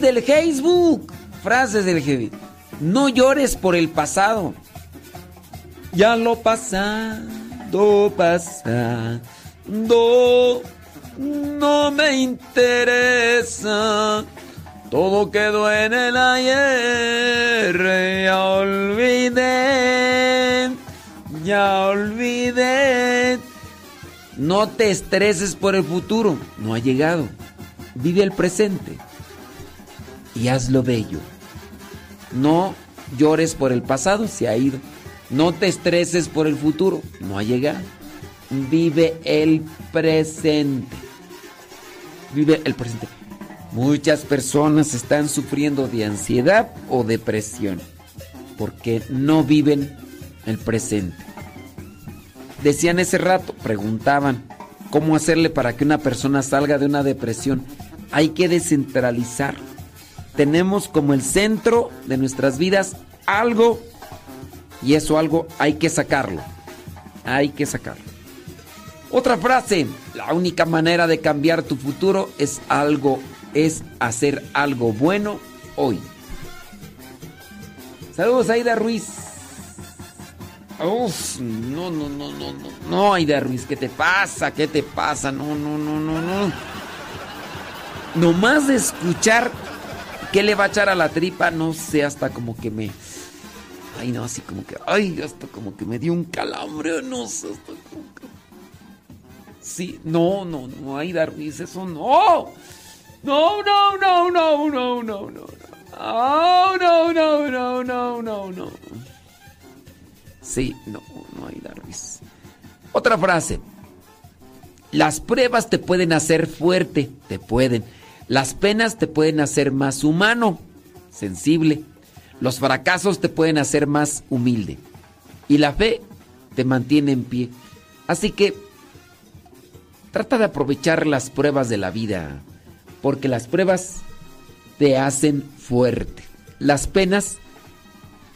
Del Facebook. Frases del Facebook. No llores por el pasado. Ya lo pasado, pasado. no me interesa. Todo quedó en el ayer, ya olvidé, ya olvidé. No te estreses por el futuro, no ha llegado. Vive el presente y hazlo bello. No llores por el pasado, se ha ido. No te estreses por el futuro, no ha llegado. Vive el presente. Vive el presente. Muchas personas están sufriendo de ansiedad o depresión porque no viven el presente. Decían ese rato, preguntaban, ¿cómo hacerle para que una persona salga de una depresión? Hay que descentralizar. Tenemos como el centro de nuestras vidas algo y eso algo hay que sacarlo. Hay que sacarlo. Otra frase, la única manera de cambiar tu futuro es algo es hacer algo bueno hoy. Saludos Aida Ruiz. Uf, no, no, no, no, no, no, Aida Ruiz, ¿qué te pasa? ¿Qué te pasa? No, no, no, no, no. Nomás de escuchar qué le va a echar a la tripa, no sé, hasta como que me. Ay, no, así como que. Ay, hasta como que me dio un calambre, no sé, hasta como que. Sí, no, no, no, Aida Ruiz, eso no. No, no, no, no, no, no, no. Oh, no, no, no, no, no, no. Sí, no, no hay Ruiz. Otra frase. Las pruebas te pueden hacer fuerte, te pueden. Las penas te pueden hacer más humano, sensible. Los fracasos te pueden hacer más humilde. Y la fe te mantiene en pie. Así que trata de aprovechar las pruebas de la vida porque las pruebas te hacen fuerte. Las penas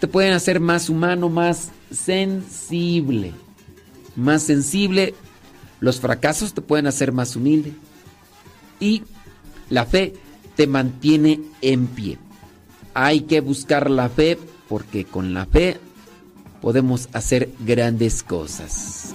te pueden hacer más humano, más sensible. Más sensible. Los fracasos te pueden hacer más humilde. Y la fe te mantiene en pie. Hay que buscar la fe porque con la fe podemos hacer grandes cosas.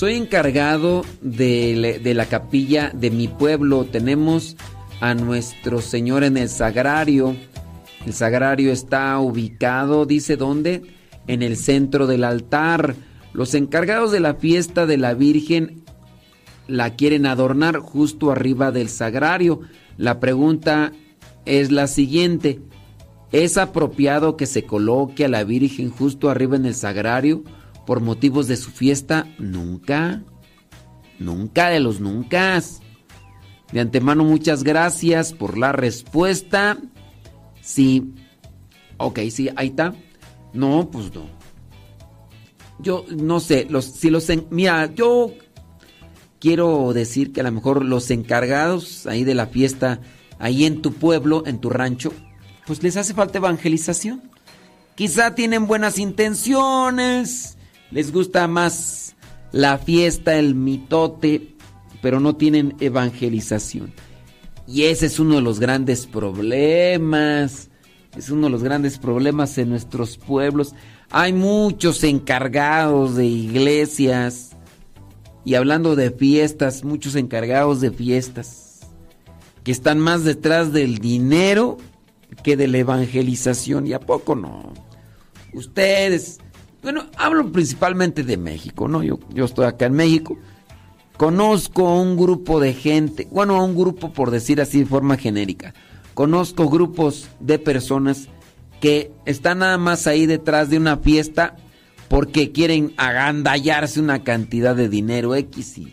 soy encargado de, la capilla de mi pueblo. Tenemos a nuestro Señor en el sagrario. El sagrario está ubicado, dice dónde, en el centro del altar. Los encargados de la fiesta de la Virgen la quieren adornar justo arriba del sagrario. La pregunta es la siguiente. ¿Es apropiado que se coloque a la Virgen justo arriba en el sagrario por motivos de su fiesta? Nunca. Nunca de los nunca. De antemano muchas gracias por la respuesta. Sí. Ok, sí, ahí está. No, pues no. Yo no sé, los, si los... en- mira, yo quiero decir que a lo mejor los encargados ahí de la fiesta, ahí en tu pueblo, en tu rancho, pues les hace falta evangelización. Quizá tienen buenas intenciones, les gusta más la fiesta, el mitote, pero no tienen evangelización. Y ese es uno de los grandes problemas. Es uno de los grandes problemas en nuestros pueblos. Hay muchos encargados de iglesias Y hablando de fiestas, muchos encargados de fiestas que están más detrás del dinero que de la evangelización. ¿Y a poco no? Ustedes, bueno, hablo principalmente de México, ¿no? Yo, yo estoy acá en México. Conozco un grupo de gente, bueno, un grupo por decir así de forma genérica. Conozco grupos de personas que están nada más ahí detrás de una fiesta porque quieren agandallarse una cantidad de dinero X y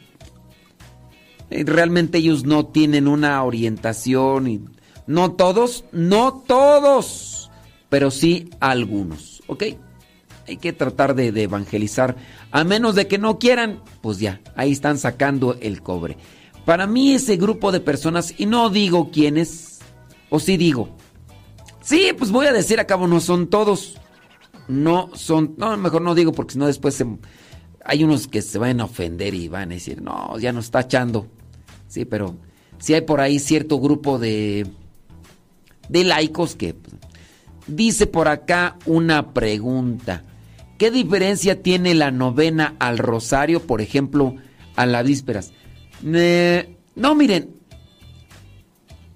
realmente ellos no tienen una orientación y no todos, no todos, pero sí algunos, ¿ok? Hay que tratar de, evangelizar, a menos de que no quieran, pues ya, ahí están sacando el cobre. Para mí ese grupo de personas, y no digo quiénes, o sí digo, sí, pues voy a decir, a cabo no son todos, no son, no, mejor no digo porque si no después hay unos que se van a ofender y van a decir, no, ya nos está echando. Sí, pero sí hay por ahí cierto grupo de, de laicos que pues, dice por acá una pregunta. ¿Qué diferencia tiene la novena al rosario, por ejemplo, a las vísperas? Eh, no, miren,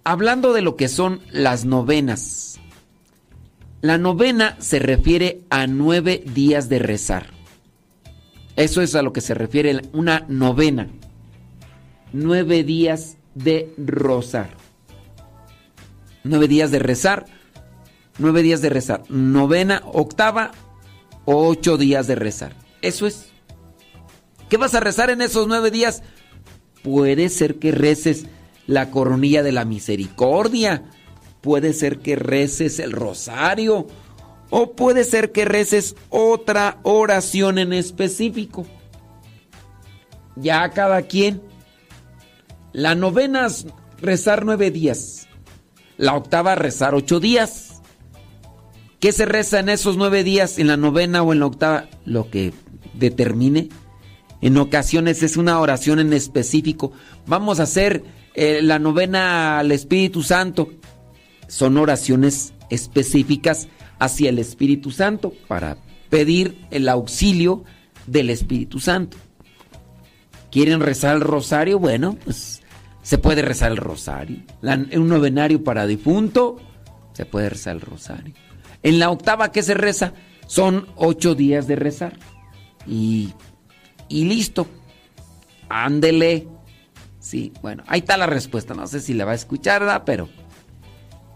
hablando de lo que son las novenas, la novena se refiere a nueve días de rezar. Eso es a lo que se refiere una novena. Nueve días de rozar. Nueve días de rezar. Nueve días de rezar. Novena, octava ocho días de rezar. Eso es. ¿Qué vas a rezar en esos nueve días? Puede ser que reces la coronilla de la misericordia. Puede ser que reces el rosario. O puede ser que reces otra oración en específico. Ya cada quien. La novena es rezar nueve días. La octava rezar ocho días. ¿Qué se reza en esos nueve días, en la novena o en la octava? Lo que determine. En ocasiones es una oración en específico. Vamos a hacer eh, la novena al Espíritu Santo. Son oraciones específicas hacia el Espíritu Santo para pedir el auxilio del Espíritu Santo. ¿Quieren rezar el rosario? Bueno, pues se puede rezar el rosario. Un novenario para difunto, se puede rezar el rosario. En la octava que se reza, son ocho días de rezar. Y, y listo. Ándele. Sí, bueno, ahí está la respuesta. No sé si la va a escuchar, ¿verdad? Pero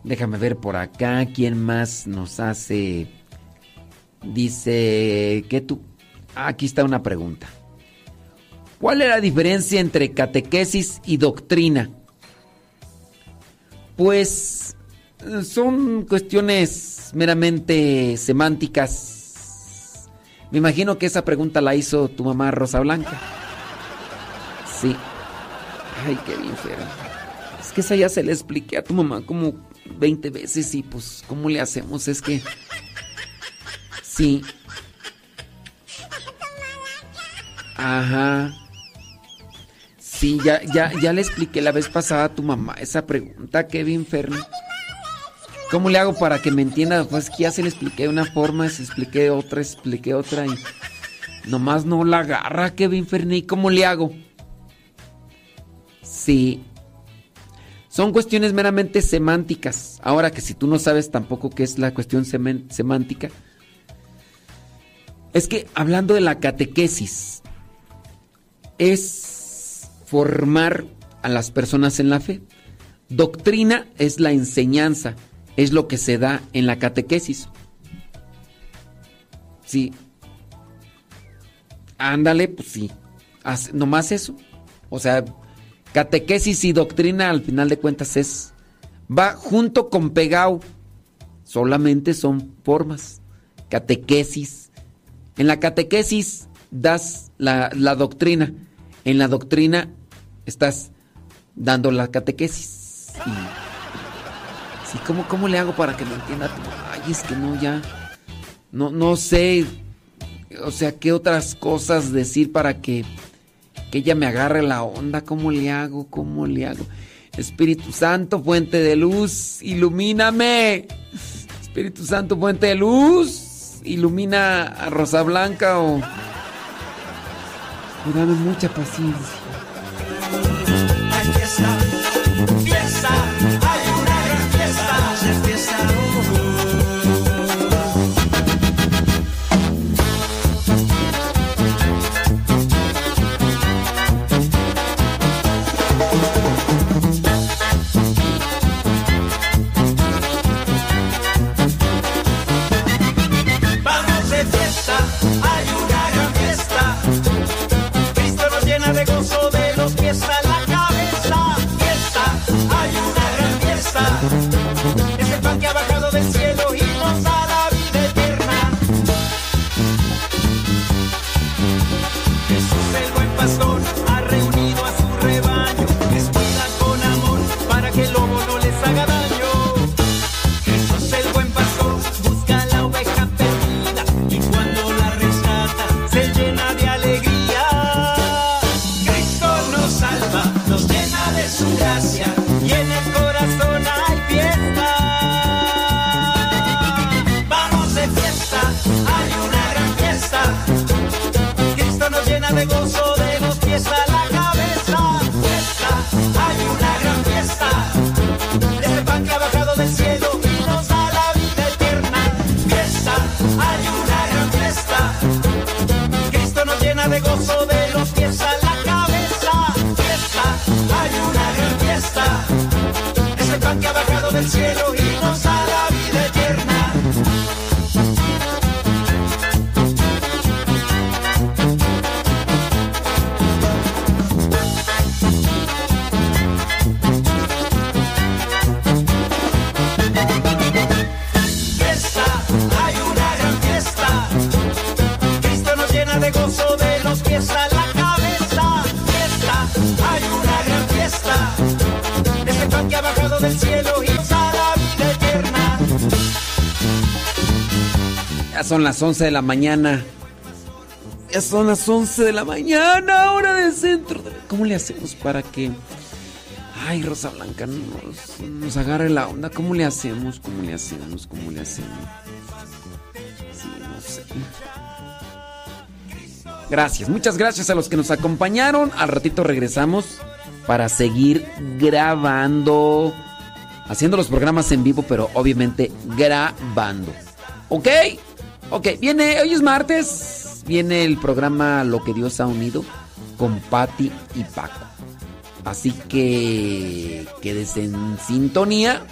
déjame ver por acá quién más nos hace. Dice que tú. Ah, aquí está una pregunta. ¿Cuál es la diferencia entre catequesis y doctrina? Pues son cuestiones meramente semánticas. Me imagino que esa pregunta la hizo tu mamá Rosa Blanca. Sí. Ay, qué bien. Es que esa ya se le expliqué a tu mamá como 20 veces y pues, ¿cómo le hacemos? Es que... Sí. Ajá. Sí, ya, ya, ya le expliqué la vez pasada a tu mamá esa pregunta, Kevin Fermi. ¿Cómo le hago para que me entienda? Pues ya se le expliqué una forma, se expliqué otra, expliqué otra y nomás no la agarra, Kevin Fermi. ¿Cómo le hago? Sí. Son cuestiones meramente semánticas. Ahora que si tú no sabes tampoco qué es la cuestión semántica, es que hablando de la catequesis, es formar a las personas en la fe. Doctrina es la enseñanza, es lo que se da en la catequesis. Sí. Ándale, pues sí. Haz- nomás eso. O sea, catequesis y doctrina al final de cuentas es... Va junto con pegado. Solamente son formas. Catequesis. En la catequesis das la, doctrina. En la doctrina estás dando la catequesis. Sí, ¿cómo, ¿Cómo le hago para que me entienda? Ay, es que no, ya. No, no sé. O sea, ¿qué otras cosas decir para que, que ella me agarre la onda? ¿Cómo le hago? ¿Cómo le hago? Espíritu Santo, fuente de luz, ilumíname. Espíritu Santo, fuente de luz, ilumina a Rosa Blanca o... Dame mucha paciencia. Son las 11 de la mañana. Ya son las 11 de la mañana, hora de centro. ¿Cómo le hacemos para que... Ay, Rosa Blanca, nos, nos agarre la onda. ¿Cómo le hacemos? ¿Cómo le hacemos? ¿Cómo le hacemos? Sí, no sé. Gracias, muchas gracias a los que nos acompañaron. Al ratito regresamos para seguir grabando. Haciendo los programas en vivo, pero obviamente grabando. ¿Ok? Ok, viene, hoy es martes. Viene el programa Lo que Dios ha unido con Patti y Paco. Así que quédese en sintonía.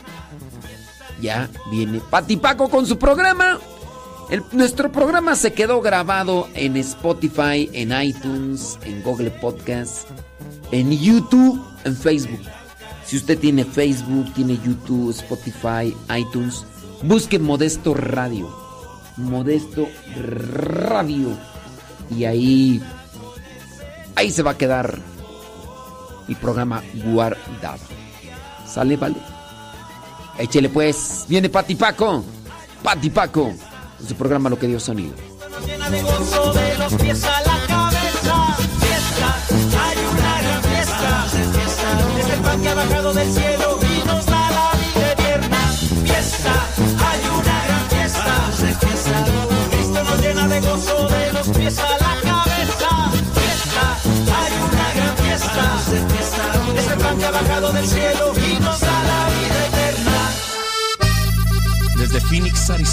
Ya viene Patti y Paco con su programa. Nuestro programa se quedó grabado en Spotify, en iTunes, en Google Podcast, en YouTube, en Facebook. Si usted tiene Facebook, tiene YouTube, Spotify, iTunes, busque Modesto Radio. Modesto Radio. Y ahí, ahí se va a quedar el programa guardado. ¿Sale, vale? Échele pues. Viene Pati Paco. Pati Paco. Con su programa Lo que los pies a la cabeza. Fiesta, hay una fiesta. Es el pan que ha bajado del cielo y nos da la vida eterna. Fiesta, hay una de los pies a la cabeza. Fiesta, hay una gran fiesta. Es el pan que ha bajado del cielo y nos da la vida eterna. Desde Phoenix, Arizona.